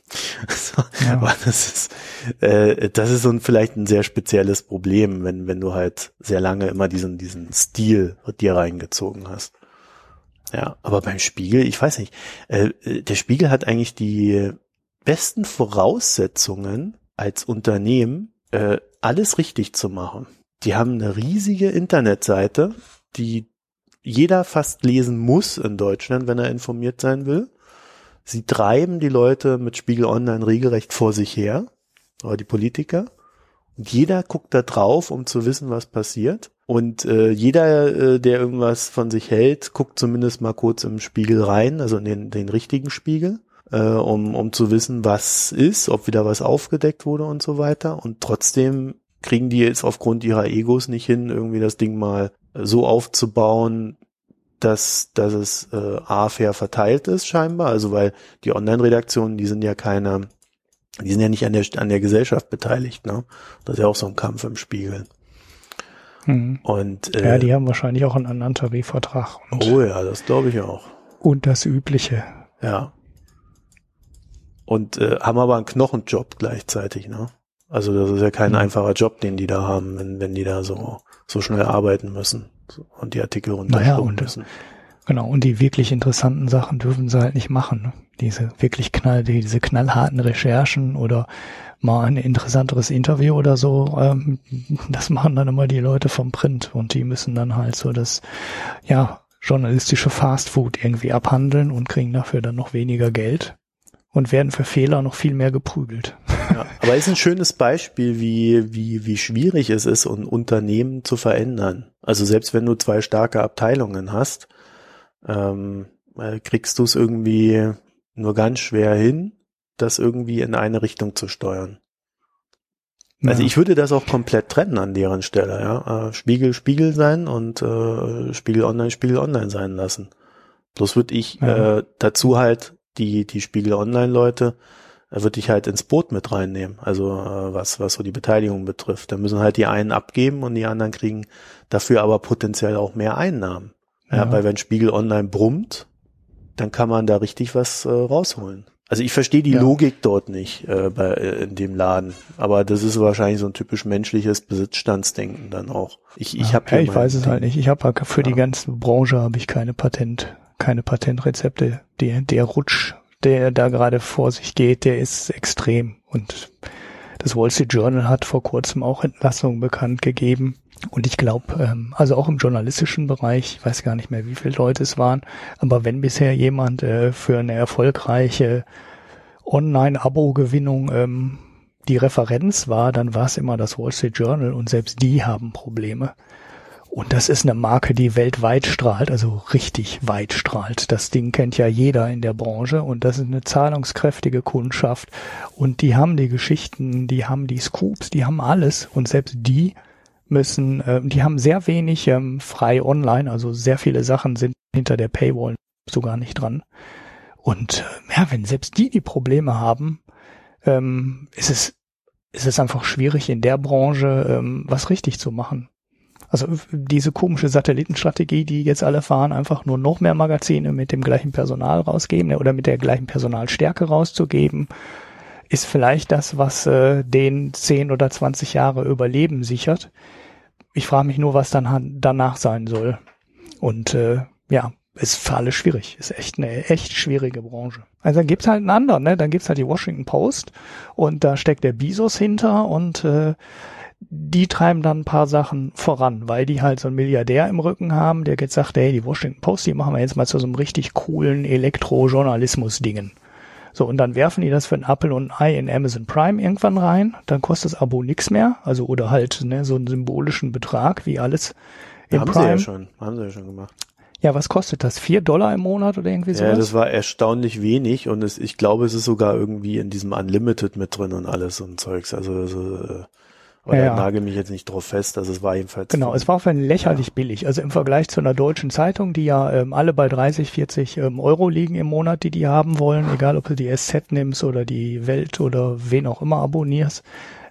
so, ja. Aber das ist, äh, das ist so ein, vielleicht ein sehr spezielles Problem, wenn, wenn du halt sehr lange immer diesen, diesen Stil dir reingezogen hast. Ja, aber beim Spiegel, ich weiß nicht, äh, der Spiegel hat eigentlich die besten Voraussetzungen als Unternehmen, äh, alles richtig zu machen. Die haben eine riesige Internetseite, die jeder fast lesen muss in Deutschland, wenn er informiert sein will. Sie treiben die Leute mit Spiegel Online regelrecht vor sich her, oder die Politiker. Und jeder guckt da drauf, um zu wissen, was passiert. Und äh, jeder, äh, der irgendwas von sich hält, guckt zumindest mal kurz im Spiegel rein, also in den, den richtigen Spiegel, äh, um, um zu wissen, was ist, ob wieder was aufgedeckt wurde und so weiter. Und trotzdem kriegen die jetzt aufgrund ihrer Egos nicht hin, irgendwie das Ding mal so aufzubauen, dass, dass es äh, A fair verteilt ist scheinbar, also weil die Online-Redaktionen, die sind ja keine, die sind ja nicht an der, an der Gesellschaft beteiligt, ne? Das ist ja auch so ein Kampf im Spiegel. Mhm. Und, äh, ja, die haben wahrscheinlich auch einen anderen Tarifvertrag. oh ja, das glaube ich auch. Und das Übliche. Ja. Und äh, haben aber einen Knochenjob gleichzeitig, ne? Also das ist ja kein mhm. einfacher Job, den die da haben, wenn, wenn die da so, so schnell arbeiten müssen und die Artikel runterschreiben naja, und, müssen. Genau, und die wirklich interessanten Sachen dürfen sie halt nicht machen. Ne? Diese wirklich knall, diese knallharten Recherchen oder mal ein interessanteres Interview oder so, ähm, das machen dann immer die Leute vom Print und die müssen dann halt so das, ja, journalistische Fastfood irgendwie abhandeln und kriegen dafür dann noch weniger Geld und werden für Fehler noch viel mehr geprügelt. Ja, aber ist ein schönes Beispiel, wie, wie, wie schwierig es ist, ein Unternehmen zu verändern. Also selbst wenn du zwei starke Abteilungen hast, ähm, äh, kriegst du es irgendwie nur ganz schwer hin, das irgendwie in eine Richtung zu steuern. Ja. Also ich würde das auch komplett trennen an deren Stelle, ja. Äh, Spiegel, Spiegel sein und äh, Spiegel online, Spiegel online sein lassen. Bloß würde ich ja. äh, dazu halt die, die Spiegel Online-Leute, äh, würde ich halt ins Boot mit reinnehmen. Also äh, was, was so die Beteiligung betrifft. Da müssen halt die einen abgeben und die anderen kriegen dafür aber potenziell auch mehr Einnahmen. Ja, ja weil wenn Spiegel Online brummt, dann kann man da richtig was äh, rausholen. Also ich verstehe die ja. Logik dort nicht äh, bei, äh, in dem Laden, aber das ist wahrscheinlich so ein typisch menschliches Besitzstandsdenken dann auch. Ich, ich ja, habe ja, ich weiß Ding. es halt nicht. Ich habe halt für ja. die ganze Branche habe ich keine Patent keine Patentrezepte. Der, der Rutsch, der da gerade vor sich geht, der ist extrem. Und das Wall Street Journal hat vor kurzem auch Entlassungen bekannt gegeben. Und ich glaube, ähm, also auch im journalistischen Bereich, ich weiß gar nicht mehr, wie viele Leute es waren, aber wenn bisher jemand äh, für eine erfolgreiche Online-Abo-Gewinnung ähm, die Referenz war, dann war es immer das Wall Street Journal und selbst die haben Probleme. Und das ist eine Marke, die weltweit strahlt, also richtig weit strahlt. Das Ding kennt ja jeder in der Branche und das ist eine zahlungskräftige Kundschaft. Und die haben die Geschichten, die haben die Scoops, die haben alles. Und selbst die müssen, äh, die haben sehr wenig ähm, frei online, also sehr viele Sachen sind hinter der Paywall sogar nicht dran. Und äh, ja, wenn selbst die die Probleme haben, ähm, ist es ist es einfach schwierig in der Branche ähm, was richtig zu machen. Also diese komische Satellitenstrategie, die jetzt alle fahren, einfach nur noch mehr Magazine mit dem gleichen Personal rausgeben ne, oder mit der gleichen Personalstärke rauszugeben, ist vielleicht das, was äh, den 10 oder 20 Jahre Überleben sichert. Ich frage mich nur, was dann danach sein soll. Und äh, ja, ist für alle schwierig. Ist echt eine echt schwierige Branche. Also dann gibt's halt einen anderen, ne? Dann gibt's halt die Washington Post und da steckt der Bezos hinter und äh, die treiben dann ein paar Sachen voran, weil die halt so einen Milliardär im Rücken haben, der jetzt sagt, hey, die Washington Post, die machen wir jetzt mal zu so einem richtig coolen Elektrojournalismus-Dingen. So, und dann werfen die das für ein Apple und ein Ei in Amazon Prime irgendwann rein, dann kostet das Abo nix mehr, also oder halt ne, so einen symbolischen Betrag, wie alles im haben Prime. Haben sie ja schon, haben sie ja schon gemacht. Ja, was kostet das? Vier Dollar im Monat oder irgendwie sowas? Ja, das war erstaunlich wenig und es, ich glaube, es ist sogar irgendwie in diesem Unlimited mit drin und alles und Zeugs. Also, also oder ja, nagel mich jetzt nicht drauf fest, also es war jedenfalls. Genau, es war auf ein lächerlich ja. billig. Also im Vergleich zu einer deutschen Zeitung, die ja ähm, alle bei 30, 40 ähm, Euro liegen im Monat, die die haben wollen, egal ob du die SZ nimmst oder die Welt oder wen auch immer abonnierst,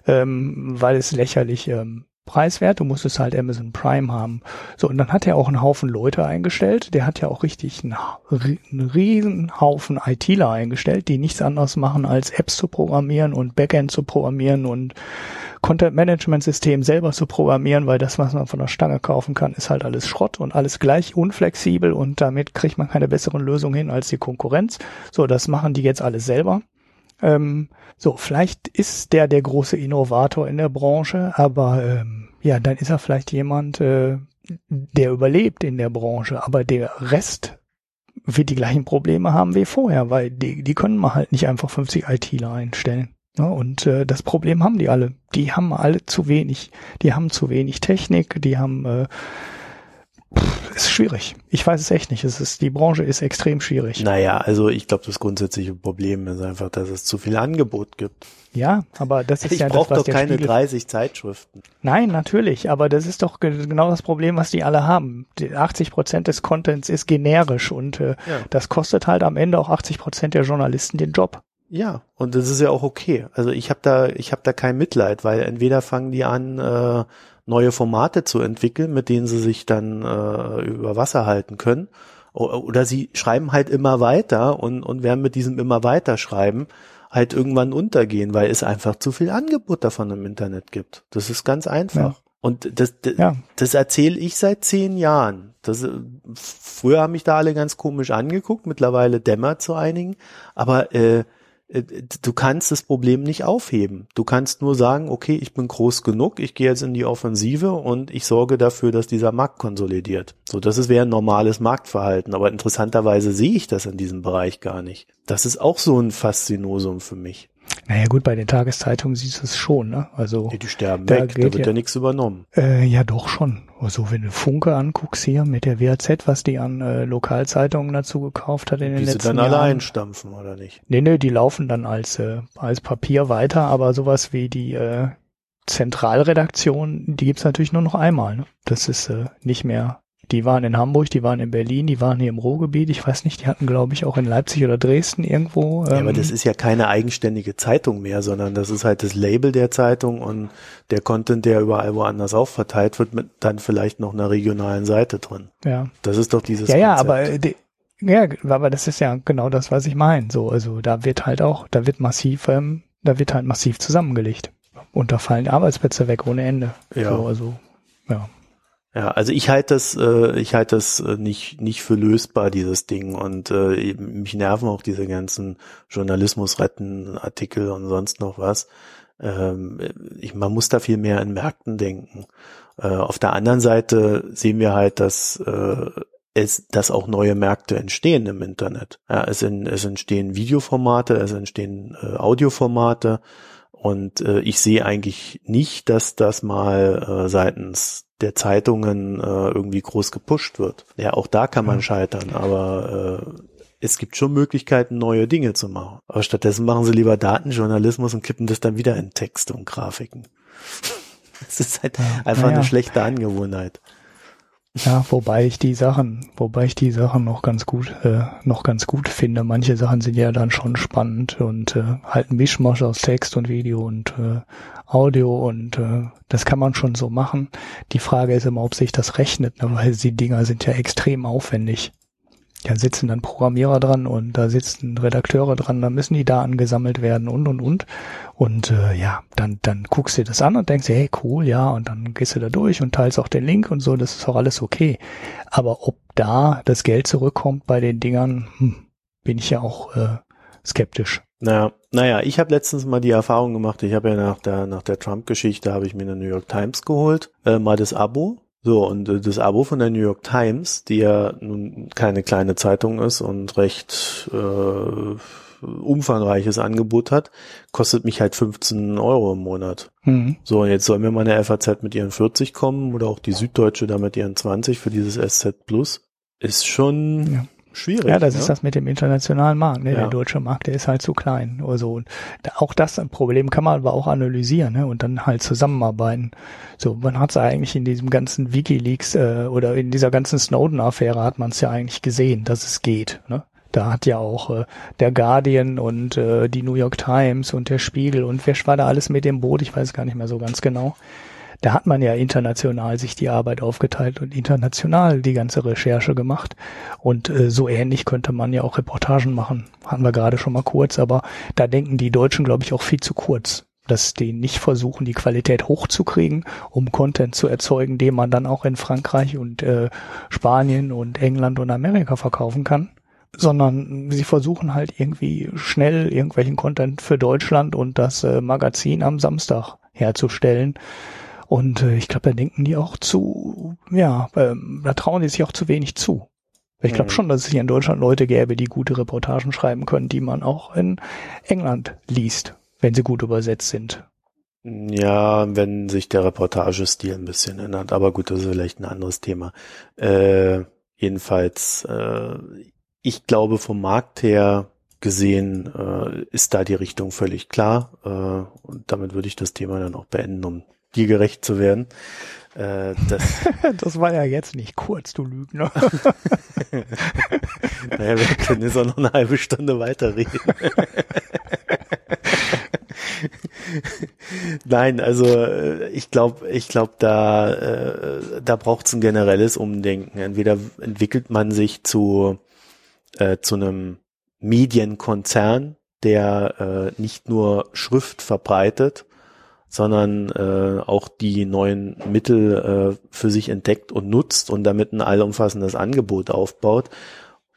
ähm, weil es lächerlich ähm, preiswert, du musstest halt Amazon Prime haben. So, und dann hat er auch einen Haufen Leute eingestellt, der hat ja auch richtig einen, einen riesen Haufen ITler eingestellt, die nichts anderes machen, als Apps zu programmieren und Backend zu programmieren und Content-Management-System selber zu programmieren, weil das, was man von der Stange kaufen kann, ist halt alles Schrott und alles gleich unflexibel und damit kriegt man keine besseren Lösungen hin als die Konkurrenz. So, das machen die jetzt alles selber. Ähm, so, vielleicht ist der der große Innovator in der Branche, aber ähm, ja, dann ist er vielleicht jemand, äh, der überlebt in der Branche, aber der Rest wird die gleichen Probleme haben wie vorher, weil die, die können mal halt nicht einfach 50 ITler einstellen. Ja, und äh, das Problem haben die alle. Die haben alle zu wenig. Die haben zu wenig Technik, die haben äh, ist schwierig. Ich weiß es echt nicht. Es ist, die Branche ist extrem schwierig. Naja, also ich glaube, das grundsätzliche Problem ist einfach, dass es zu viel Angebot gibt. Ja, aber das ist ich ja brauch das, was doch keine Spiegel 30 Zeitschriften. Nein, natürlich, aber das ist doch ge- genau das Problem, was die alle haben. Die 80 Prozent des Contents ist generisch und äh, Ja. das kostet halt am Ende auch 80 Prozent der Journalisten den Job. Ja, und das ist ja auch okay. Also ich habe da, ich habe da kein Mitleid, weil entweder fangen die an, äh, neue Formate zu entwickeln, mit denen sie sich dann äh, über Wasser halten können, oder sie schreiben halt immer weiter und und werden mit diesem immer weiter schreiben halt irgendwann untergehen, weil es einfach zu viel Angebot davon im Internet gibt. Das ist ganz einfach. Ja. Und das, das, Ja. das erzähle ich seit zehn Jahren. Das, äh, früher haben mich da alle ganz komisch angeguckt, mittlerweile dämmert zu einigen. Aber äh, du kannst das Problem nicht aufheben. Du kannst nur sagen, okay, ich bin groß genug, ich gehe jetzt in die Offensive und ich sorge dafür, dass dieser Markt konsolidiert. So, das wäre ein normales Marktverhalten. Aber interessanterweise sehe ich das in diesem Bereich gar nicht. Das ist auch so ein Faszinosum für mich. Naja gut, bei den Tageszeitungen siehst du es schon, ne? Also Ja, die sterben Da weg, da wird ja- ja nichts übernommen. Äh, ja, doch schon. Also wenn du Funke anguckst hier mit der WAZ, was die an äh, Lokalzeitungen dazu gekauft hat in den Die sie letzten dann alle Jahren. einstampfen, oder nicht? Nee, nee, die laufen dann als, äh, als Papier weiter, aber sowas wie die äh, Zentralredaktion, die gibt's natürlich nur noch einmal. Ne? Das ist äh, nicht mehr. Die waren in Hamburg, die waren in Berlin, die waren hier im Ruhrgebiet. Ich weiß nicht, die hatten, glaube ich, auch in Leipzig oder Dresden irgendwo. Ähm, Ja, aber das ist ja keine eigenständige Zeitung mehr, sondern das ist halt das Label der Zeitung und der Content, der überall woanders auch verteilt wird, mit dann vielleicht noch einer regionalen Seite drin. ja. Das ist doch dieses Ja, ja, Konzept. aber äh, ja, aber das ist ja genau das, was ich meine. So, also da wird halt auch, da wird massiv, ähm, da wird halt massiv zusammengelegt. Und da fallen Arbeitsplätze weg ohne Ende. Ja. So, also, ja. Ja, also ich halte das, äh, ich halte das äh, nicht nicht für lösbar dieses Ding und äh, mich nerven auch diese ganzen Journalismus retten Artikel und sonst noch was. Ähm, ich, man muss da viel mehr in Märkten denken. Äh, auf der anderen Seite sehen wir halt, dass äh, es, dass auch neue Märkte entstehen im Internet. Ja, es, in, es entstehen Videoformate, es entstehen äh, Audioformate und äh, ich sehe eigentlich nicht, dass das mal äh, seitens der Zeitungen äh, irgendwie groß gepusht wird. Ja, auch da kann man Ja. scheitern, aber äh, es gibt schon Möglichkeiten, neue Dinge zu machen. Aber stattdessen machen sie lieber Datenjournalismus und kippen das dann wieder in Texte und Grafiken. Das ist halt einfach naja. eine schlechte Angewohnheit. Ja, wobei ich die Sachen, wobei ich die Sachen noch ganz gut, äh, noch ganz gut finde. Manche Sachen sind ja dann schon spannend und äh, halt ein Mischmasch aus Text und Video und äh, Audio und äh, das kann man schon so machen. Die Frage ist immer, ob sich das rechnet, ne, weil die Dinger sind ja extrem aufwendig. Da sitzen dann Programmierer dran und da sitzen Redakteure dran, da müssen die Daten gesammelt werden und und und. Und äh, ja, dann, dann guckst du dir das an und denkst hey, cool, ja, und dann gehst du da durch und teilst auch den Link und so, das ist auch alles okay. Aber ob da das Geld zurückkommt bei den Dingern, hm, bin ich ja auch äh, skeptisch. Naja, naja, ich habe letztens mal die Erfahrung gemacht, ich habe ja nach der, nach der Trump-Geschichte habe ich mir eine New York Times geholt, äh, mal das Abo. So, und äh, das Abo von der New York Times, die ja nun keine kleine Zeitung ist und recht äh, umfangreiches Angebot hat, kostet mich halt 15 Euro im Monat. Hm. So, und jetzt soll mir meine FAZ mit ihren 40 kommen oder auch die Süddeutsche da mit ihren 20 für dieses SZ Plus. Ist schon Ja. Schwierig. Ja, das ne? ist das mit dem internationalen Markt. Ne? Ja. Der deutsche Markt, der ist halt zu klein. Also und auch das ein Problem kann man aber auch analysieren ne? und dann halt zusammenarbeiten. So, man hat es eigentlich in diesem ganzen WikiLeaks äh, oder in dieser ganzen Snowden-Affäre hat man es ja eigentlich gesehen, dass es geht. Ne? Da hat ja auch äh, der Guardian und äh, die New York Times und der Spiegel und wer war da alles mit dem Boot? Ich weiß gar nicht mehr so ganz genau. Da hat man ja international sich die Arbeit aufgeteilt und international die ganze Recherche gemacht. Und äh, so ähnlich könnte man ja auch Reportagen machen. Hatten wir gerade schon mal kurz, aber da denken die Deutschen, glaube ich, auch viel zu kurz dass die nicht versuchen, die Qualität hochzukriegen, um Content zu erzeugen, den man dann auch in Frankreich und äh, Spanien und England und Amerika verkaufen kann, sondern sie versuchen halt irgendwie schnell irgendwelchen Content für Deutschland und das äh, Magazin am Samstag herzustellen. Und äh, ich glaube, da denken die auch zu, ja, äh, da trauen die sich auch zu wenig zu. Ich glaube mhm. schon, dass es hier in Deutschland Leute gäbe, die gute Reportagen schreiben können, die man auch in England liest wenn sie gut übersetzt sind. Ja, wenn sich der Reportagestil ein bisschen ändert, aber gut, das ist vielleicht ein anderes Thema. Äh, jedenfalls, äh, ich glaube vom Markt her gesehen äh, ist da die Richtung völlig klar äh, und damit würde ich das Thema dann auch beenden, um dir gerecht zu werden. Äh, das, das war ja jetzt nicht kurz, du Lügner. naja, wir können jetzt auch noch eine halbe Stunde weiterreden. Nein, also äh, ich glaube, ich glaube, da äh, da braucht es ein generelles Umdenken. Entweder entwickelt man sich zu äh, zu einem Medienkonzern, der äh, nicht nur Schrift verbreitet, sondern äh, auch die neuen Mittel äh, für sich entdeckt und nutzt und damit ein allumfassendes Angebot aufbaut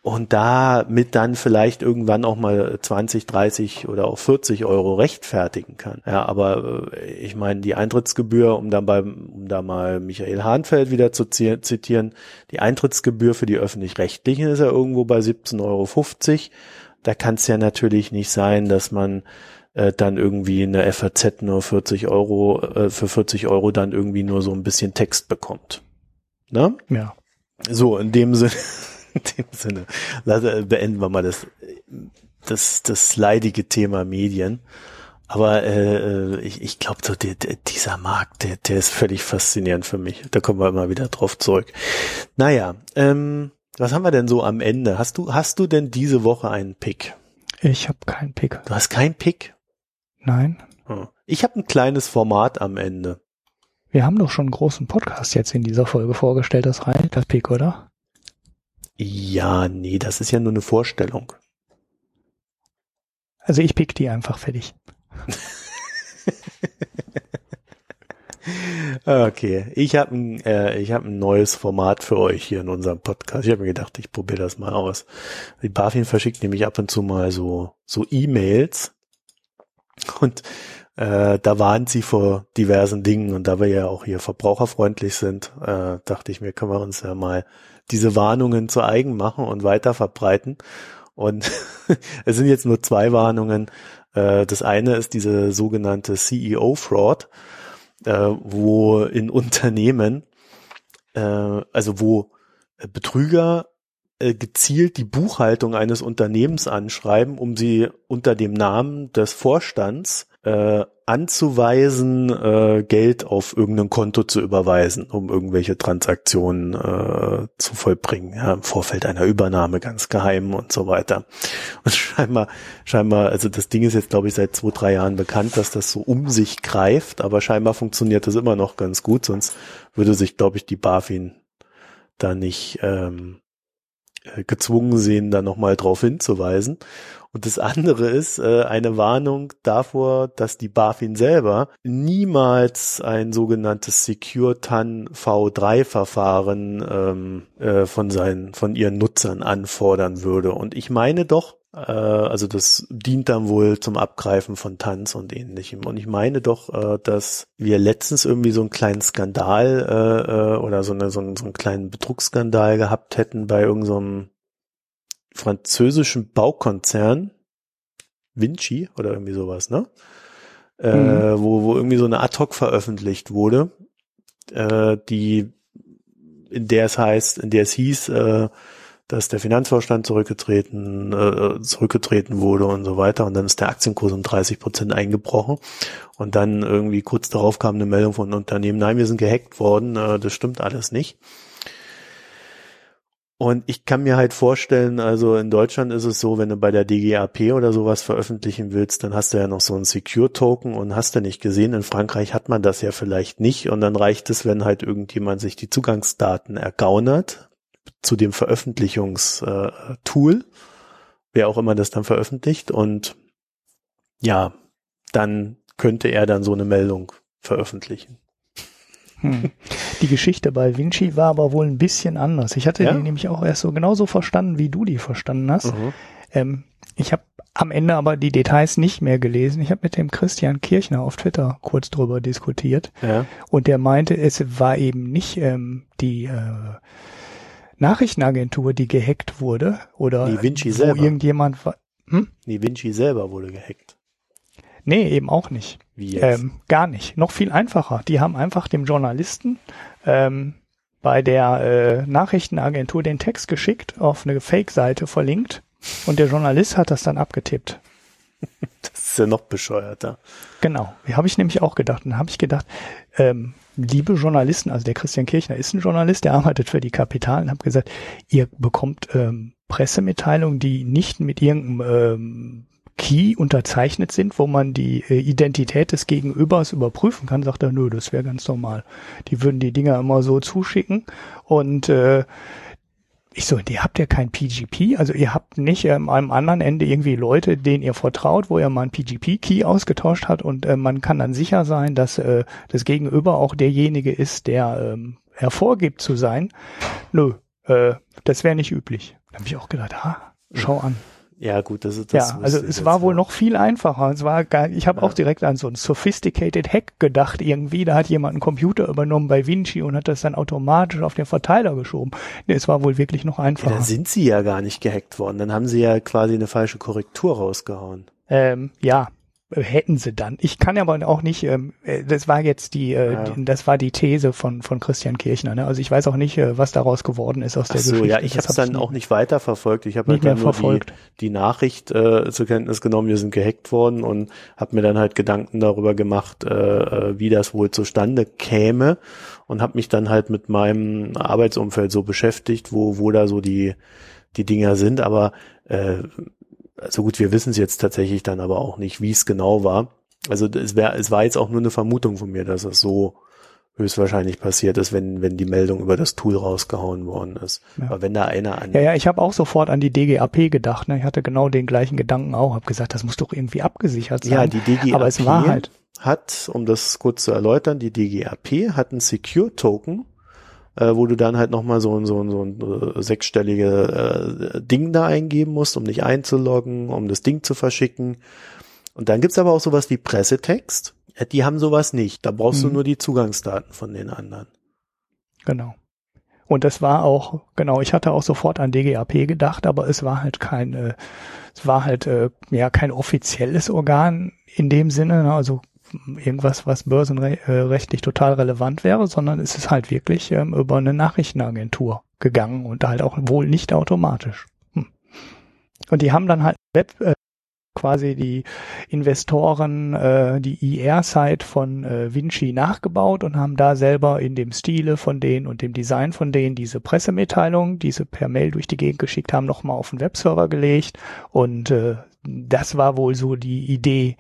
und damit dann vielleicht irgendwann auch mal 20, 30 oder auch 40 Euro rechtfertigen kann. Ja, aber äh, ich meine, die Eintrittsgebühr, um dann beim, um da mal Michael Hahnfeld wieder zu zitieren, die Eintrittsgebühr für die öffentlich-rechtlichen ist ja irgendwo bei 17,50 Euro. Da kann es ja natürlich nicht sein, dass man äh, dann irgendwie eine FAZ nur 40 Euro, äh, für 40 Euro dann irgendwie nur so ein bisschen Text bekommt. Ne? Ja. So, in dem Sinne. in dem Sinne, also beenden wir mal das, das, das leidige Thema Medien. Aber äh, ich, ich glaube, so der, der, dieser Markt, der, der ist völlig faszinierend für mich. Da kommen wir immer wieder drauf zurück. Naja, ähm, was haben wir denn so am Ende? Hast du, hast du denn diese Woche einen Pick? Ich habe keinen Pick. Du hast keinen Pick? Nein. Hm. Ich habe ein kleines Format am Ende. Wir haben doch schon einen großen Podcast jetzt in dieser Folge vorgestellt, das rein, das Pick, oder? Ja, nee, das ist ja nur eine Vorstellung. Also ich pick die einfach fertig. okay, ich habe ein, äh, ich hab ein neues Format für euch hier in unserem Podcast. Ich habe mir gedacht, ich probiere das mal aus. Die BaFin verschickt nämlich ab und zu mal so so E-Mails und äh, da warnt sie vor diversen Dingen und da wir ja auch hier verbraucherfreundlich sind, äh, dachte ich mir, können wir uns ja mal diese Warnungen zu eigen machen und weiter verbreiten. Und es sind jetzt nur zwei Warnungen. Äh, das eine ist diese sogenannte CEO-Fraud, äh, wo in Unternehmen, äh, also wo Betrüger gezielt die Buchhaltung eines Unternehmens anschreiben, um sie unter dem Namen des Vorstands äh, anzuweisen, äh, Geld auf irgendein Konto zu überweisen, um irgendwelche Transaktionen äh, zu vollbringen, ja, im Vorfeld einer Übernahme ganz geheim und so weiter. Und scheinbar, scheinbar, also das Ding ist jetzt, glaube ich, seit zwei, drei Jahren bekannt, dass das so um sich greift, aber scheinbar funktioniert das immer noch ganz gut, sonst würde sich, glaube ich, die BaFin da nicht ähm, äh, gezwungen sehen, da nochmal drauf hinzuweisen. Und das andere ist äh, eine Warnung davor, dass die BaFin selber niemals ein sogenanntes Secure TAN V3 Verfahren ähm, äh, von seinen, von ihren Nutzern anfordern würde. Und ich meine doch, äh, also das dient dann wohl zum Abgreifen von Tanz und ähnlichem. Und ich meine doch, äh, dass wir letztens irgendwie so einen kleinen Skandal äh, äh oder so, eine, so, einen, so einen kleinen Betrugsskandal gehabt hätten bei irgendeinem französischen Baukonzern, Vinci oder irgendwie sowas, ne? Äh, mhm. wo, wo irgendwie so eine Ad-Hoc veröffentlicht wurde, äh, die, in der es heißt, in der es hieß, äh, dass der Finanzvorstand zurückgetreten, äh, zurückgetreten wurde und so weiter. Und dann ist der Aktienkurs um 30 Prozent eingebrochen. Und dann irgendwie kurz darauf kam eine Meldung von Unternehmen, nein, wir sind gehackt worden, äh, das stimmt alles nicht. Und ich kann mir halt vorstellen, also in Deutschland ist es so, wenn du bei der DGAP oder sowas veröffentlichen willst, dann hast du ja noch so einen Secure-Token und hast du nicht gesehen. In Frankreich hat man das ja vielleicht nicht und dann reicht es, wenn halt irgendjemand sich die Zugangsdaten ergaunert zu dem Veröffentlichungstool, wer auch immer das dann veröffentlicht und ja, dann könnte er dann so eine Meldung veröffentlichen. Hm. Die Geschichte bei Vinci war aber wohl ein bisschen anders. Ich hatte Ja? die nämlich auch erst so genauso verstanden, wie du die verstanden hast. Mhm. Ähm, ich habe am Ende aber die Details nicht mehr gelesen. Ich habe mit dem Christian Kirchner auf Twitter kurz drüber diskutiert Ja. und der meinte, es war eben nicht ähm, die äh, Nachrichtenagentur, die gehackt wurde oder Die Vinci wo selber. irgendjemand war. Hm? Nee, Vinci selber wurde gehackt. Nee, eben auch nicht. Wie jetzt? Ähm, gar nicht. Noch viel einfacher. Die haben einfach dem Journalisten ähm, bei der äh, Nachrichtenagentur den Text geschickt, auf eine Fake-Seite verlinkt und der Journalist hat das dann abgetippt. das ist ja noch bescheuerter. Genau. Wie habe ich nämlich auch gedacht. Dann habe ich gedacht, ähm, liebe Journalisten, also der Christian Kirchner ist ein Journalist, der arbeitet für die Kapital und habe gesagt, ihr bekommt ähm, Pressemitteilungen, die nicht mit irgendeinem ähm, Key unterzeichnet sind, wo man die äh, Identität des Gegenübers überprüfen kann, sagt er, nö, das wäre ganz normal. Die würden die Dinger immer so zuschicken und äh, ich so, ihr habt ja kein PGP, also ihr habt nicht ähm, am anderen Ende irgendwie Leute, denen ihr vertraut, wo ihr mal ein PGP-Key ausgetauscht hat und äh, man kann dann sicher sein, dass äh, das Gegenüber auch derjenige ist, der ähm, hervorgibt zu sein. Nö, äh, das wäre nicht üblich. Da habe ich auch gedacht, ha, schau an. Ja, gut, das ist das. Ja, also es war wohl noch viel einfacher. Es war gar, ich habe Ja. auch direkt an so ein sophisticated Hack gedacht irgendwie. Da hat jemand einen Computer übernommen bei Vinci und hat das dann automatisch auf den Verteiler geschoben. Nee, es war wohl wirklich noch Ja, einfacher. dann sind sie ja gar nicht gehackt worden. Dann haben sie ja quasi eine falsche Korrektur rausgehauen. Ähm, ja, hätten sie dann. Ich kann aber auch nicht, ähm, äh, das war jetzt die, äh, Ja. die, das war die These von, von Christian Kirchner. Ne? Also ich weiß auch nicht, äh, was daraus geworden ist aus Ach der so, Geschichte. ja, ich habe es dann auch nicht weiter verfolgt. Ich habe halt dann nur die, verfolgt. die Nachricht äh, zur Kenntnis genommen, wir sind gehackt worden und habe mir dann halt Gedanken darüber gemacht, äh, äh, wie das wohl zustande käme und habe mich dann halt mit meinem Arbeitsumfeld so beschäftigt, wo wo da so die die Dinger sind. Aber äh, also gut, wir wissen es jetzt tatsächlich dann aber auch nicht, wie es genau war. Also es wäre es war jetzt auch nur eine Vermutung von mir, dass es so höchstwahrscheinlich passiert ist, wenn wenn die Meldung über das Tool rausgehauen worden ist. Ja. Aber wenn da einer an Ja, ja, ich habe auch sofort an die DGAP gedacht. Ne? Ich hatte genau den gleichen Gedanken auch. Habe gesagt, das muss doch irgendwie abgesichert sein. Ja, die DGAP Aber es war halt. hat, um das kurz zu erläutern, die DGAP hat einen Secure Token, äh, wo du dann halt nochmal so ein, so ein, so ein äh, sechsstellige äh, Ding da eingeben musst, um dich einzuloggen, um das Ding zu verschicken. Und dann gibt's aber auch sowas wie Pressetext. Äh, Die haben sowas nicht. Da brauchst du Mhm. nur die Zugangsdaten von den anderen. Genau. Und das war auch, genau, ich hatte auch sofort an DGAP gedacht, aber es war halt kein, äh, es war halt äh, ja kein offizielles Organ in dem Sinne, ne, also irgendwas, was börsenrechtlich total relevant wäre, sondern es ist halt wirklich ähm, über eine Nachrichtenagentur gegangen und halt auch wohl nicht automatisch. Hm. Und die haben dann halt Web, äh, quasi die Investoren äh, die IR-Site von äh, Vinci nachgebaut und haben da selber in dem Stile von denen und dem Design von denen diese Pressemitteilung, die sie per Mail durch die Gegend geschickt haben, nochmal auf den Webserver gelegt und äh, das war wohl so die Idee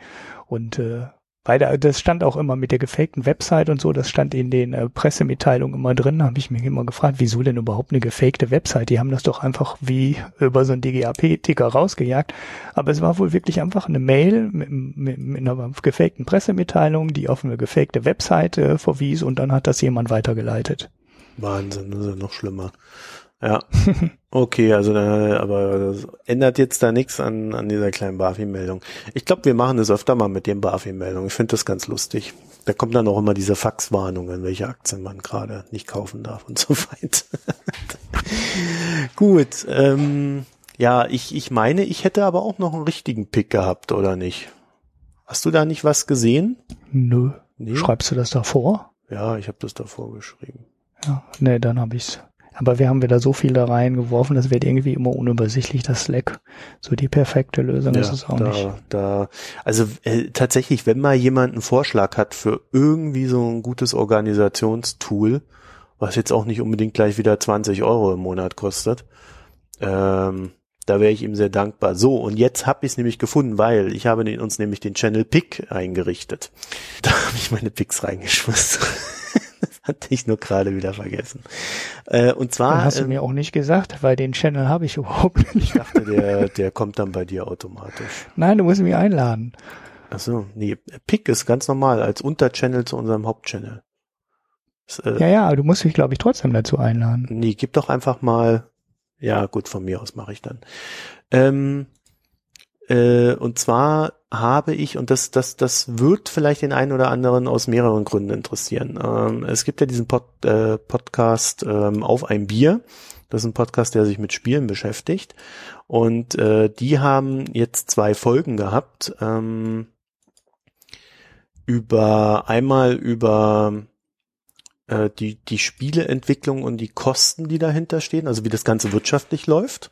und äh, bei der, das stand auch immer mit der gefakten Website und so, das stand in den äh, Pressemitteilungen immer drin. Da habe ich mich immer gefragt, wieso denn überhaupt eine gefakte Website? Die haben das doch einfach wie über so einen DGAP-Ticker rausgejagt. Aber es war wohl wirklich einfach eine Mail mit, mit, mit einer gefakten Pressemitteilung, die auf eine gefakte Website äh, verwies und dann hat das jemand weitergeleitet. Wahnsinn, das ist ja noch schlimmer. Ja. Okay, also da, aber das ändert jetzt da nichts an, an dieser kleinen BaFin-Meldung. Ich glaube, wir machen das öfter mal mit den BaFin-Meldungen. Ich finde das ganz lustig. Da kommt dann auch immer diese Faxwarnung, in welche Aktien man gerade nicht kaufen darf und so weiter. Gut, ähm, ja, ich, ich meine, ich hätte aber auch noch einen richtigen Pick gehabt, oder nicht? Hast du da nicht was gesehen? Nö. Nee? Schreibst du das da vor? Ja, ich habe das davor geschrieben. Ja, nee, dann habe ich's. Aber wir haben wieder so viel da reingeworfen, das wird irgendwie immer unübersichtlich, das Slack. So die perfekte Lösung ist es auch da, nicht. Da, also äh, tatsächlich, wenn mal jemand einen Vorschlag hat für irgendwie so ein gutes Organisationstool was jetzt auch nicht unbedingt gleich wieder 20 Euro im Monat kostet. Ähm, da wäre ich ihm sehr dankbar. So, und jetzt habe ich es nämlich gefunden, weil ich habe den, uns nämlich den Channel Pick eingerichtet. Da habe ich meine Picks reingeschmissen. Das hatte ich nur gerade wieder vergessen. Äh, und zwar. Dann hast du ähm, mir auch nicht gesagt, weil den Channel habe ich überhaupt nicht. ich dachte, der, der kommt dann bei dir automatisch. Nein, du musst mich einladen. Ach so, nee, Pick ist ganz normal als Unterchannel zu unserem Hauptchannel. Das, äh, Ja, ja, du musst mich, glaube ich, trotzdem dazu einladen. Nee, gib doch einfach mal. Ja, gut, von mir aus mache ich dann. Ähm, äh, und zwar habe ich, und das, das, das wird vielleicht den einen oder anderen aus mehreren Gründen interessieren. Ähm, es gibt ja diesen Pod, äh, Podcast ähm, auf ein Bier. Das ist ein Podcast, der sich mit Spielen beschäftigt. Und äh, die haben jetzt zwei Folgen gehabt. Ähm, über einmal über äh, die, die Spieleentwicklung und die Kosten, die dahinter stehen, also wie das Ganze wirtschaftlich läuft.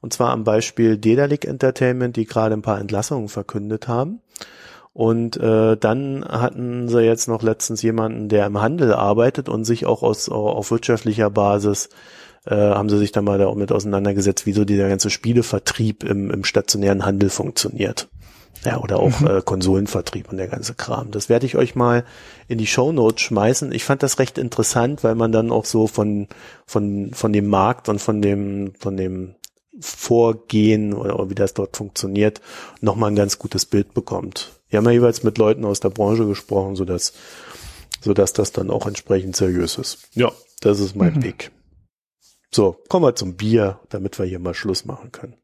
Und zwar am Beispiel Dedalic Entertainment, die gerade ein paar Entlassungen verkündet haben. Und äh, dann hatten sie jetzt noch letztens jemanden, der im Handel arbeitet und sich auch aus auf wirtschaftlicher Basis äh, haben sie sich dann mal damit auseinandergesetzt, wie so dieser ganze Spielevertrieb im, im stationären Handel funktioniert. Ja, oder auch äh, Konsolenvertrieb und der ganze Kram. Das werde ich euch mal in die Show Notes schmeißen. Ich fand das recht interessant, weil man dann auch so von, von, von dem Markt und von dem, von dem Vorgehen oder wie das dort funktioniert, nochmal ein ganz gutes Bild bekommt. Wir haben ja jeweils mit Leuten aus der Branche gesprochen, sodass, sodass das dann auch entsprechend seriös ist. Ja, das ist mein Mhm. Pick. So, kommen wir zum Bier, damit wir hier mal Schluss machen können.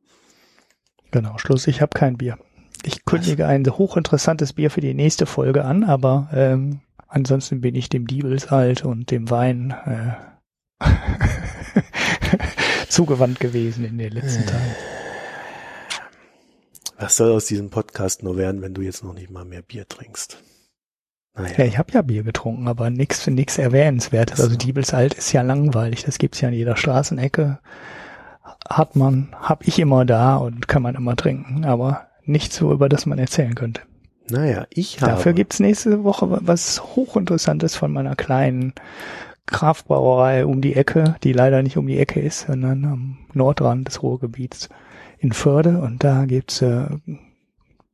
Genau, Schluss, ich habe kein Bier. Ich kündige ein hochinteressantes Bier für die nächste Folge an, aber ähm, ansonsten bin ich dem Diebelsalt und dem Wein äh, zugewandt gewesen in den letzten Tagen. Was soll aus diesem Podcast nur werden, wenn du jetzt noch nicht mal mehr Bier trinkst? Naja. Ja, ich habe ja Bier getrunken, aber nix nix erwähnenswertes. Also Diebelsalt ist ja langweilig, das gibt's ja an jeder Straßenecke. Hat man, hab ich immer da und kann man immer trinken, aber nichts so, über das man erzählen könnte. Naja, ich habe. Dafür gibt's nächste Woche was hochinteressantes von meiner kleinen Kraftbrauerei um die Ecke, die leider nicht um die Ecke ist, sondern am Nordrand des Ruhrgebiets in Förde. Und da gibt's äh,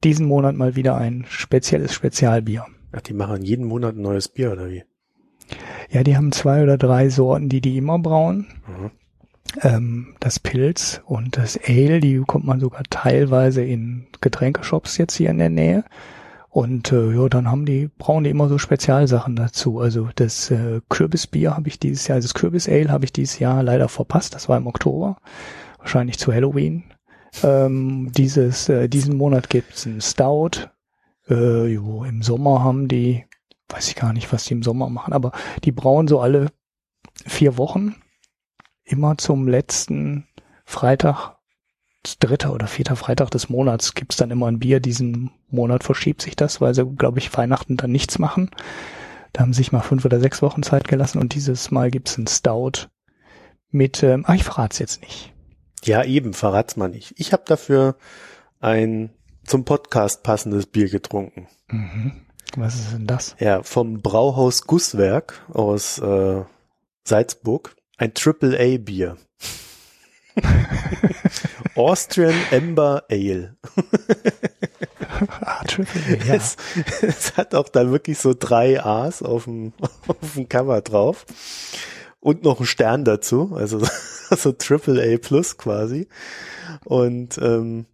diesen Monat mal wieder ein spezielles Spezialbier. Ach, die machen jeden Monat ein neues Bier, oder wie? Ja, die haben zwei oder drei Sorten, die die immer brauen. Mhm. Ähm, das Pilz und das Ale, die kommt man sogar teilweise in Getränkeshops jetzt hier in der Nähe. Und äh, ja, dann haben die, brauchen die immer so Spezialsachen dazu. Also das äh, Kürbisbier habe ich dieses Jahr, also das Kürbis-Ale habe ich dieses Jahr leider verpasst. Das war im Oktober, wahrscheinlich zu Halloween. Ähm, dieses, äh, diesen Monat gibt's ein Stout. Äh, jo, Im Sommer haben die, weiß ich gar nicht, was die im Sommer machen, aber die brauen so alle vier Wochen immer zum letzten Freitag, dritter oder vierter Freitag des Monats gibt's dann immer ein Bier. Diesen Monat verschiebt sich das, weil sie, glaube ich, Weihnachten dann nichts machen. Da haben sie sich mal fünf oder sechs Wochen Zeit gelassen und dieses Mal gibt's ein Stout mit, ähm, ah, ich verrat's jetzt nicht. Ja, eben, verrat's mal nicht. Ich habe dafür ein zum Podcast passendes Bier getrunken. Mhm. Was ist denn das? Ja, vom Brauhaus Gusswerk aus äh, Salzburg. Ein Triple-A-Bier. Austrian Ember Ale. Ah, Triple A, ja. Es, es hat auch da wirklich so drei A's auf dem, auf dem Cover drauf. Und noch einen Stern dazu, also so Triple A Plus quasi. Und ähm,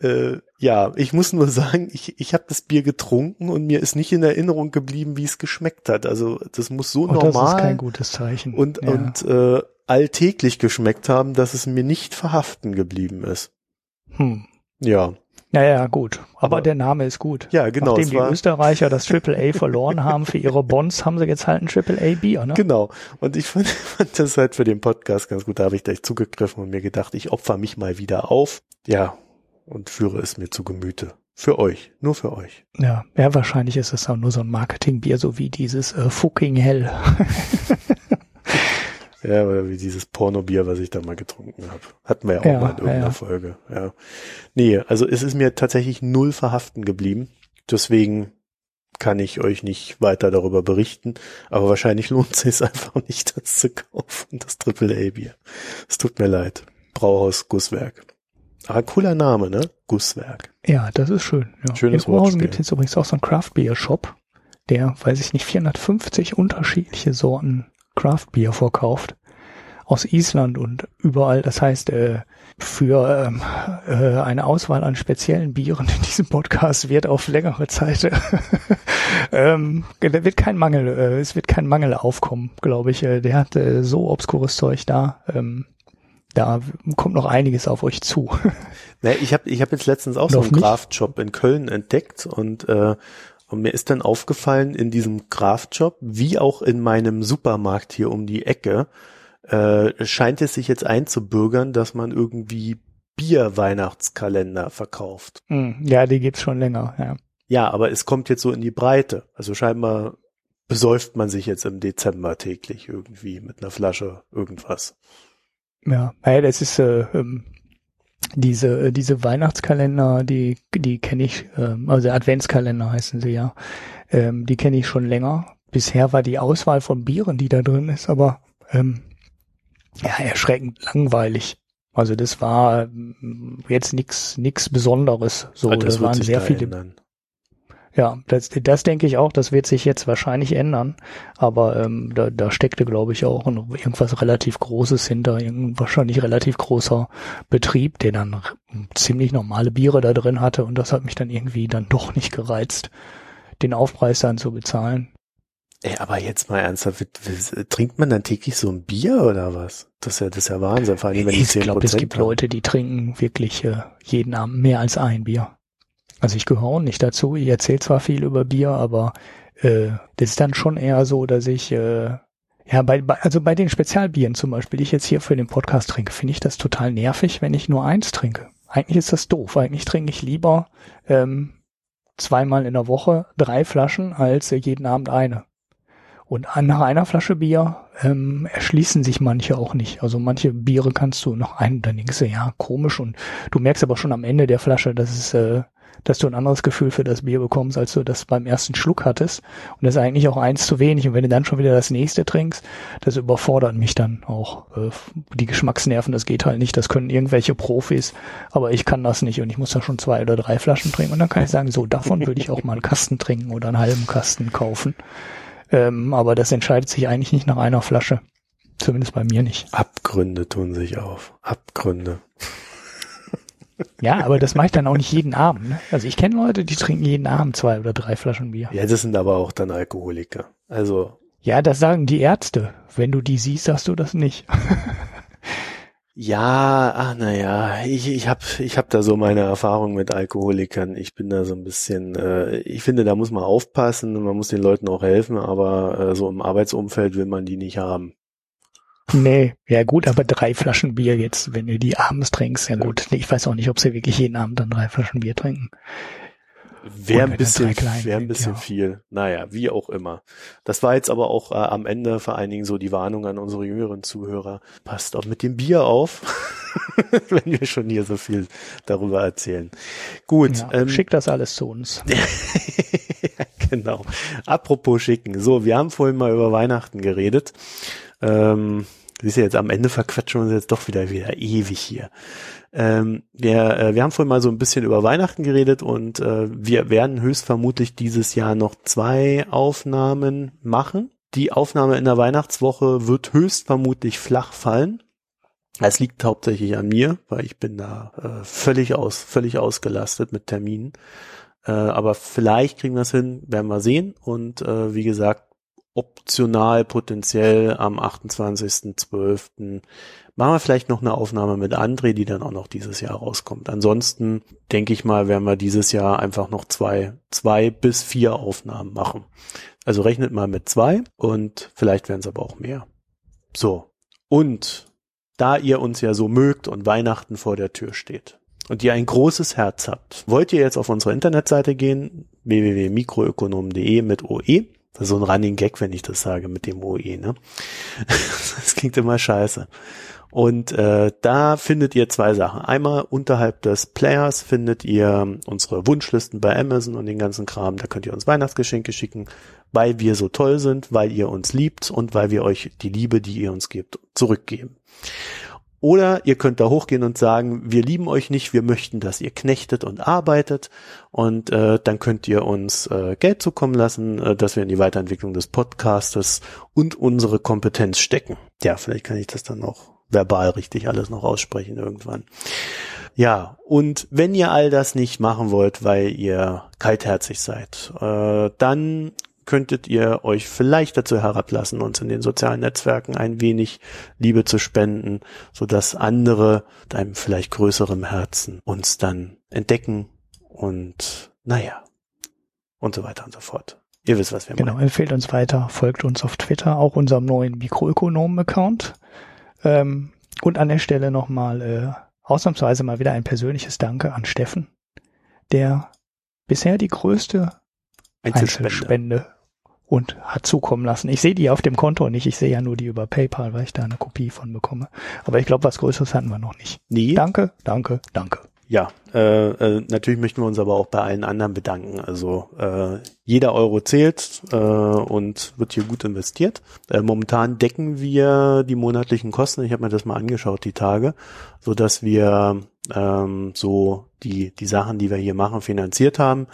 äh, ja, ich muss nur sagen, ich, ich habe das Bier getrunken und mir ist nicht in Erinnerung geblieben, wie es geschmeckt hat. Also das muss so Oh, das ist normal kein gutes Zeichen. und, ja. und äh, alltäglich geschmeckt haben, dass es mir nicht verhaften geblieben ist. hm. Ja, Ja, ja, gut. Aber, Aber- der Name ist gut. ja, genau. Nachdem die Österreicher das Triple A verloren haben für ihre Bonds, haben sie jetzt halt ein Triple A Bier, ne? Genau. Und ich fand, fand das halt für den Podcast ganz gut. Da habe ich gleich zugegriffen und mir gedacht, ich opfer mich mal wieder auf. Ja, und führe es mir zu Gemüte. Für euch. Nur für euch. Ja, ja, wahrscheinlich ist es auch nur so ein Marketingbier, so wie dieses äh, Fucking Hell. Ja, oder wie dieses Pornobier, was ich da mal getrunken habe. Hatten wir ja auch Ja, mal in irgendeiner ja. Folge. Ja. Nee, also es ist mir tatsächlich null verhaften geblieben. Deswegen kann ich euch nicht weiter darüber berichten, aber wahrscheinlich lohnt es sich einfach nicht, das zu kaufen, das AAA-Bier. Es tut mir leid. Brauhaus Gusswerk. Ah, cooler Name, ne? Gusswerk. Ja, das ist schön. Ja. Schönes In Oberhausen gibt es jetzt übrigens auch so einen Craft Beer Shop, der, weiß ich nicht, 450 unterschiedliche Sorten Craft Beer verkauft. Aus Island und überall. Das heißt, äh, für ähm, äh, eine Auswahl an speziellen Bieren in diesem Podcast wird auf längere Zeit ähm, da wird kein Mangel, äh, es wird kein Mangel aufkommen, glaube ich. Äh, der hat äh, so obskures Zeug da. Ähm, da kommt noch einiges auf euch zu. Ne, ich habe ich hab jetzt letztens auch so Noch einen? Craft-Shop in Köln entdeckt und, äh, und mir ist dann aufgefallen in diesem Craft-Shop, wie auch in meinem Supermarkt hier um die Ecke, äh, scheint es sich jetzt einzubürgern, dass man irgendwie Bier-Weihnachtskalender verkauft. Hm, ja, die gibt's schon länger, ja. Ja, aber es kommt jetzt so in die Breite. Also scheinbar besäuft man sich jetzt im Dezember täglich irgendwie mit einer Flasche irgendwas. Ja, ja das ist äh, ähm, diese äh, diese Weihnachtskalender, die die kenne ich, ähm, also Adventskalender heißen sie ja, ähm, die kenne ich schon länger. Bisher war die Auswahl von Bieren, die da drin ist, aber ähm, ja erschreckend langweilig. Also das war ähm, jetzt nix nix Besonderes. So, Ah, das da wird waren sehr viele ändern. Ja, das, das denke ich auch, das wird sich jetzt wahrscheinlich ändern. Aber ähm, da, da steckte, glaube ich, auch irgendwas relativ Großes hinter, irgendein wahrscheinlich relativ großer Betrieb, der dann ziemlich normale Biere da drin hatte und das hat mich dann irgendwie dann doch nicht gereizt, den Aufpreis dann zu bezahlen. Ey, aber jetzt mal ernsthaft, trinkt man dann täglich so ein Bier oder was? Das ist ja, das ist ja Wahnsinn, vor allem wenn die Ich 10% glaube, es gibt haben. Leute, die trinken wirklich äh, jeden Abend mehr als ein Bier. Also ich gehöre nicht dazu. Ich erzähle zwar viel über Bier, aber äh, das ist dann schon eher so, dass ich äh, ja bei, bei also bei den Spezialbieren zum Beispiel, die ich jetzt hier für den Podcast trinke, finde ich das total nervig, wenn ich nur eins trinke. Eigentlich ist das doof. Eigentlich trinke ich lieber ähm, zweimal in der Woche drei Flaschen als jeden Abend eine. Und nach einer Flasche Bier ähm, erschließen sich manche auch nicht. Also manche Biere kannst du noch einen, dann denkst du, ja, komisch. Und du merkst aber schon am Ende der Flasche, dass es, äh, dass du ein anderes Gefühl für das Bier bekommst, als du das beim ersten Schluck hattest. Und das ist eigentlich auch eins zu wenig. Und wenn du dann schon wieder das nächste trinkst, das überfordert mich dann auch. Äh, die Geschmacksnerven, das geht halt nicht. Das können irgendwelche Profis, aber ich kann das nicht. Und ich muss da schon zwei oder drei Flaschen trinken. Und dann kann ich sagen, so, davon würde ich auch mal einen Kasten trinken oder einen halben Kasten kaufen. Ähm, aber das entscheidet sich eigentlich nicht nach einer Flasche. Zumindest bei mir nicht. Abgründe tun sich auf. Abgründe. Ja, aber das mache ich dann auch nicht jeden Abend. Ne? Also ich kenne Leute, die trinken jeden Abend zwei oder drei Flaschen Bier. Ja, das sind aber auch dann Alkoholiker. Also, Ja, das sagen die Ärzte. Wenn du die siehst, sagst du das nicht. ja, ach naja, ich, ich hab, ich hab da so meine Erfahrung mit Alkoholikern. Ich bin da so ein bisschen, äh, ich finde, da muss man aufpassen, man muss den Leuten auch helfen, aber äh, so im Arbeitsumfeld will man die nicht haben. Nee, ja gut, aber drei Flaschen Bier jetzt, wenn du die abends trinkst, ja gut. Ich weiß auch nicht, ob sie wirklich jeden Abend dann drei Flaschen Bier trinken. Wäre ein bisschen, wäre ein bisschen ja. viel. Naja, wie auch immer. Das war jetzt aber auch äh, am Ende vor allen Dingen so die Warnung an unsere jüngeren Zuhörer. Passt auch mit dem Bier auf, wenn wir schon hier so viel darüber erzählen. Gut, Ja, ähm, schick das alles zu uns. genau. Apropos schicken. So, wir haben vorhin mal über Weihnachten geredet. Ähm, siehst du jetzt, am Ende verquatschen wir uns jetzt doch wieder wieder ewig hier. Ähm, wir, äh, wir haben vorhin mal so ein bisschen über Weihnachten geredet und äh, wir werden höchstvermutlich dieses Jahr noch zwei Aufnahmen machen. Die Aufnahme in der Weihnachtswoche wird höchstvermutlich flach fallen. Es liegt hauptsächlich an mir, weil ich bin da äh, völlig aus, völlig ausgelastet mit Terminen. Äh, aber vielleicht kriegen wir es hin, werden wir sehen. Und äh, wie gesagt, optional potenziell am 28.12. machen wir vielleicht noch eine Aufnahme mit André, die dann auch noch dieses Jahr rauskommt. Ansonsten denke ich mal, werden wir dieses Jahr einfach noch zwei, zwei bis vier Aufnahmen machen. Also rechnet mal mit zwei und vielleicht werden es aber auch mehr. So. Und da ihr uns ja so mögt und Weihnachten vor der Tür steht und ihr ein großes Herz habt, wollt ihr jetzt auf unsere Internetseite gehen, www.mikroökonom.de mit OE. Das ist so ein Running Gag, wenn ich das sage mit dem OE, ne? Das klingt immer scheiße. Und äh, da findet ihr zwei Sachen. Einmal unterhalb des Players findet ihr unsere Wunschlisten bei Amazon und den ganzen Kram. Da könnt ihr uns Weihnachtsgeschenke schicken, weil wir so toll sind, weil ihr uns liebt und weil wir euch die Liebe, die ihr uns gebt, zurückgeben. Oder ihr könnt da hochgehen und sagen, wir lieben euch nicht, wir möchten, dass ihr knechtet und arbeitet. Und äh, dann könnt ihr uns äh, Geld zukommen lassen, äh, dass wir in die Weiterentwicklung des Podcastes und unsere Kompetenz stecken. Ja, vielleicht kann ich das dann auch verbal richtig alles noch aussprechen irgendwann. Ja, und wenn ihr all das nicht machen wollt, weil ihr kaltherzig seid, äh, dann könntet ihr euch vielleicht dazu herablassen, uns in den sozialen Netzwerken ein wenig Liebe zu spenden, so dass andere mit einem vielleicht größeren Herzen uns dann entdecken und naja und so weiter und so fort. Ihr wisst, was wir Genau, meinen. empfehlt uns weiter, folgt uns auf Twitter, auch unserem neuen Mikroökonomen-Account. Ähm, und an der Stelle nochmal äh, ausnahmsweise mal wieder ein persönliches Danke an Steffen, der bisher die größte Einzelspende. Einzelspende und hat zukommen lassen. Ich sehe die auf dem Konto nicht, ich sehe ja nur die über PayPal, weil ich da eine Kopie von bekomme. Aber ich glaube, was Größeres hatten wir noch nicht. Nee, Danke, danke, danke. Ja, äh, äh, natürlich möchten wir uns aber auch bei allen anderen bedanken. Also äh, jeder Euro zählt äh, und wird hier gut investiert. Äh, momentan decken wir die monatlichen Kosten. Ich habe mir das mal angeschaut die Tage, so dass wir ähm, so die die Sachen, die wir hier machen, finanziert haben.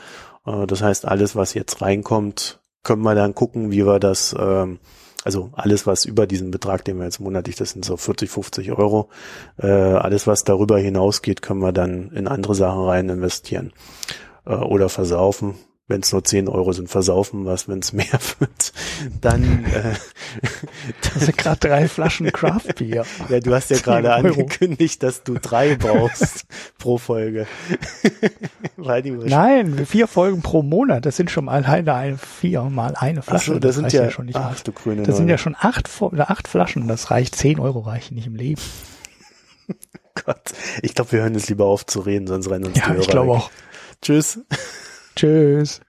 Äh, das heißt, alles, was jetzt reinkommt, können wir dann gucken, wie wir das ähm, also alles, was über diesen Betrag, den wir jetzt monatlich, das sind so 40, 50 Euro, äh, alles, was darüber hinausgeht, können wir dann in andere Sachen rein investieren äh, oder versaufen. Wenn es nur 10 Euro sind, versaufen was, wenn es mehr wird, dann äh, Das sind gerade drei Flaschen Craft Beer. ja, du hast ja 10 gerade angekündigt, dass du drei brauchst pro Folge. Nein, vier Folgen pro Monat. Das sind schon mal eine, eine vier mal eine Ach Flasche. so, das sind reicht ja, schon nicht ach aus. du grüne Das sind ja schon acht, acht Flaschen. Das reicht. Zehn Euro reichen nicht im Leben. Gott. Ich glaube, wir hören jetzt lieber auf zu reden, sonst rennen uns die Ja, Hörer ich glaube auch. Tschüss. Tschüss.